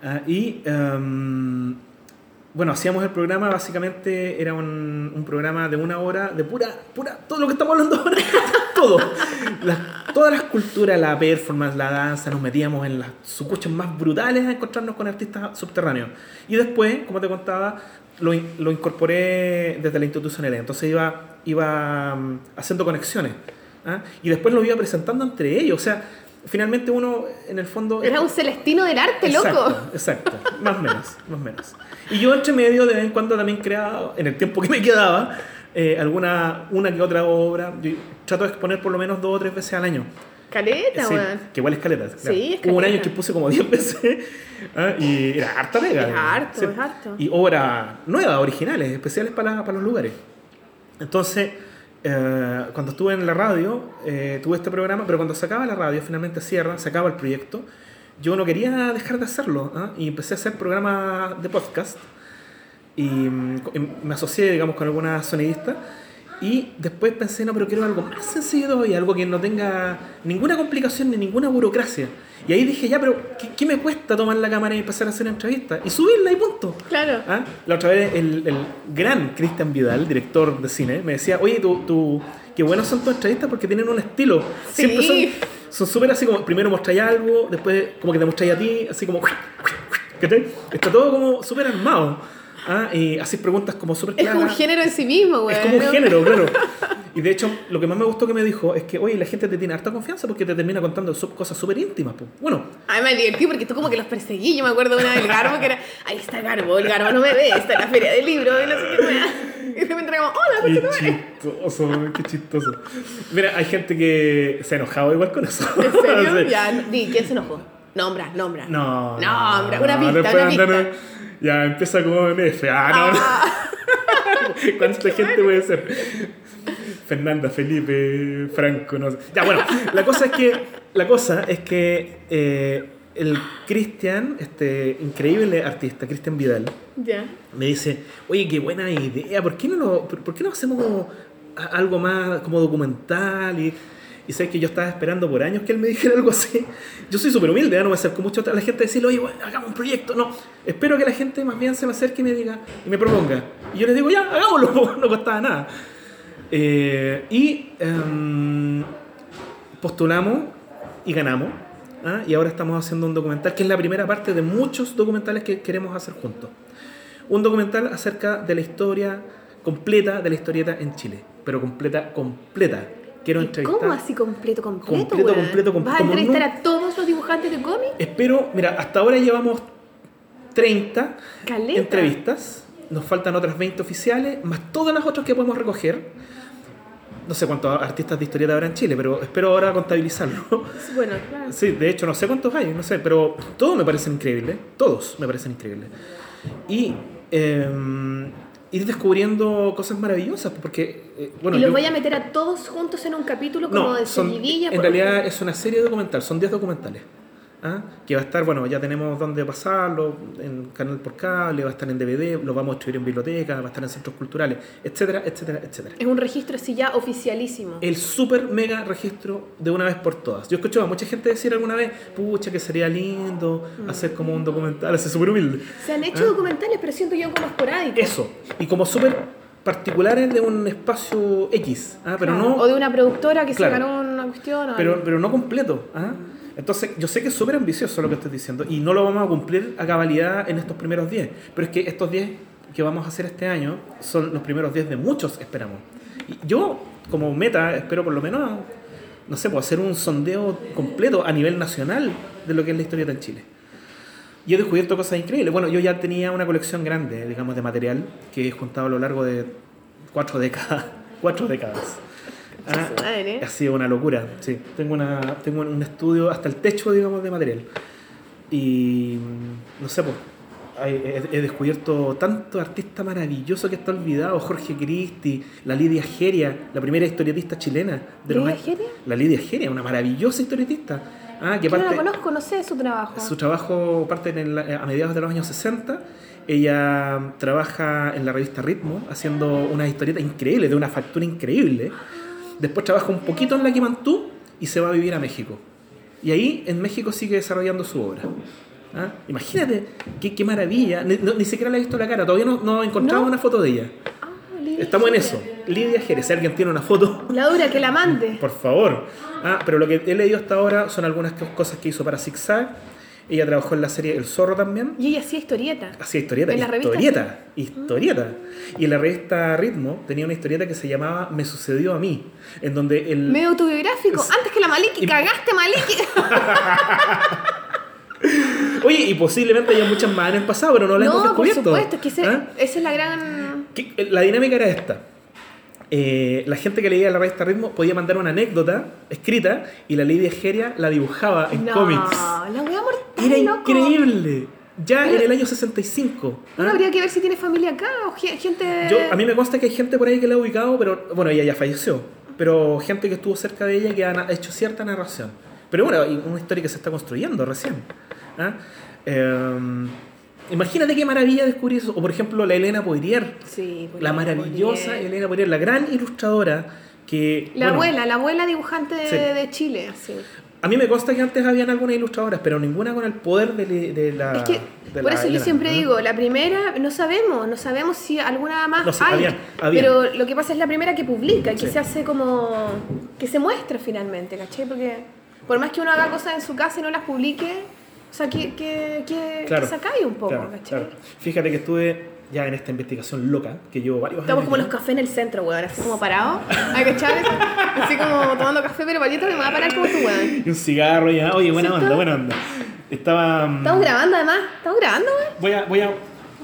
¿ah? y em, bueno, hacíamos el programa, básicamente era un, un programa de una hora de pura, pura, todo lo que estamos hablando ahora, todo. Todas las culturas, la performance, la danza, nos metíamos en las sucuchas más brutales a encontrarnos con artistas subterráneos. Y después, como te contaba, lo, lo incorporé desde la institucionalidad. Entonces iba, iba mm, haciendo conexiones. ¿ah? Y después lo iba presentando entre ellos. O sea, finalmente uno, en el fondo... Era un celestino del arte, Exacto, loco. Exacto, más o menos, más o menos. Y yo entre medio de vez en cuando también creaba, en el tiempo que me quedaba, eh, alguna, una que otra obra. Yo trato de exponer por lo menos dos o tres veces al año. Caleta, Sí, weón. que igual es caleta. claro. Sí, es Hubo un año caleta. que puse como 10 veces ¿ah? y era harta pega. Es harto, es harto. Y obras nuevas, originales, especiales para, para los lugares. Entonces, eh, cuando estuve en la radio, eh, tuve este programa, pero cuando se acaba la radio, finalmente cierra, se acaba el proyecto, yo no quería dejar de hacerlo ¿ah? y empecé a hacer programas de podcast y mm, co- y me asocié, digamos, con algunas sonidistas y después pensé, no, pero quiero algo más sencillo todavía, algo que no tenga ninguna complicación ni ninguna burocracia. Y ahí dije, ya, pero ¿qué, qué me cuesta tomar la cámara y empezar a hacer entrevistas? Y subirla y punto. Claro. ¿Ah? La otra vez el, el gran Cristian Vidal, director de cine, me decía, oye, tú, tú, qué buenas son tus entrevistas porque tienen un estilo. Sí. Siempre son son súper así como, primero mostráis algo, después como que te mostráis a ti, así como... ¿cachai? Está todo como súper armado. ¿Ah? Y así preguntas como súper Es como un claras. género en sí mismo, weón. Es como un ¿no? género, claro. Y de hecho, lo que más me gustó que me dijo es que, oye, la gente te tiene harta confianza porque te termina contando sub- cosas súper íntimas. po. Bueno, A mí me divertí porque tú como que los perseguí. Yo me acuerdo de una del Garbo que era, ahí está Garbo, el Garbo no me ve, está en la feria del libro, y no sé qué weá. Y de repente como, hola, Qué concha tu madre". chistoso, qué chistoso. Mira, hay gente que se ha enojado igual con eso. ¿En serio? Sí. Ya, di, ¿quién se enojó? Nombra, nombra. No. Nombra, una no, pista, después una pista. Ya empieza con F. Ah, no, Ah, no. ¿Cuánta gente puede ser? Fernanda, Felipe, Franco, no sé. Ya, bueno, la cosa es que, la cosa es que eh, el Cristian, este increíble artista, Cristian Vidal, ya. me dice, oye, qué buena idea, ¿por qué no, lo, por, por qué no hacemos algo más como documental? Y, y sabes que yo estaba esperando por años que él me dijera algo así. Yo soy súper humilde, ¿eh? no me acerco mucho a la gente a decirle, oye, hagamos un proyecto. No, espero que la gente más bien se me acerque y me diga, y me proponga. Y yo les digo, ya, hagámoslo, no costaba nada. Eh, y em, postulamos y ganamos. ¿ah? Y ahora estamos haciendo un documental que es la primera parte de muchos documentales que queremos hacer juntos. Un documental acerca de la historia completa de la historieta en Chile. Pero completa, completa. Quiero ¿Y entrevistar. ¿Cómo así completo, completo? Completo, weón? completo, completo, ¿Vas a entrevistar no- a todos los dibujantes de cómics? Espero, mira, hasta ahora llevamos 30 Caleta. entrevistas. Nos faltan otras 20 oficiales, más todas las otras que podemos recoger. No sé cuántos artistas de historieta habrá en Chile, pero espero ahora contabilizarlo. Bueno, claro. Sí, de hecho no sé cuántos hay, no sé, pero todos me parecen increíbles, todos me parecen increíbles. Y eh, ir descubriendo cosas maravillosas, porque, eh, bueno, y los yo- voy a meter a todos juntos en un capítulo como no, de son, en realidad es una serie documental, son 10 documentales. ¿Ah? que va a estar, bueno, ya tenemos dónde pasarlo, en canal por cable, va a estar en DVD, lo vamos a distribuir en bibliotecas, va a estar en centros culturales, etcétera, etcétera, etcétera. Es un registro así ya oficialísimo. El super mega registro de una vez por todas. Yo escucho a mucha gente decir alguna vez, pucha, que sería lindo hacer como un documental, así súper humilde. Se han hecho ¿Ah? documentales, pero siento yo como esporádicos. Eso, y como súper particulares de un espacio X, ¿ah? pero Claro. no O de una productora que Claro. se ganó una cuestión. pero, pero no completo. ¿ah? Entonces, yo sé que es súper ambicioso lo que estoy diciendo y no lo vamos a cumplir a cabalidad en estos primeros 10, pero es que estos 10 que vamos a hacer este año son los primeros 10 de muchos, esperamos. Y yo, como meta, espero por lo menos, no sé, pues hacer un sondeo completo a nivel nacional de lo que es la historieta en Chile. Y he descubierto cosas increíbles. Bueno, yo ya tenía una colección grande, digamos, de material que he juntado a lo largo de cuatro décadas. Cuatro décadas. Ah, madre. ha sido una locura, sí. Tengo, una, tengo un estudio hasta el techo, digamos, de material. Y no sé, pues, he, he descubierto tanto artista maravilloso que está olvidado. Jorge Cristi, la Lidia Geria, la primera historietista chilena. De los ¿Lidia años- Geria? La Lidia Geria, una maravillosa historietista. Ah, que Yo no parte, la conozco, no sé su trabajo. su trabajo parte en la- a mediados de los años 60. Ella trabaja en la revista Ritmo, haciendo unas historietas increíbles, de una factura increíble. Después trabaja un poquito en la Quimantú y se va a vivir a México. Y ahí en México sigue desarrollando su obra. ¿Ah? Imagínate, qué, qué maravilla. Ni, no- ni siquiera le he visto la cara, todavía no, no una foto de ella. Ah, Estamos en eso. Lidia Jerez, si alguien tiene una foto, La dura que la mande. por favor. Ah, pero lo que he leído hasta ahora son algunas co- cosas que hizo para Zigzag. Ella trabajó en la serie El Zorro también. Y ella hacía historieta. Hacía historieta, ¿En la revista? historieta, historieta. Y en la revista Ritmo tenía una historieta que se llamaba Me sucedió a mí, en donde el... Medio autobiográfico. Es- Antes que la Maliki. y- Cagaste, Maliki. Oye, y posiblemente haya muchas más en el pasado, pero no las hemos no, por descubierto. supuesto. Es que ese- ¿Ah? esa es la gran. Que- La dinámica era esta. Eh, la gente que leía la revista Ritmo podía mandar una anécdota escrita y la Lidia Geria la dibujaba en no, cómics. la voy a mortal, Era loco. increíble. Ya Pero- en el año 65. ¿ah? Bueno, habría que ver si tiene familia acá o ge- gente. Yo, a mí me consta que hay gente por ahí que la ha ubicado, pero bueno, ella ya falleció. Pero gente que estuvo cerca de ella que ha hecho cierta narración. Pero bueno, una historia que se está construyendo recién. ¿ah? Eh, imagínate qué maravilla descubrir eso. O por ejemplo, la Elena Poirier. Sí, pues, La maravillosa Poirier. Elena Poirier, la gran ilustradora que... La bueno, abuela, la abuela dibujante de, Sí. de Chile, sí. A mí me consta que antes habían algunas ilustradoras, pero ninguna con el poder de, de la... Es que, de por la eso yo Elena, siempre ¿no? digo, la primera, no sabemos, no sabemos si alguna más No, sí, hay. habían, habían. Pero lo que pasa es la primera que publica, que Sí. se hace como. que se muestra finalmente, ¿cachai? Porque por más que uno haga cosas en su casa y no las publique, o sea, que, que, que, Claro, que acabe un poco, Claro, ¿cachai? claro. Fíjate que estuve ya en esta investigación loca, que llevo varios Estamos años como ya. los cafés en el centro, weón, así como parados, ¿hay cachai? Así como tomando café, pero palito me va a parar como tú, weón. Y un cigarro ya. Oye, buena onda, buena onda. Estaba... mm, Estamos grabando además, estamos grabando, weón. Voy a... Voy a...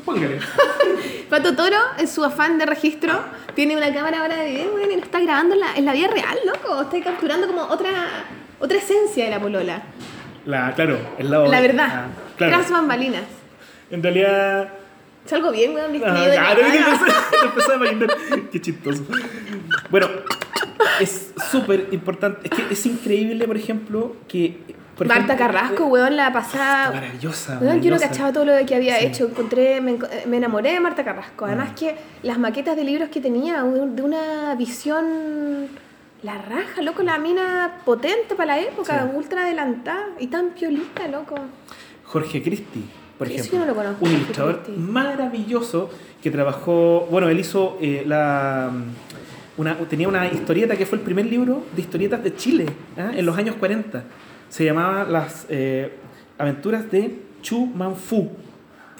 Póngale. Pato Toro, en su afán de registro, tiene una cámara ahora de video, weón, y lo está grabando en la, en la vida real, loco. Está capturando como otra, otra esencia de la polola. La, claro, el lado... La verdad. ah, claro. Tras bambalinas. En realidad... Salgo bien, weón, Ah, de claro, caballo. empecé, a imaginar. Qué chistoso. Bueno, es súper importante. Es que es increíble, por ejemplo, que. Por Marta ejemplo, Carrasco, weón, la pasada. Maravillosa. Weón, yo no cachaba todo lo que había Sí. hecho. Encontré, me, enco- me enamoré de Marta Carrasco. Además Mm. que las maquetas de libros que tenía, de una visión, la raja, loco, la mina potente para la época, Sí. ultra adelantada y tan piolita, loco. Jorge Cristi, por ejemplo. yo no lo conozco, Un ilustrador maravilloso que trabajó. Bueno, él hizo eh, la. Una, tenía una historieta que fue el primer libro de historietas de Chile ¿ah? en los años 40. Se llamaba Las eh, aventuras de Chu Manfu.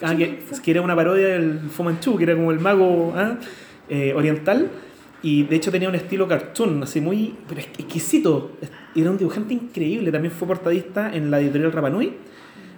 Ah, que, que era una parodia del Fu Manchu, que era como el mago ¿ah? eh, oriental. Y de hecho tenía un estilo cartoon, así muy pero exqu- exquisito. Era un dibujante increíble. También fue portadista en la editorial Rapanui.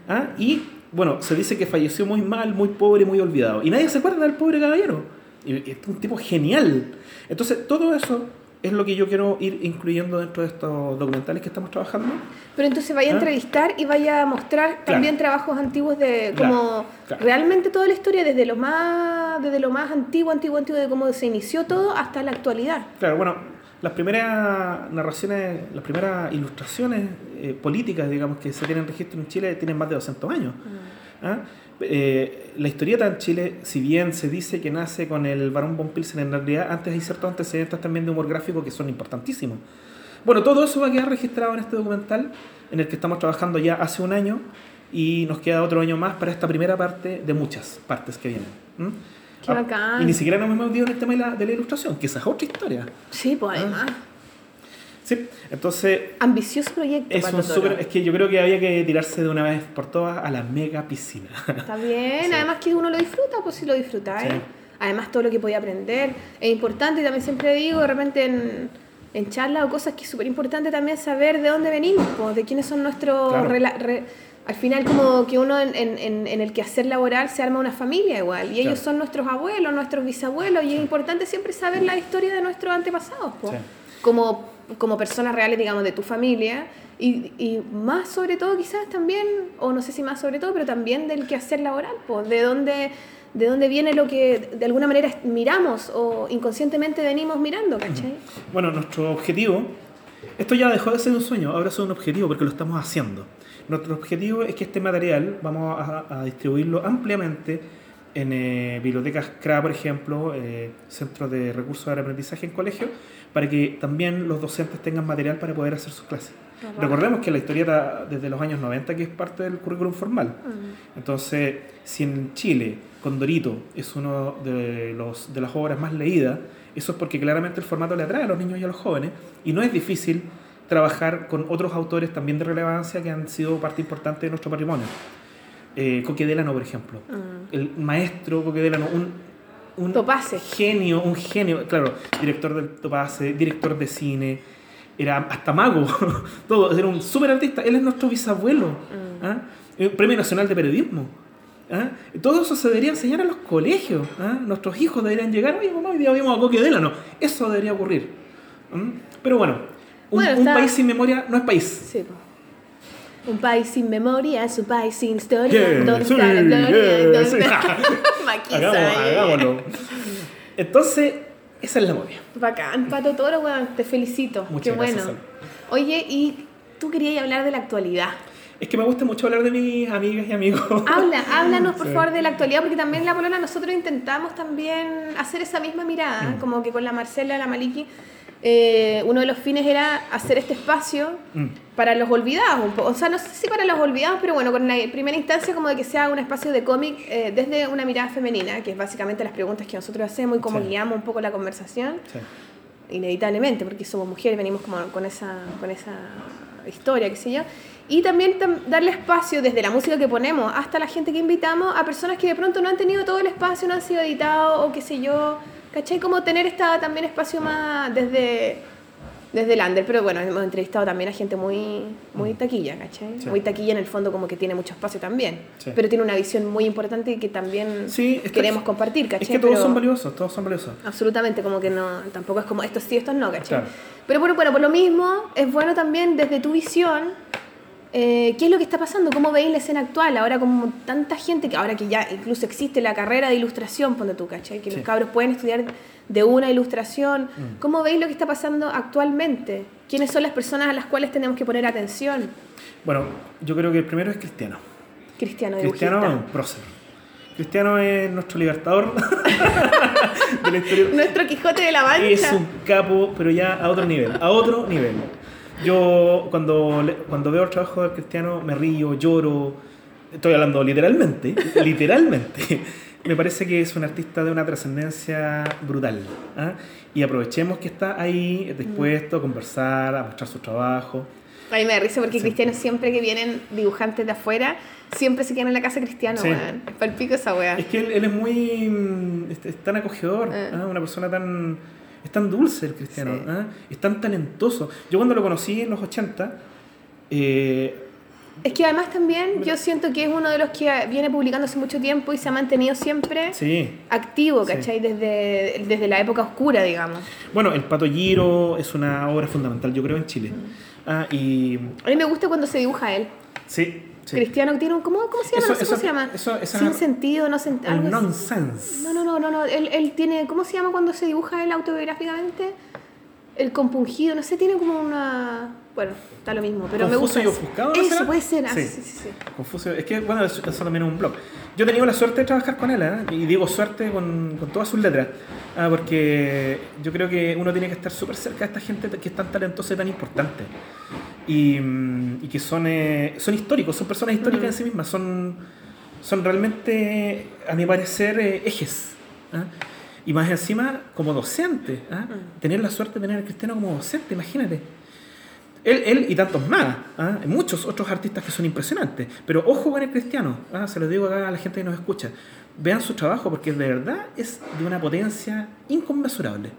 ¿ah? Y bueno, se dice que falleció muy mal, muy pobre, muy olvidado. Y nadie se acuerda del pobre caballero. Y y es un tipo genial. Entonces, todo eso es lo que yo quiero ir incluyendo dentro de estos documentales que estamos trabajando. Pero entonces vaya a ¿Ah? entrevistar y vaya a mostrar también trabajos antiguos de Claro, como claro. realmente toda la historia desde lo más desde lo más antiguo, antiguo, antiguo de cómo se inició todo hasta la actualidad. Claro, bueno, las primeras narraciones, las primeras ilustraciones eh, políticas, digamos, que se tienen registro en Chile tienen más de 200 años. ¿ah? Eh, la historieta en Chile, si bien se dice que nace con el Barón von Pilsen, en realidad antes hay ciertos antecedentes también de humor gráfico que son importantísimos. Bueno, todo eso va a quedar registrado en este documental, en el que estamos trabajando ya hace un año y nos queda otro año más para esta primera parte de muchas partes que vienen. ¿m? Qué bacán. Y ni siquiera nos hemos metido en el tema de la, de la ilustración, que esa es otra historia. Sí, pues además. Sí, entonces Ambicioso proyecto. es, Pato un súper- es que yo creo que había que tirarse de una vez por todas a la mega piscina. Está bien, Sí. además que uno lo disfruta, pues si lo disfrutáis. Sí. Además todo lo que podía aprender es importante y también siempre digo, de repente en, en charlas o cosas que es súper importante también saber de dónde venimos, pues, de quiénes son nuestros... Claro. rela- re- al final como que uno en, en, en, el quehacer laboral se arma una familia igual y ellos Claro. son nuestros abuelos, nuestros bisabuelos y es importante siempre saber la historia de nuestros antepasados, pues. Sí. como, como personas reales, digamos, de tu familia. Y, y más sobre todo quizás también, o no sé si más sobre todo, pero también del quehacer laboral, pues, de dónde, de dónde viene lo que de alguna manera miramos o inconscientemente venimos mirando, ¿cachai? Bueno, nuestro objetivo, esto ya dejó de ser un sueño, ahora es un objetivo porque lo estamos haciendo. Nuestro objetivo es que este material vamos a, a distribuirlo ampliamente en eh, bibliotecas CRA, por ejemplo, eh, centros de recursos de aprendizaje en colegios, para que también los docentes tengan material para poder hacer sus clases. Ajá. Recordemos que la historieta desde los años 90 que es parte del currículum formal. Mm. Entonces, si en Chile Condorito es uno de, los, de las obras más leídas, eso es porque claramente el formato le atrae a los niños y a los jóvenes y no es difícil trabajar con otros autores también de relevancia que han sido parte importante de nuestro patrimonio. Eh, Coque Delano, por ejemplo. Mm. El maestro Coque Delano, un, un Topace. genio, un genio, claro, director del Topace, director de cine, era hasta mago, todo, era un súper artista. Él es nuestro bisabuelo, Mm. ¿ah? Eh, Premio Nacional de Periodismo. ¿ah? Todo eso se debería enseñar en los colegios. ¿ah? Nuestros hijos deberían llegar, oye, mamá, hoy día vimos a Coque Delano. Eso debería ocurrir. ¿Mm? Pero bueno, un, Bueno, un está- país sin memoria no es país. Sí. Un país sin memoria es un país sin historia. Yeah, ¿Dónde sí, está la gloria? yeah, ¿Dónde sí. está- Maquisa ahí. hagámoslo. Entonces, esa es la memoria. Bacán, Pato Toro, weón, te felicito. Muchas Qué gracias, bueno. Oye, y tú querías hablar de la actualidad. Es que me gusta mucho hablar de mis amigas y amigos. Habla, háblanos por Sí. favor de la actualidad, porque también la Polola nosotros intentamos también hacer esa misma mirada, Mm. como que con la Marcela, la Maliki, eh, uno de los fines era hacer este espacio Mm. Para los olvidados, un poco. o sea, no sé si para los olvidados, pero bueno, con la primera instancia como de que sea un espacio de cómic eh, desde una mirada femenina, que es básicamente las preguntas que nosotros hacemos y cómo Sí. guiamos un poco la conversación Sí. inevitablemente, porque somos mujeres, venimos como con esa, con esa historia, qué sé yo. Y también tam- darle espacio desde la música que ponemos hasta la gente que invitamos a personas que de pronto no han tenido todo el espacio, no han sido editados o qué sé yo. ¿Cachai? Como tener esta también espacio más desde, desde el under. Pero bueno, hemos entrevistado también a gente muy, muy taquilla, ¿cachai? Sí. Muy taquilla en el fondo como que tiene mucho espacio también. Sí. Pero tiene una visión muy importante que también Sí, es que- queremos compartir, ¿cachai? Es que todos Pero- son valiosos, todos son valiosos. Absolutamente, como que no, tampoco es como estos sí, estos no, ¿cachai? Claro. Pero bueno, bueno, por lo mismo, es bueno también desde tu visión, eh, ¿qué es lo que está pasando? ¿Cómo veis la escena actual? Ahora como tanta gente, que ahora que ya incluso existe la carrera de ilustración, ponte tú, ¿cachai? Que los cabros pueden estudiar de una ilustración. Mm. ¿Cómo veis lo que está pasando actualmente? ¿Quiénes son las personas a las cuales tenemos que poner atención? Bueno, yo creo que el primero es Cristiano. Cristiano Cristiano es un prócer. Cristiano es nuestro libertador de la historia. Nuestro Quijote de la Mancha. Es un capo, pero ya a otro nivel, a otro nivel. Yo cuando, cuando veo el trabajo de Cristiano me río, lloro, estoy hablando literalmente, literalmente. Me parece que es un artista de una trascendencia brutal. ¿ah? Y aprovechemos que está ahí dispuesto a conversar, a mostrar su trabajo. A mí me da risa porque Sí. cristianos siempre que vienen dibujantes de afuera, siempre se quedan en la casa cristiano, Sí. weón. Es palpico esa weá. Es que él, él es muy. mm, Es, es tan acogedor, Eh. ¿ah? una persona tan. Es tan dulce el cristiano, Sí. ¿ah? es tan talentoso. Yo cuando lo conocí en los 80, eh, Es que además también yo siento que es uno de los que viene publicando hace mucho tiempo y se ha mantenido siempre sí. activo, Sí. ¿cachai? Desde, desde la época oscura, digamos. Bueno, El Pato Giro es una obra fundamental, yo creo, en Chile. Ah, y. A mí me gusta cuando se dibuja él. Sí, sí. Cristiano tiene un... ¿Cómo, cómo se llama? Eso- no sé eso- cómo se llama. eso- Sin sentido, no sen- algo nonsense. No, no, no, no, no. Él, él tiene... ¿Cómo se llama cuando se dibuja él autobiográficamente? el compungido, no sé, tiene como una... Bueno, está lo mismo, pero me Confuso gusta. y ofuscado, ¿no Eso puede ser, ah, Sí. sí, sí, sí. Confuso. Es que, bueno, eso eso también es un blog. Yo he tenido la suerte de trabajar con él, ¿eh? y digo suerte con, con todas sus letras, ah, porque yo creo que uno tiene que estar súper cerca de esta gente que es tan talentosa y tan importante. Y, mm, y que son, eh, son históricos, son personas históricas en sí mismas, son, son realmente, a mi parecer, eh, ejes. ¿ah? Y más encima, como docente, ¿ah? tener la suerte de tener a Cristiano como docente, imagínate. Él, él y tantos más, ¿ah? Muchos otros artistas que son impresionantes. Pero ojo con el cristiano, ¿ah? se lo digo acá a la gente que nos escucha. Vean su trabajo porque de verdad es de una potencia inconmensurable.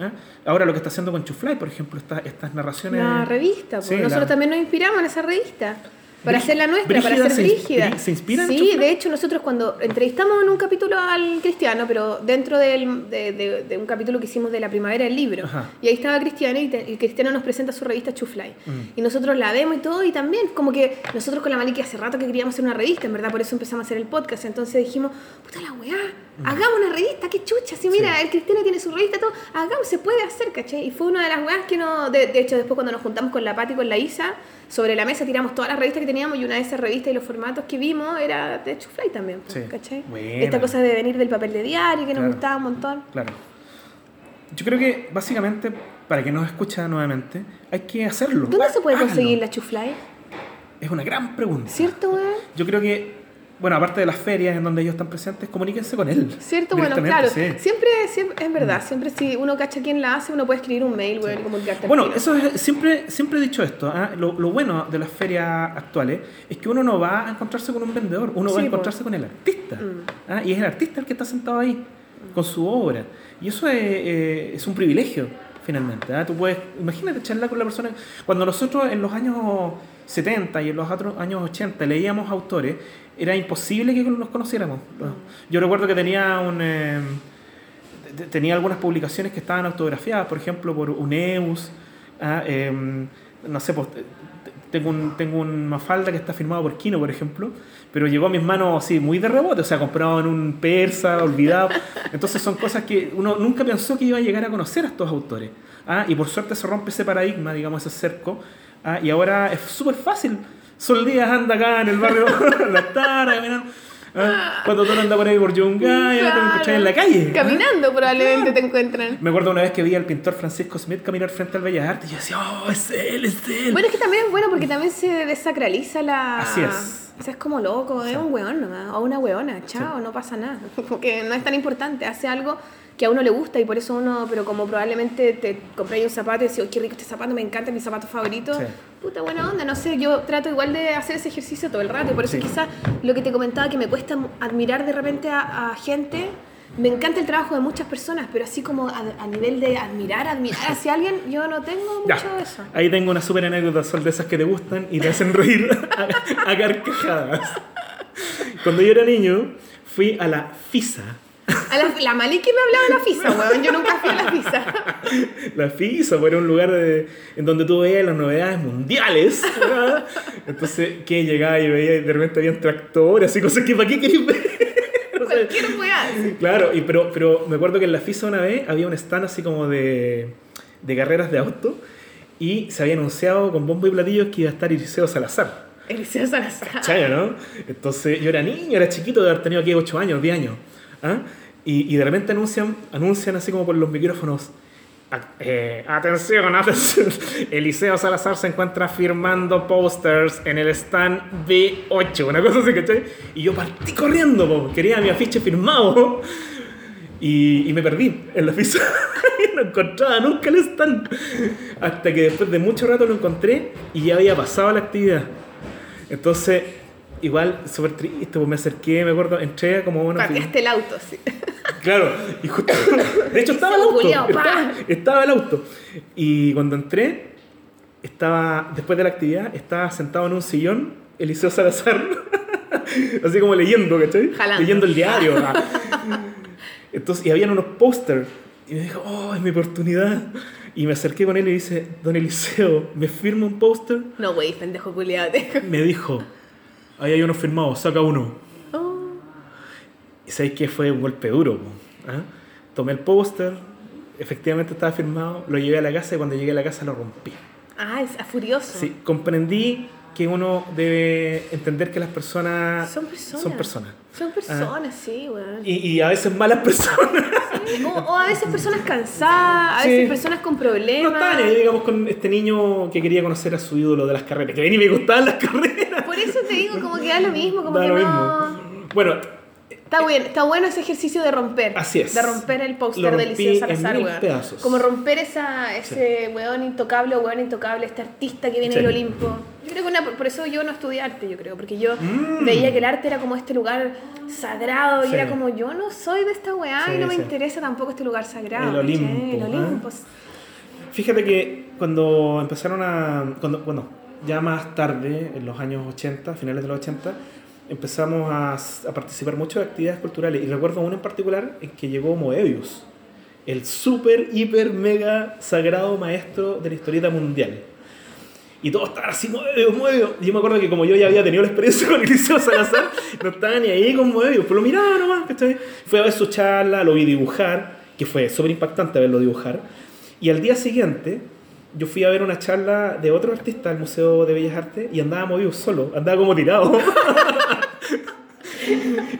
¿ah? Ahora lo que está haciendo con Chufly, por ejemplo, esta- estas narraciones... La revista, pues. Sí, nosotros la- también nos inspiramos en esa revista. Para hacer la nuestra, para Brígida ser se ins- brígida. brí- se inspira en Sí, Chufla? de hecho nosotros cuando entrevistamos en un capítulo al Cristiano, pero dentro del- de, de- de un capítulo que hicimos de la primavera del libro, Ajá. y ahí estaba Cristiano y, te- y Cristiano nos presenta su revista Chufly. Mm. Y nosotros la vemos y todo, y también como que nosotros con la Maliki hace rato que queríamos hacer una revista, en verdad, por eso empezamos a hacer el podcast. Entonces dijimos, puta la weá, hagamos una revista, qué chucha, si mira, Mm. Sí. el Cristiano tiene su revista, todo, hagamos, se puede hacer, ¿cachai? Y fue una de las weas que no, de, de hecho después cuando nos juntamos con la Pati y con la Isa, sobre la mesa tiramos todas las revistas que teníamos y una de esas revistas y los formatos que vimos era de Chufly también, pues, Sí. ¿cachai? Buena. Esta cosa de venir del papel de diario que nos gustaba un montón. Claro. Yo creo que básicamente, para que nos escucha nuevamente, hay que hacerlo. ¿Dónde se puede conseguir la Chufly? Es una gran pregunta. ¿Cierto, weón? Yo creo que, bueno, aparte de las ferias en donde ellos están presentes, comuníquense con él. ¿Cierto? Bueno, claro. Sí. Siempre, siempre, es verdad, siempre si uno cacha quién la hace, uno puede escribir un mail, y comunicarte. Bueno, eso es, siempre, siempre he dicho esto. ¿ah? Lo, lo bueno de las ferias actuales es que uno no va a encontrarse con un vendedor, uno va a Sí, encontrarse con el artista. Mm. ¿ah? Y es el artista el que está sentado ahí, con su obra. Y eso es, eh, es un privilegio, finalmente. ¿ah? Tú puedes, imagínate charlar con la persona. Cuando nosotros en los años 70 y en los otros años 80 leíamos autores, era imposible que los conociéramos. Yo recuerdo que tenía un... eh, te- tenía algunas publicaciones que estaban autografiadas, por ejemplo, por Uneus. ah, em, no sé, pues, te- te- tengo, un, tengo un Mafalda que está firmado por Kino, por ejemplo, pero llegó a mis manos así, muy de rebote, o sea, comprado en un persa, olvidado. Entonces son cosas que uno nunca pensó que iba a llegar a conocer a estos autores. ah, y por suerte se rompe ese paradigma, digamos, ese cerco. Ah, y ahora es súper fácil. Sol Díaz anda acá en el barrio La Tara, caminando. Ah, Cuando tú anda por ahí por Yungay, te encontrás en la calle. Caminando probablemente te encuentran. Me acuerdo una vez que vi al pintor Francisco Smith caminar frente al Bellas Artes y yo decía, oh, es él, es él. Bueno, es que también es bueno porque también se desacraliza la. Así es. O sea, es como loco, es un weón nomás, o una weona, chao, no pasa nada. Porque no es tan importante, hace algo que a uno le gusta y por eso uno, pero como probablemente te compráis un zapato y decís, oh, qué rico este zapato, me encanta, mi zapato favorito. Sí. Puta buena onda, no sé, yo trato igual de hacer ese ejercicio todo el rato y por eso Sí. quizás lo que te comentaba que me cuesta admirar de repente a, a gente. Me encanta el trabajo de muchas personas, pero así como a, a nivel de admirar, admirar hacia alguien, yo no tengo Ya, mucho de eso. ahí tengo una súper anécdota, son de esas que te gustan y te hacen reír a, a carcajadas. Cuando yo era niño, fui a la FISA. A la, la Maliki me hablaba de la FISA, weón. Yo nunca fui a la FISA. La FISA, era un lugar de- en donde tú veías las novedades mundiales. ¿verdad? Entonces, que llegaba y veía y de repente habían tractores, así cosas que ¿para qué querés ver? Cualquier weá. Claro, y pero, pero me acuerdo que en la FISA una vez había un stand así como de, de carreras de auto y se había anunciado con bombo y platillos que iba a estar Eliseo Salazar. Eliseo Salazar. ¿Cachai, no? Entonces yo era niño, era chiquito de haber tenido aquí 8 años, 10 años. ¿Ah? Y, de repente anuncian, anuncian así como por los micrófonos. "A- eh, atención, atención. Eliseo Salazar se encuentra firmando posters en el stand B8, una cosa así, ¿cachai? Y yo partí corriendo, po, quería mi afiche firmado. Y, y me perdí en la y no encontraba nunca el stand. Hasta que después de mucho rato lo encontré y ya había pasado la actividad. Entonces, igual, súper triste, pues me acerqué, me acuerdo, entré como una... Pateaste el auto, sí. Claro, y justo... De hecho, estaba el auto. culiao. Estaba, estaba el auto. Y cuando entré, estaba, después de la actividad, estaba sentado en un sillón, Eliseo Salazar, así como leyendo, ¿cachai? Jalando. Leyendo el diario. ah. Entonces, y habían unos pósters. Y me dijo, oh, es mi oportunidad. Y me acerqué con él y dice, don Eliseo, ¿me firma un póster? No, güey, pendejo culiado. Me dijo, ahí hay uno firmado, saca uno. Oh. Y sabéis que fue un golpe duro. ¿ah? Tomé el póster, efectivamente estaba firmado, lo llevé a la casa y cuando llegué a la casa lo rompí. Ah, es furioso. Sí, comprendí que uno debe entender que las personas Son personas. son personas. Son personas, sí, weón. Y, y a veces malas personas. O, o a veces personas cansadas, a Sí. veces personas con No problemas. estaban ahí, digamos, con este niño que quería conocer a su ídolo de las carreras. Que venía y me gustaban las carreras. Por eso te digo, como que da lo mismo, como Da que lo no. mismo. Bueno, Está bien, está bueno ese ejercicio de romper. Así es. De romper el póster de Liceo Salazar, weón. pedazos. Como romper esa, ese weón intocable o weón intocable, este artista que viene Sí. del Olimpo. Yo creo que una, por eso yo no estudié arte, yo creo, porque yo Mm. veía que el arte era como este lugar sagrado y Sí. era como yo no soy de esta weá y Sí, no me sí. interesa tampoco este lugar sagrado. El. Olimpo, El. Olimpo. fíjate que cuando empezaron a. Cuando, bueno, ya más tarde, en los años 80, finales de los 80, empezamos a, a participar mucho de actividades culturales. Y recuerdo una en particular en que llegó Moebius, el súper, hiper, mega sagrado maestro de la historieta mundial. Y todos estaban así, Moebius, Moebius. Y yo me acuerdo que como yo ya había tenido la experiencia con Eliseo Salazar, no estaba ni ahí con Moebius, pero lo miraba nomás, ¿cachai? Fui a ver su charla, lo vi dibujar, que fue súper impactante verlo dibujar. Y al día siguiente, yo fui a ver una charla de otro artista al Museo de Bellas Artes y andaba Moebius solo, andaba como tirado.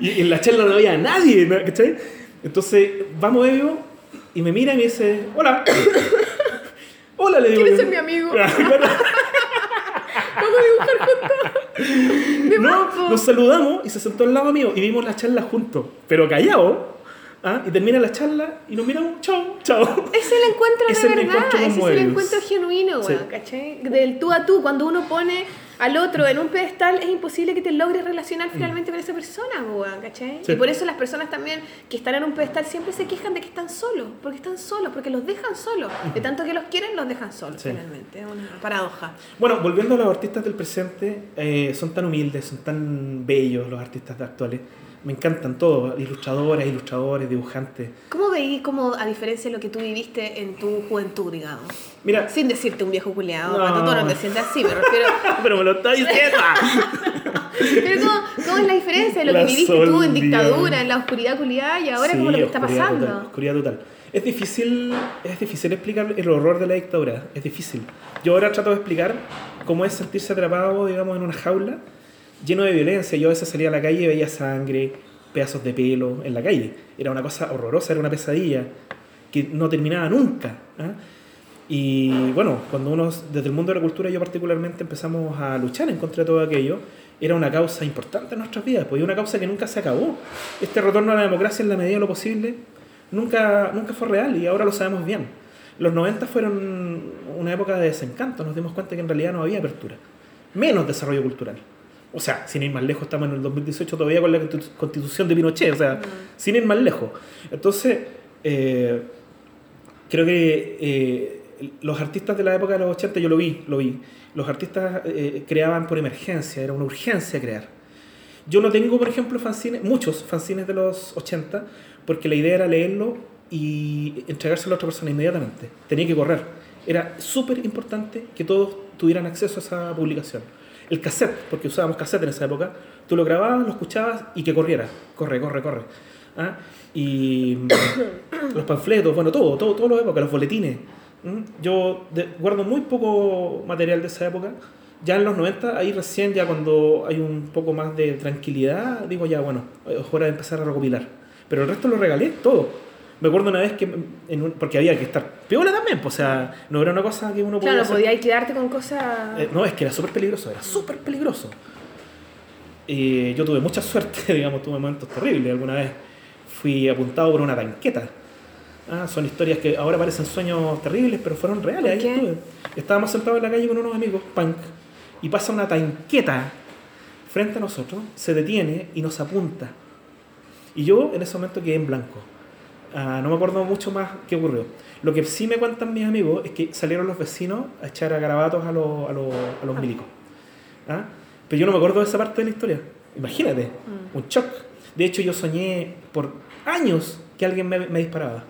y en la charla no había nadie. ¿cachai? Entonces va Moebius y me mira y me dice, hola. Hola, le digo. ¿Quieres ser mi amigo? Vamos a dibujar juntos. No, nos saludamos y se sentó al lado mío y vimos la charla juntos, pero callado. ¿Ah? Y termina la charla y nos miramos, chao, chao. Es el encuentro Es de el verdad, encuentro es el encuentro genuino, Sí. weón, ¿cachai? Del tú a tú, cuando uno pone al otro en un pedestal, es imposible que te logres relacionar finalmente con esa persona, weón, ¿cachai? Sí. Y por eso las personas también que están en un pedestal siempre se quejan de que están solos, porque están solos, porque los dejan solos. De tanto que los quieren, los dejan solos, Sí. finalmente. Es una paradoja. Bueno, volviendo a los artistas del presente, eh, son tan humildes, son tan bellos los artistas actuales. Me encantan todos, ilustradoras, ilustradores, dibujantes. ¿Cómo veís, como, a diferencia de lo que tú viviste en tu juventud, digamos? Mira, Sin decirte un viejo culiado, No. no. no te sientas así, me refiero. pero me lo está diciendo. Pero ¿cómo, cómo es la diferencia de lo La que viviste tú en dictadura, en la oscuridad culiada y ahora Sí, como lo que está pasando? Total, oscuridad total. Es difícil, es difícil explicar el horror de la dictadura, es difícil. Yo ahora trato de explicar cómo es sentirse atrapado, digamos, en una jaula lleno de violencia. Yo a veces salía a la calle y veía sangre, pedazos de pelo en la calle. Era una cosa horrorosa, era una pesadilla que no terminaba nunca. ¿ah? Y bueno, cuando uno, desde el mundo de la cultura, yo particularmente empezamos a luchar en contra de todo aquello, era una causa importante en nuestras vidas, pues una causa que nunca se acabó. Este retorno a la democracia en la medida de lo posible nunca, nunca fue real y ahora lo sabemos bien. Los 90 fueron una época de desencanto, nos dimos cuenta que en realidad no había apertura, menos desarrollo cultural. O sea, sin ir más lejos, estamos en el 2018 todavía con la constitu- constitución de Pinochet, o sea, sin ir más lejos. Entonces, eh, creo que eh, los artistas de la época de los 80, yo lo vi, lo vi, los artistas eh, creaban por emergencia, era una urgencia crear. Yo no tengo, por ejemplo, fanzines, muchos fanzines de los 80, porque la idea era leerlo y entregárselo a otra persona inmediatamente. Tenía que correr. Era súper importante que todos tuvieran acceso a esa publicación. El cassette, porque usábamos cassette en esa época, tú lo grababas, lo escuchabas y que corriera. Corre, corre, corre. ¿Ah? Y los panfletos, bueno, todo, todo, todo lo época, los boletines. ¿Mm? Yo de- guardo muy poco material de esa época. Ya en los 90, ahí recién, ya cuando hay un poco más de tranquilidad, digo ya, bueno, es hora de empezar a recopilar. Pero el resto lo regalé todo. Me acuerdo una vez que, en un- porque había que estar piola también, pues, o sea, no era una cosa que uno podía Claro, hacer. podías quedarte con cosas... Eh, no, es que era súper peligroso, era súper peligroso. Y yo tuve mucha suerte, digamos, tuve momentos terribles. Alguna vez fui apuntado por una tanqueta. Ah, son historias que ahora parecen sueños terribles, pero fueron reales. ¿Por Ahí estuve. Estábamos sentados en la calle con unos amigos, punk, y pasa una tanqueta frente a nosotros, se detiene y nos apunta. Y yo en ese momento quedé en blanco. Ah, no me acuerdo mucho más qué ocurrió. Lo que sí me cuentan mis amigos es que salieron los vecinos a echar a garabatos a, los- a, los- a los milicos. ¿Ah? Pero yo no me acuerdo de esa parte de la historia. Imagínate, Mm. un shock. De hecho, yo soñé por años que alguien me, me disparaba.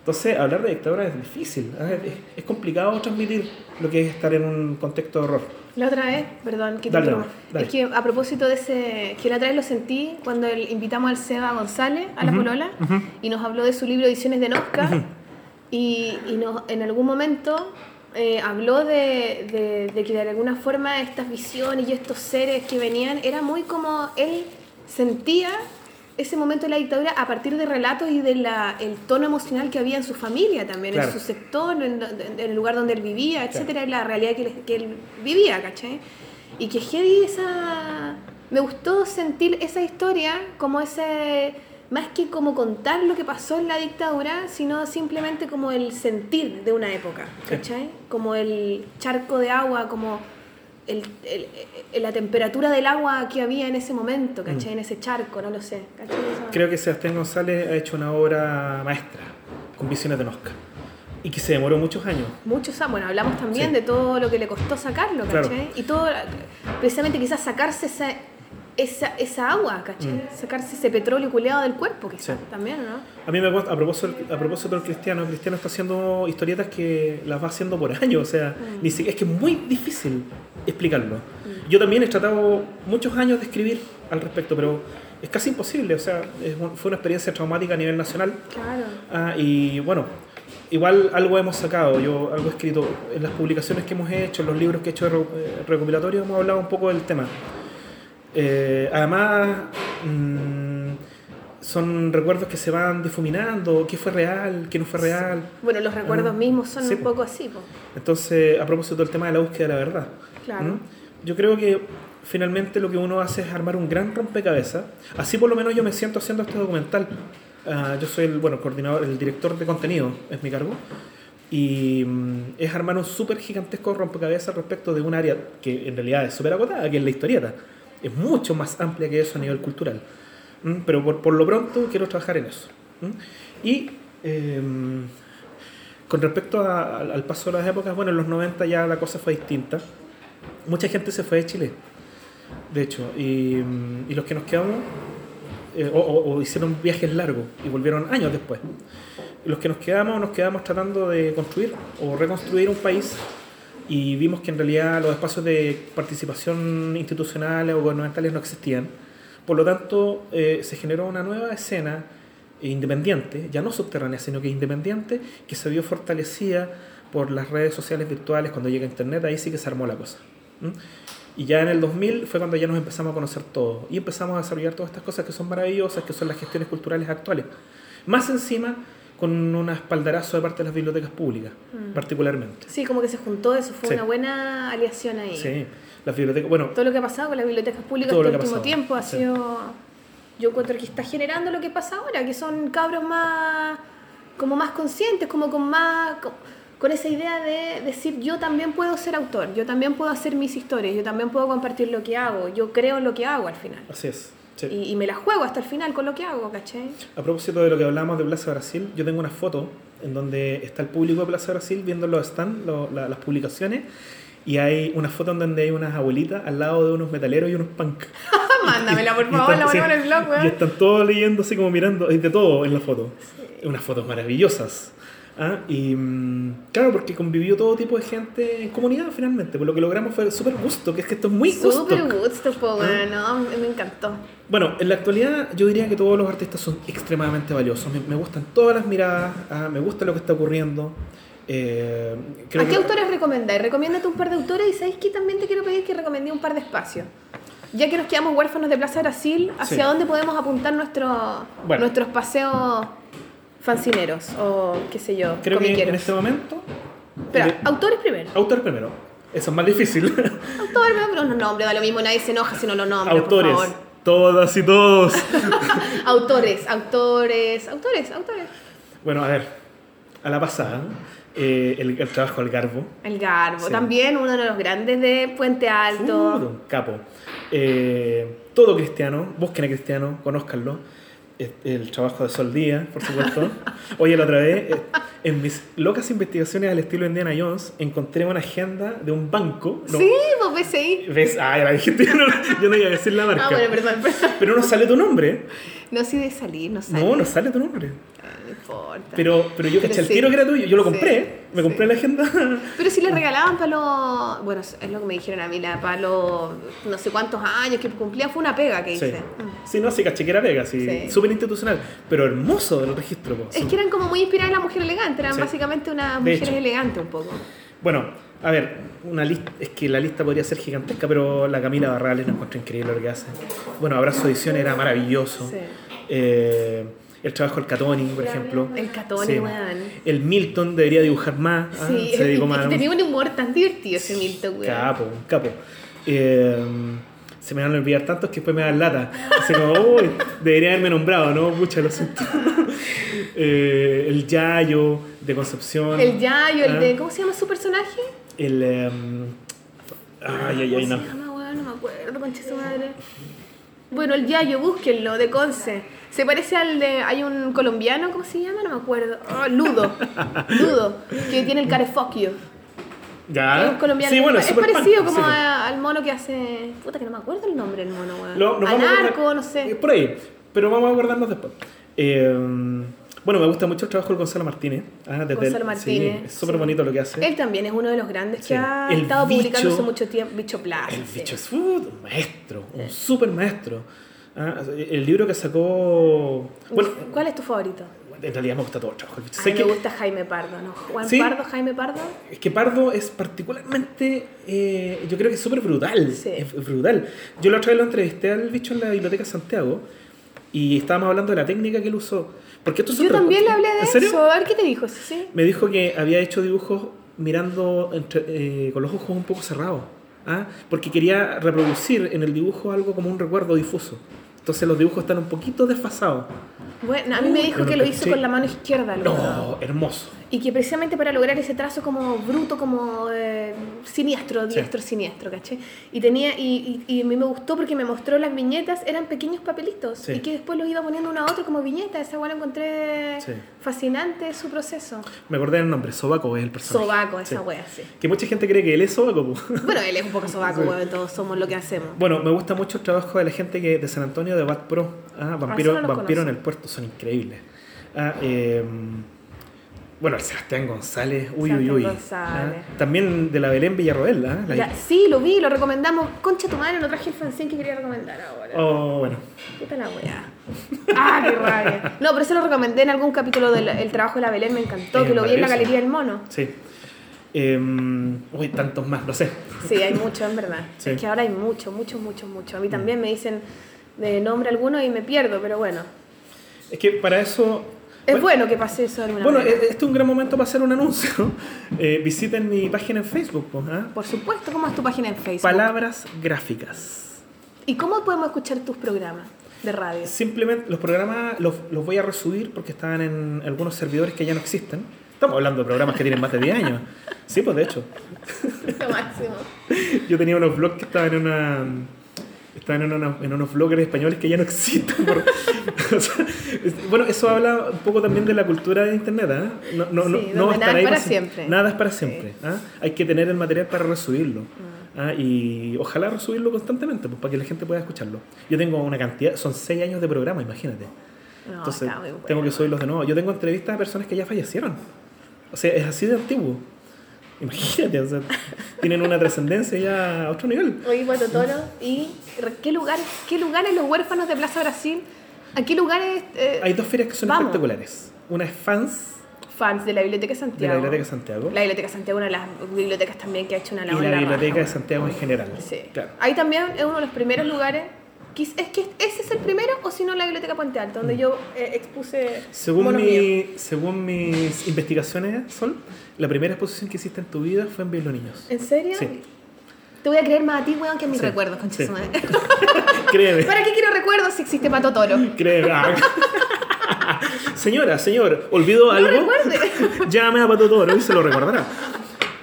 Entonces, hablar de dictadura es difícil. ¿ah? Es, es complicado transmitir lo que es estar en un contexto de horror. La otra vez, perdón, que te Dale, dale. Es que a propósito de ese, que la otra vez lo sentí cuando el- invitamos al Seba González, a la Ujú, Polola, ujú. y nos habló de su libro Ediciones de Nosca, Y, y nos- en algún momento eh, habló de, de- de que de alguna forma estas visiones y estos seres que venían, era muy como él sentía ese momento de la dictadura a partir de relatos y del tono emocional que había en su familia también, Claro. en su sector, en, en el lugar donde él vivía, etcétera, en la realidad que él, que él vivía, ¿cachai? Y que heavy esa... Me gustó sentir esa historia como ese... Más que como contar lo que pasó en la dictadura, sino simplemente como el sentir de una época, Sí. ¿cachai? Como el charco de agua, como el, el- la temperatura del agua que había en ese momento, ¿cachai? En ese charco, no lo sé. Mm. Creo que Sebastián González ha hecho una obra maestra con visiones de Nosca y que se demoró muchos años. Muchos, ah, bueno, hablamos también Sí. de todo lo que le costó sacarlo, Claro. ¿cachai? Y todo, precisamente quizás sacarse esa, esa, esa agua, ¿cachai? Mm. Sacarse ese petróleo culeado del cuerpo, quizás, Sí. también, ¿no? A mí me gusta, a propósito, a propósito del cristiano, el cristiano está haciendo historietas que las va haciendo por años, o sea, Mm. ni siquiera- es que es muy difícil explicarlo. Yo también he tratado muchos años de escribir al respecto, pero es casi imposible, o sea, fue una experiencia traumática a nivel nacional Claro. Ah, y bueno, igual algo hemos sacado, yo algo he escrito en las publicaciones que hemos hecho, en los libros que he hecho eh, recopilatorios, hemos hablado un poco del tema. Eh, además, mm, son recuerdos que se van difuminando, qué fue real, qué no fue real. Bueno, los recuerdos Ah, mismos son sí, un po. poco así, po. Entonces, a propósito del tema de la búsqueda de la verdad. Claro. ¿Mm? Yo creo que finalmente lo que uno hace es armar un gran rompecabezas. Así por lo menos yo me siento haciendo este documental. Ah, yo soy el bueno, coordinador, el director de contenido, es mi cargo. Y mm, es armar un súper gigantesco rompecabezas respecto de un área que en realidad es súper acotada, que es la historieta. Es mucho más amplia que eso a nivel cultural. ¿Mm? Pero por, por lo pronto quiero trabajar en eso. ¿Mm? Y em, con respecto a- al paso de las épocas, bueno, en los 90 ya la cosa fue distinta. Mucha gente se fue de Chile, de hecho, y, y los que nos quedamos, eh, o, o- hicieron viajes largos y volvieron años después. Los que nos quedamos, nos quedamos tratando de construir o reconstruir un país y vimos que en realidad los espacios de participación institucionales o gubernamentales no existían. Por lo tanto, eh, se generó una nueva escena independiente, ya no subterránea, sino que independiente, que se vio fortalecida por las redes sociales virtuales cuando llega Internet, ahí sí que se armó la cosa. ¿m? Y ya en el 2000 fue cuando ya nos empezamos a conocer todos y empezamos a desarrollar todas estas cosas que son maravillosas, que son las gestiones culturales actuales. Más encima, con un espaldarazo de parte de las bibliotecas públicas, particularmente. Sí, como que se juntó eso, fue Sí. una buena aliación ahí. Sí, las bibliotecas, bueno, Todo lo que ha pasado con las bibliotecas públicas Todo este último pasado, tiempo ha sí. sido. Yo encuentro que está generando lo que pasa ahora, que son cabros más. como más conscientes, como con más. Con esa idea de decir yo también puedo ser autor, yo también puedo hacer mis historias, yo también puedo compartir lo que hago, yo creo en lo que hago al final. así es. sí. Y, y me la juego hasta el final con lo que hago, ¿cachai? A propósito de lo que hablamos de Plaza Brasil, yo tengo una foto en donde está el público de Plaza Brasil viendo los stands, lo- la- las publicaciones, y hay una foto en donde hay unas abuelitas al lado de unos metaleros y unos punk. Mándamela, por Y favor, están- la sí, ponemos en el blog, Y weón. están todos leyendo así como mirando, hay de todo en la foto. Unas fotos maravillosas. ¿Ah? Y mm, claro, porque convivió todo tipo de gente en comunidad finalmente. Por lo que logramos fue súper gusto, que es que esto es muy Súper gusto. gusto, po, no, me encantó. Bueno, en la actualidad yo diría que todos los artistas son extremadamente valiosos. Me, me gustan todas las miradas, ah, me gusta lo que está ocurriendo. Eh, creo ¿A qué que- autores recomendáis? Recomiéndate un par de autores y sabéis que también te quiero pedir que recomendé un par de espacios. Ya que nos quedamos huérfanos de Plaza Brasil, ¿hacia Sí. dónde podemos apuntar nuestro- Bueno. nuestros paseos fancineros o qué sé yo, creo que en este momento... Espera, eh, autores primero. autor primero. Eso es más difícil. Autores primero, pero no nombre, da lo mismo, nadie se enoja si no lo nombra, Autores. por favor. Todas y todos. Autores, autores, autores, autores. bueno, a ver. A la pasada, eh, el, el trabajo al garbo. El Garbo, Sí. también uno de los grandes de Puente Alto. Uh, capo. Eh, todo cristiano, busquen a cristiano, conózcanlo. El trabajo de Sol Díaz, por supuesto. Oye, la otra vez, eh, en mis locas investigaciones al estilo Indiana Jones, encontré una agenda de un banco. ¿no? Sí, pues BCI. ¿Ves? Ah, la dijiste. Yo no, yo no iba a decir la marca. Ah, bueno, perdón, perdón. Pero no sale tu nombre. No, sí de salir, no sale. No, no sale tu nombre. Ah, No importa. Pero, pero yo caché el tiro que era tuyo. Yo lo compré. Sí, Me compré sí. la agenda. Pero si le regalaban para los. Bueno, es lo que me dijeron a mí, la- para los no sé cuántos años que cumplía, fue una pega que Sí. hice. Mm. Sí, no, sí, caché que era Vega, sí. Súper institucional. Pero hermoso el registro. po. Es que eran como muy inspiradas en la mujer elegante, eran básicamente unas mujeres elegantes un poco. Bueno, a ver, una lista, es que la lista podría ser gigantesca, pero la Camila Barrales la encuentro increíble lo que hace. Bueno, Abrazo Edición era maravilloso. Sí. Eh, el trabajo del Catoni, por ejemplo. El Catoni, Sí. weón. El Milton debería dibujar más. ah, Sí, se dedicó y- y más. tenía un humor tan divertido ese Milton, weón. Capo, capo. Eh, se me van a olvidar tantos que después me dan lata. Así como, uy, debería haberme nombrado, ¿no? Mucha lo siento. Eh, el Yayo de Concepción. El Yayo, el Ah, de. ¿Cómo se llama su personaje? El. em, ay, ay, ay, no. ¿Cómo se llama, weón? No me acuerdo, concha su madre. Bueno, el Yayo, búsquenlo, de Conce. Se parece al de. Hay un colombiano, ¿cómo se llama? No me acuerdo. Oh, Ludo. Ludo, que tiene el carefocchio. Ya. Es un colombiano. Sí, bueno, es parecido como sí, a- al mono que hace. Puta, que no me acuerdo el nombre del mono, weón. No eh, sé. Por ahí. Pero vamos a acordarnos después. Eh, bueno, me gusta mucho el trabajo de Gonzalo Martínez. Ah, desde Gonzalo el- Martínez, Sí, es súper sí. bonito lo que hace. Él también es uno de los grandes Sí. que ha El estado publicando hace mucho tiempo. Bicho Plaza. El bicho es uh, un maestro, un súper maestro. Ah, el libro que sacó. Bueno, ¿Cuál es tu favorito? en realidad me gusta todo el trabajo. A que- me gusta Jaime Pardo, ¿no? Juan. Pardo, Jaime Pardo. Es que Pardo es particularmente, eh, yo creo que es súper brutal, es brutal. Yo la otra vez lo entrevisté al bicho en la Biblioteca Santiago y estábamos hablando de la técnica que él usó. Porque esto es Yo también le hablé de eso. A ver qué te dijo, sí. Me dijo que había hecho dibujos mirando entre- eh, con los ojos un poco cerrados, ¿ah? porque quería reproducir en el dibujo algo como un recuerdo difuso. Entonces los dibujos están un poquito desfasados. Bueno, a mí me dijo que lo hizo con la mano izquierda. No, hermoso. Y que precisamente para lograr ese trazo como bruto, como eh, siniestro, diestro, siniestro, ¿caché? Y tenía y, y, y a mí me gustó porque me mostró las viñetas, eran pequeños papelitos. Sí. Y que después los iba poniendo uno a otro como viñetas. Esa igual encontré Sí. fascinante su proceso. Me acordé del nombre, Sobaco es el personaje. Sobaco, esa Sí. wea, sí. Que mucha gente cree que él es Sobaco. Bueno, él es un poco sobaco, Sí. todos somos lo que hacemos. Bueno, me gusta mucho el trabajo de la gente que de San Antonio de Bat Pro. Ah, Vampiro, no los Vampiro en el puerto, son increíbles. Ah, eh, bueno, el Sebastián González, uy, uy, Sebastián uy. González. Ah, también de la Belén Villarroel. ah, la- Ya, sí, lo vi, lo recomendamos. Concha tu madre, no traje el fanzine que quería recomendar ahora. Oh, bueno. Puta la weá. Ah, qué rabia. No, pero eso lo recomendé en algún capítulo del el trabajo de la Belén, me encantó, Es que lo vi en la. Galería del Mono. Sí. Eh, uy, tantos más, no sé. Sí, hay mucho, en verdad. Sí. Es que ahora hay mucho, mucho, mucho, mucho. A mí también me dicen de nombre alguno y me pierdo, pero bueno. Es que para eso. Es bueno, bueno que pase eso alguna Bueno, este es un gran momento para hacer un anuncio. Eh, visiten mi página en Facebook, po, ¿ah? Por supuesto, ¿cómo es tu página en Facebook? Palabras Gráficas. ¿Y cómo podemos escuchar tus programas de radio? Simplemente los programas los, los voy a resubir porque estaban en algunos servidores que ya no existen. Estamos hablando de programas que tienen más de 10 años. Sí, pues de hecho. Lo máximo. Yo tenía unos blogs que estaban en una. Estaban en, una- en unos bloggers españoles que ya no existen. por- o sea, es- bueno, eso habla un poco también de la cultura de Internet. ¿ah? No, no, no, Sí, no nada es para siempre. Nada es para siempre. ¿ah? Hay que tener el material para resubirlo. Mm. ¿ah? Y ojalá resubirlo constantemente pues, para que la gente pueda escucharlo. Yo tengo una cantidad, son 6 años de programa, imagínate. Entonces, bueno. tengo que subirlos de nuevo. Yo tengo entrevistas a personas que ya fallecieron. O sea, es así de antiguo. Imagínate, o sea, tienen una trascendencia ya a otro nivel. Oye, Guato Toro, ¿y qué lugares, qué lugares los huérfanos de Plaza Brasil? ¿A qué lugares eh, Hay dos ferias que son Vamos. espectaculares. Una es Fans fans de la Biblioteca de de Santiago? la Biblioteca de Santiago La Biblioteca de Santiago, una de las bibliotecas también que ha hecho una y labor la en la Biblioteca de Santiago en general. Sí. Claro. Ahí también es uno de los primeros lugares. Es que ese es el primero o si no la Biblioteca Puente Alto, donde yo eh, expuse Según, mi, según mis investigaciones, Sol, la primera exposición que hiciste en tu vida fue en Biblioniños. ¿En serio? Sí. Te voy a creer más a ti, weón, que a mis Sí, recuerdos, concha sí. Créeme. ¿Para qué quiero recuerdos si existe Pato Toro? Créeme. Ah. Señora, señor, ¿olvidó No algo? recuerde. Llame a Pato Toro y se lo recordará.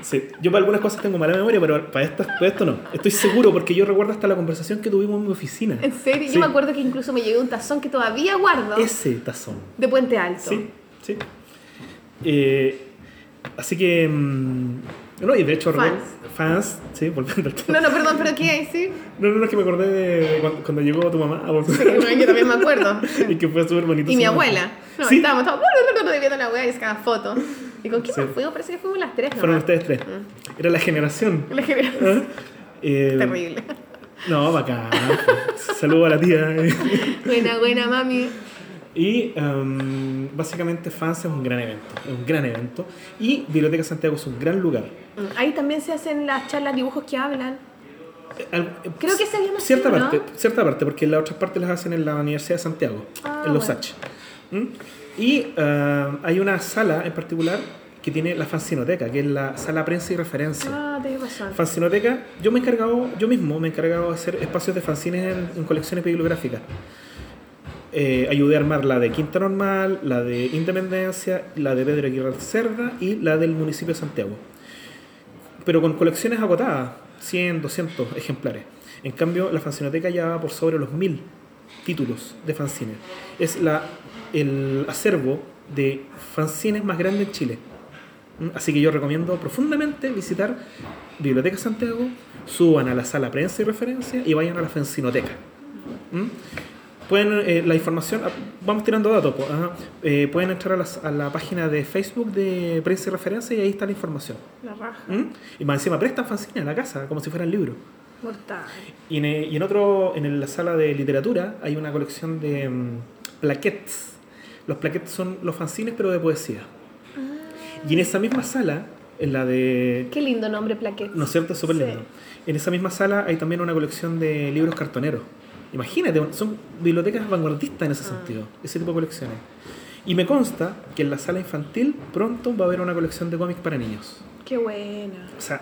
Sí, yo para algunas cosas tengo mala memoria, pero para, estas, para esto no. Estoy seguro porque yo recuerdo hasta la conversación que tuvimos en mi oficina. En serio, Sí. yo me acuerdo que incluso me llegó un tazón que todavía guardo Ese tazón. de Puente Alto. Sí, sí. Eh, así que, mm, No, y de hecho, Fans. fans, sí, volviendo al tema. No, no, perdón, pero ¿qué hay? Sí. No, no, no, es que me acordé de cuando, cuando llegó tu mamá a. Sí, yo también me acuerdo. y que fue súper bonito. Y mi abuela. No, Sí. estábamos todos viendo la wea y sacaba fotos. ¿Y con quién Sí. más fuimos? Parece que fuimos las tres. Fueron nomás. ustedes tres. Era la generación. La generación. ¿Ah? Eh, Terrible. No, bacán. Saludo a la tía. Buena, buena, mami. Y em, básicamente Fans es un gran evento, es un gran evento. Y Biblioteca Santiago es un gran lugar. Mm, Ahí también se hacen las charlas, dibujos que hablan. Eh, al- eh, Creo que ese mismo Cierta ¿no? parte, cierta parte, porque las otras partes las hacen en la Universidad de Santiago, Ah, en los bueno. H. ¿Mm? Y eh, hay una sala en particular que tiene la Fanzinoteca, que es la sala prensa y referencia. Ah, tenés razón. Fanzinoteca, yo me he encargado, yo mismo me he encargado de hacer espacios de fanzines en, en colecciones bibliográficas. Eh, ayudé a armar la de Quinta Normal, la de Independencia, la de Pedro Aguirre Cerda y la del municipio de Santiago. Pero con colecciones agotadas, 100, 200 ejemplares. En cambio, la fanzinoteca ya va por sobre los 1000 títulos de fanzines. Es la, el acervo de fanzines más grande en Chile. ¿Mm? Así que yo recomiendo profundamente visitar Biblioteca Santiago, suban a la sala prensa y referencia y vayan a la fanzinoteca. ¿Mm? Pueden, eh, la información, ah, vamos tirando datos, ajá. Eh, pueden entrar a, las- a la página de Facebook de prensa y referencia y ahí está la información. La raja. ¿Mm? Y más encima prestan fanzines a la casa, como si fueran libros. Mortal. Y en, eh, y en otro, en la sala de literatura, hay una colección de mm, plaquettes. Los plaquettes son los fanzines, pero de poesía. Y en esa misma sala, en la de. Qué lindo nombre, Plaquet. ¿No es cierto? Es súper Sí. lindo. En esa misma sala hay también una colección de libros cartoneros. Imagínate, son bibliotecas vanguardistas en ese Ah. sentido, ese tipo de colecciones. Y me consta que en la sala infantil pronto va a haber una colección de cómics para niños. Qué buena. O sea,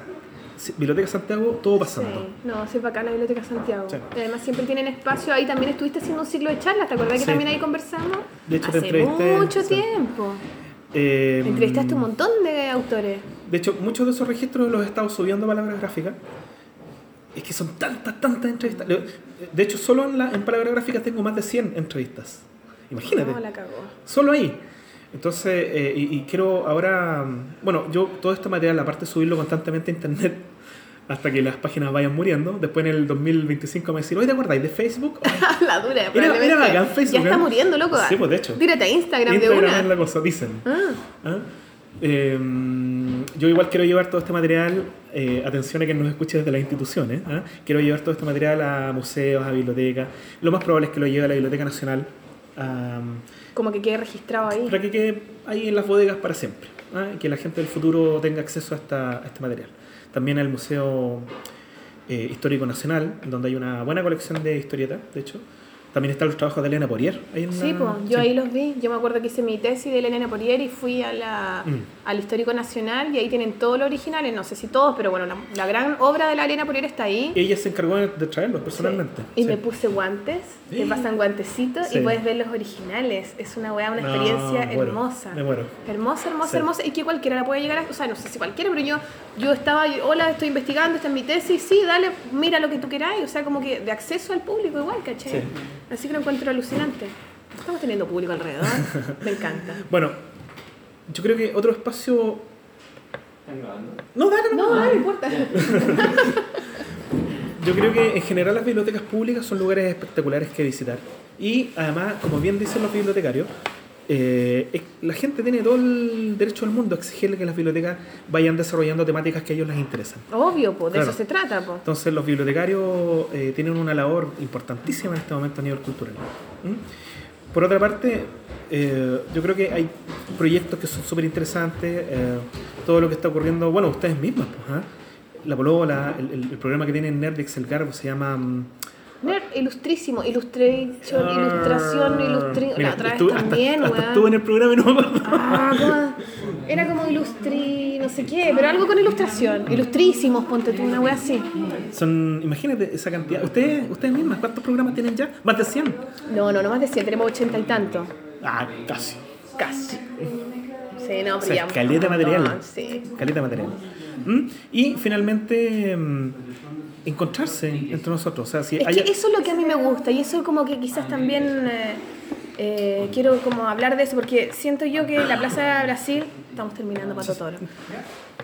Biblioteca Santiago, todo pasando. Sí. No, sí, bacán la Biblioteca Santiago. Sí. Y además siempre tienen espacio. Ahí también estuviste haciendo un ciclo de charlas. ¿Te acordás que también ahí conversamos? De hecho, te Hace entrevisté, mucho tiempo. Eh, Entrevistaste un montón de autores. De hecho, muchos de esos registros los he estado subiendo a palabras gráficas. Es que son tantas, tantas entrevistas. De hecho, solo en, la, en palabras gráficas tengo más de 100 entrevistas. Imagínate. No, la cagó. Solo ahí. Entonces, eh, y, y quiero ahora, bueno, yo todo este material, aparte de subirlo constantemente a internet, hasta que las páginas vayan muriendo, después en el 2025 me decir, oye, ¿te acordáis de Facebook? la dura, Era, probablemente. era bacán Facebook. Ya está ¿eh? muriendo, loco. Sí, pues de hecho. Tírate a Instagram, Instagram de es una. la cosa, dicen. Ah, ¿Ah? Eh, yo igual quiero llevar todo este material, eh, atención a quien nos escuche desde las instituciones, ¿ah? quiero llevar todo este material a museos, a bibliotecas, lo más probable es que lo lleve a la Biblioteca Nacional como que quede registrado ahí. para que quede ahí en las bodegas para siempre, ¿ah? que la gente del futuro tenga acceso a, esta- a este material. También al Museo eh, Histórico Nacional, donde hay una buena colección de historietas, de hecho. También están los trabajos de Elena Porier. ahí en Sí, pues, yo sí. ahí los vi. Yo me acuerdo que hice mi tesis de Elena Porier y fui a la, Mm. al Histórico Nacional y ahí tienen todos los originales, no sé si todos, pero bueno, la, la gran obra de la Elena Porier está ahí. Ella se encargó de traerlos personalmente. Y sí. me puse guantes, te pasan guantecitos y puedes ver los originales. Es una weá, una No, experiencia hermosa. me muero. Hermosa, hermosa, hermosa. Y que cualquiera la puede llegar a. O sea, no sé si cualquiera, pero yo, yo estaba, hola, estoy investigando, esta es mi tesis. Sí, dale, mira lo que tú queráis. O sea, como que de acceso al público igual, ¿cachai? Sí. Así que lo encuentro alucinante. Estamos teniendo público alrededor. me encanta. Bueno, yo creo que otro espacio. No, dale, no, No, no me importa. Yo creo que en general las bibliotecas públicas son lugares espectaculares que visitar. Y además, como bien dicen los bibliotecarios, eh, la gente tiene todo el derecho del mundo a exigirle que las bibliotecas vayan desarrollando temáticas que a ellos les interesan. Obvio, pues, de Claro. eso se trata, pues. Entonces los bibliotecarios eh, tienen una labor importantísima en este momento a nivel cultural. ¿Mm? Por otra parte, eh, yo creo que hay proyectos que son súper interesantes, eh, todo lo que está ocurriendo, bueno, ustedes mismas, pues. La Polola, el, el- programa que tiene en Nerdix El Garbo se llama... Nerd, ilustrísimo, illustration, ilustración, ilustri... Mira, La otra vez hasta- también, hasta estuve en el programa y no me acuerdo. Ah. Era como ilustri, no sé qué, pero algo con ilustración. Ilustrísimos, ponte tú, una wea así. Son, imagínate esa cantidad. Ustedes, ustedes mismas, ¿cuántos programas tienen ya? Más de 100. No, no, no más de 100, tenemos ochenta y tanto. Ah, casi. Casi. Sí, no, O sea, caleta material. Sí. Caleta material. ¿Mm? Y finalmente, mm, encontrarse entre nosotros. O sea, si Es haya- que eso es lo que a mí me gusta y eso como que quizás también eh, eh, quiero como hablar de eso porque siento yo que la Plaza de Brasil, estamos terminando Pato Toro,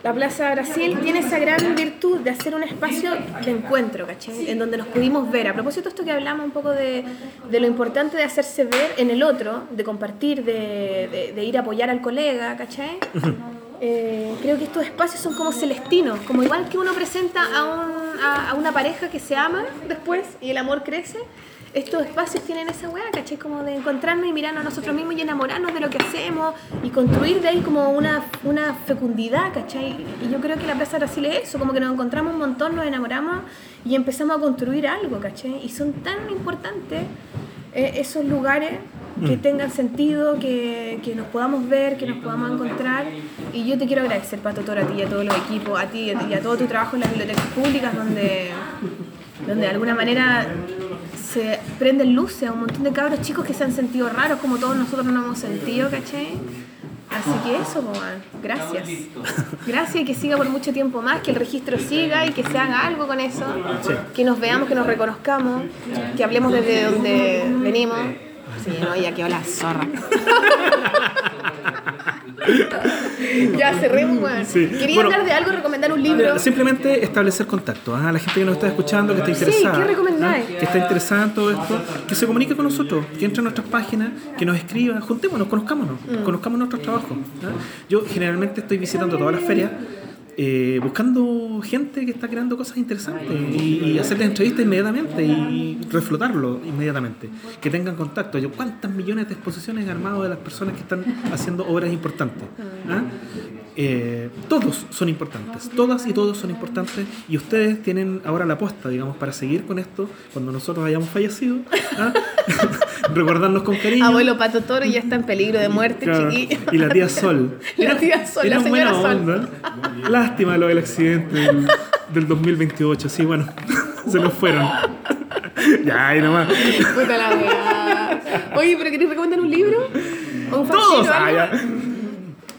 La Plaza Brasil tiene esa gran virtud de hacer un espacio de encuentro, ¿cachai? En donde nos pudimos ver. A propósito de esto que hablamos un poco de, de lo importante de hacerse ver en el otro, de compartir, de, de- de ir a apoyar al colega, ¿cachai? Eh, creo que estos espacios son como celestinos, como igual que uno presenta a, un- a- una pareja que se ama después y el amor crece. Estos espacios tienen esa weá, ¿cachai? Como de encontrarnos y mirarnos a nosotros mismos y enamorarnos de lo que hacemos y construir de ahí como una, una fecundidad, ¿cachai? Y yo creo que la Plaza Brasil es eso, como que nos encontramos un montón, nos enamoramos y empezamos a construir algo, ¿cachai? Y son tan importantes eh, esos lugares que tengan sentido, que, que nos podamos ver, que nos podamos encontrar. Y yo te quiero agradecer, Pato Toro, a ti y a todos los equipos, a ti y a todo tu trabajo en las bibliotecas públicas, donde, donde de alguna manera se prenden luces a un montón de cabros chicos que se han sentido raros, como todos nosotros nos hemos sentido, ¿cachai? Así que eso, pues, man, gracias. Gracias y que siga por mucho tiempo más, que el registro siga y que se haga algo con eso. Que nos veamos, que nos reconozcamos, que hablemos desde donde venimos. Sí, no, ya quedó la zorra. ya cerremos, weón. Sí. Quería Bueno. hablar de algo, recomendar un libro. Simplemente establecer contacto. ¿ah? La gente que nos está escuchando, que está Sí, interesada. ¿qué recomendáis? ¿ah? Que está interesada en todo esto, que se comunique con nosotros, que entre a nuestras páginas, que nos escriba, juntémonos, conozcámonos, Mm. conozcamos nuestros trabajos. ¿ah? Yo generalmente estoy visitando todas las ferias. Eh, buscando gente que está creando cosas interesantes y, y hacerles entrevistas inmediatamente y reflotarlo inmediatamente, que tengan contacto. Yo, ¿Cuántas millones de exposiciones he armado de las personas que están haciendo obras importantes? ¿Ah? Eh, todos son importantes, todas y todos son importantes y ustedes tienen ahora la apuesta, digamos, para seguir con esto cuando nosotros hayamos fallecido, ¿ah? recordarnos con cariño. Abuelo Pato Toro ya está en peligro de muerte, Claro, chiquillo. Y la tía Sol. La tía Sol, la Eran señora Sol. onda. Lástima lo del accidente del, del 2028, sí, bueno, se nos fueron. ya, ahí nomás. Puta la weá. Oye, ¿pero querés recomendar un libro? ¿O un fanzine Todos, ah, ya.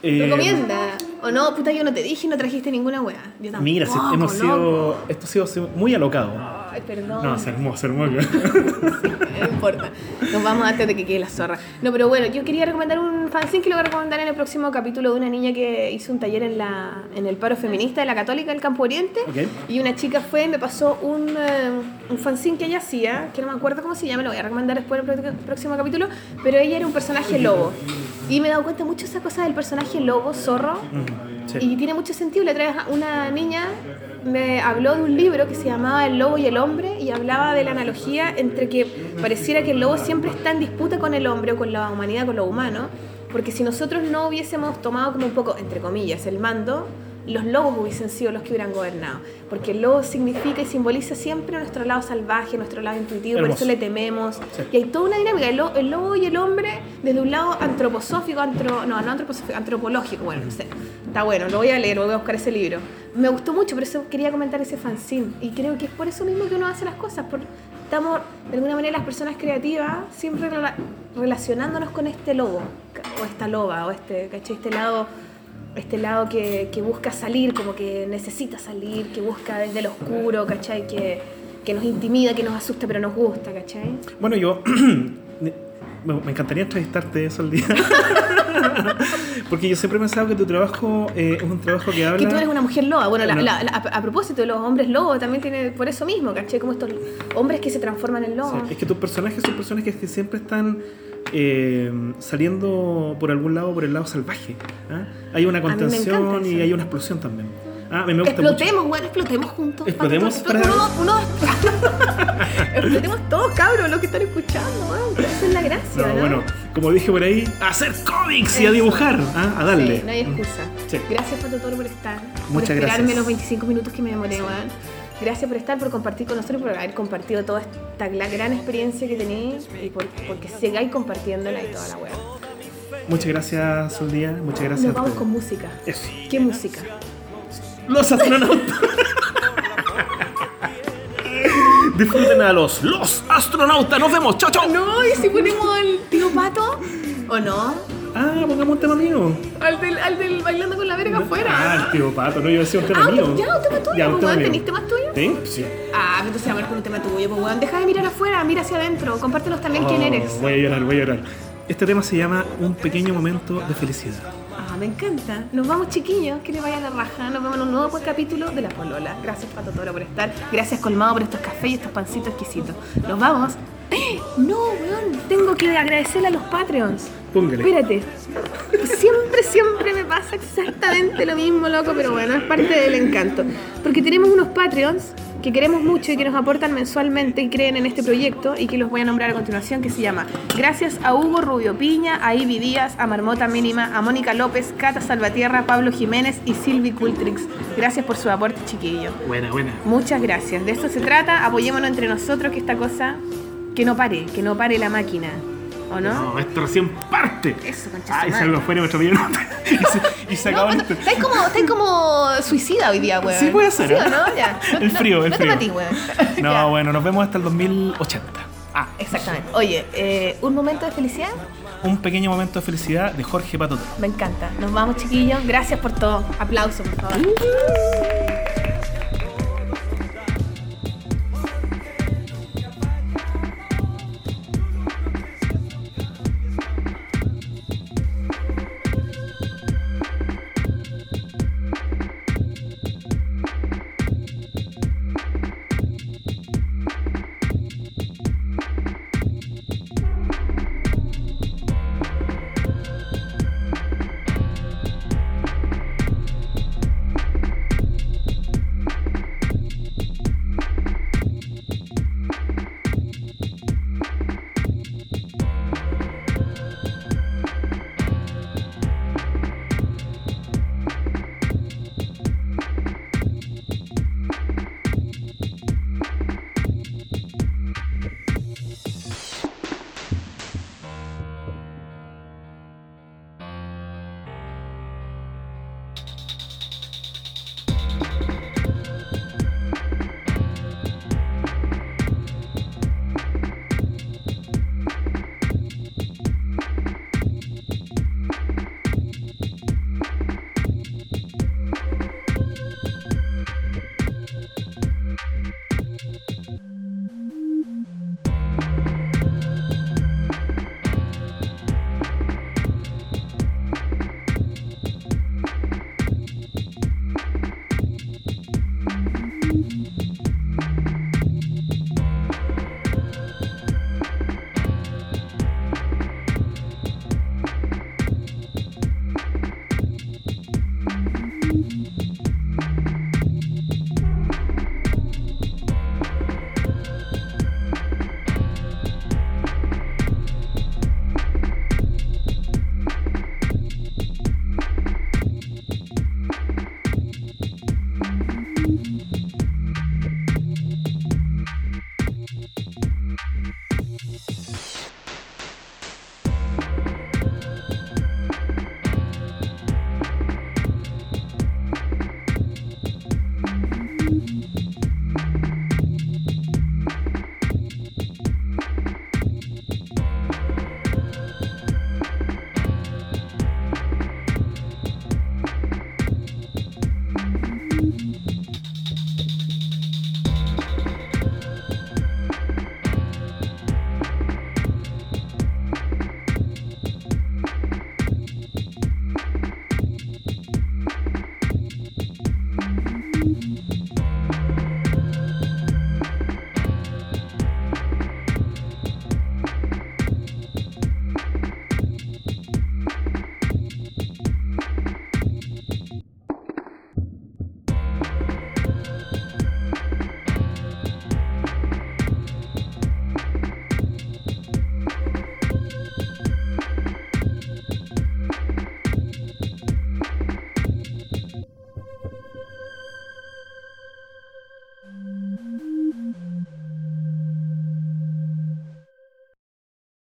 Eh, Recomienda. O no, puta, yo no te dije y no trajiste ninguna. Yo tampoco. Mira, si hemos loco. sido. Esto ha sido muy alocado. Ay, perdón. No, se armó, se armó. No importa. Nos vamos antes de que quede la zorra. No, pero bueno, yo quería recomendar un fanzine que lo voy a recomendar en el próximo capítulo de una niña que hizo un taller en, la, en el paro feminista de la Católica del Campo Oriente. Y una chica fue y me pasó un, eh, un fanzine que ella hacía, que no me acuerdo cómo se llama, lo voy a recomendar después en el próximo capítulo. Pero ella era un personaje lobo. Y me he dado cuenta mucho esa cosa del personaje lobo, zorro. Sí. Y tiene mucho sentido. La otra vez una niña me habló de un libro que se llamaba El lobo y el hombre y hablaba de la analogía entre que pareciera que el lobo siempre está en disputa con el hombre o con la humanidad, con lo humano, porque si nosotros no hubiésemos tomado como un poco, entre comillas, el mando, los lobos hubiesen sido los que hubieran gobernado. Porque el lobo significa y simboliza siempre nuestro lado salvaje, nuestro lado intuitivo, por Hermoso. eso le tememos. Sí. Y hay toda una dinámica. El, lo- el lobo y el hombre, desde un lado antroposófico, antro, no, no antroposófico, antropológico, bueno, no sé. Está bueno, lo voy a leer, voy a buscar ese libro. Me gustó mucho, por eso quería comentar ese fanzine. Y creo que es por eso mismo que uno hace las cosas. Por, estamos, de alguna manera, las personas creativas siempre rela- relacionándonos con este lobo, o esta loba, o este, ¿cachai? Este lado este lado que, que busca salir, como que necesita salir, que busca desde el oscuro, ¿cachai? Que, que nos intimida, que nos asusta, pero nos gusta, ¿cachai? Bueno, yo me encantaría entrevistarte eso el día. Porque yo siempre he pensado que tu trabajo eh, es un trabajo que habla. Que tú eres una mujer loba. Bueno, la- Una- la- la- a, a propósito los hombres lobos, también tiene por eso mismo, ¿cachai? Como estos hombres que se transforman en lobos. Sí, Es que tus personajes son personas que, que siempre están eh, saliendo por algún lado, por el lado salvaje. ¿ah? Hay una contención y hay una explosión también. Ah, a mí me gusta mucho. Explotemos, bueno, explotemos juntos. Explotemos Pato, para- uno- uno- explotemos todos, cabros, los que están escuchando. Esa es la gracia, No, ¿no? bueno, como dije por ahí, a hacer cómics y a dibujar, ¿ah? a darle. Sí, no hay excusa. Sí. Gracias, Pato Toro, por estar. por Muchas esperarme gracias. los 25 minutos que me demoré, weón. Gracias por estar, por compartir con nosotros, por haber compartido toda esta gran experiencia que tenéis y por, porque sigáis compartiéndola y toda la weá. Muchas gracias, Sol Díaz. Muchas gracias. Nos vamos con música. Eso. ¿Qué música? Los astronautas. Disfruten a los los astronautas. Nos vemos. Chao, chao. No, ¿y si ponemos al tío Pato? ¿O no? Ah, pongamos un tema mío. Al del, al del bailando con la verga Ah, afuera. el tío Pato. No, yo decía un tema Ah, mío. ya, un tema tuyo, Ya, un tema weón. mío. ¿Tenís temas tuyos? ¿Sí? Sí. Ah, entonces vamos con un tema tuyo, pues weón. Deja de mirar afuera, mira hacia adentro. Compártenos también quién Oh, eres. Voy a llorar, voy a llorar. Este tema se llama Un pequeño momento de felicidad. Ah, me encanta. Nos vamos chiquillos, que les vaya la raja. Nos vemos en un nuevo pues, capítulo de La Polola. Gracias Pato Toro por estar. Gracias Colmado por estos cafés y estos pancitos exquisitos. Nos vamos. No, weón, tengo que agradecerle a los Patreons. Póngale. Espérate. Siempre, siempre me pasa exactamente lo mismo, loco, pero bueno, es parte del encanto. Porque tenemos unos Patreons que queremos mucho y que nos aportan mensualmente y creen en este proyecto y que los voy a nombrar a continuación, que se llama Gracias a Hugo Rubio Piña, a Ivy Díaz, a Marmota Mínima, a Mónica López, Cata Salvatierra, Pablo Jiménez y Silvi Cultrix. Gracias por su aporte, chiquillo. Buena, buena. Muchas gracias. De esto se trata. Apoyémonos entre nosotros que esta cosa que no pare, que no pare la máquina. ¿O no? No, esto recién parte. Eso, concha Ay, se madre. nos fue nuestro millón. y se, No, acabó esto. estáis como, estáis como suicida hoy día, weón. Sí, puede ser, ¿Sí ¿eh? o no? Ya. No- El no- frío, el no frío. te matí, weón. Ya. No, bueno, nos vemos hasta el 2080. Ah, exactamente. Oye, eh, un momento de felicidad. Un pequeño momento de felicidad de Jorge Patoto. Me encanta. Nos vamos, chiquillos. Gracias por todo. Aplauso, por favor.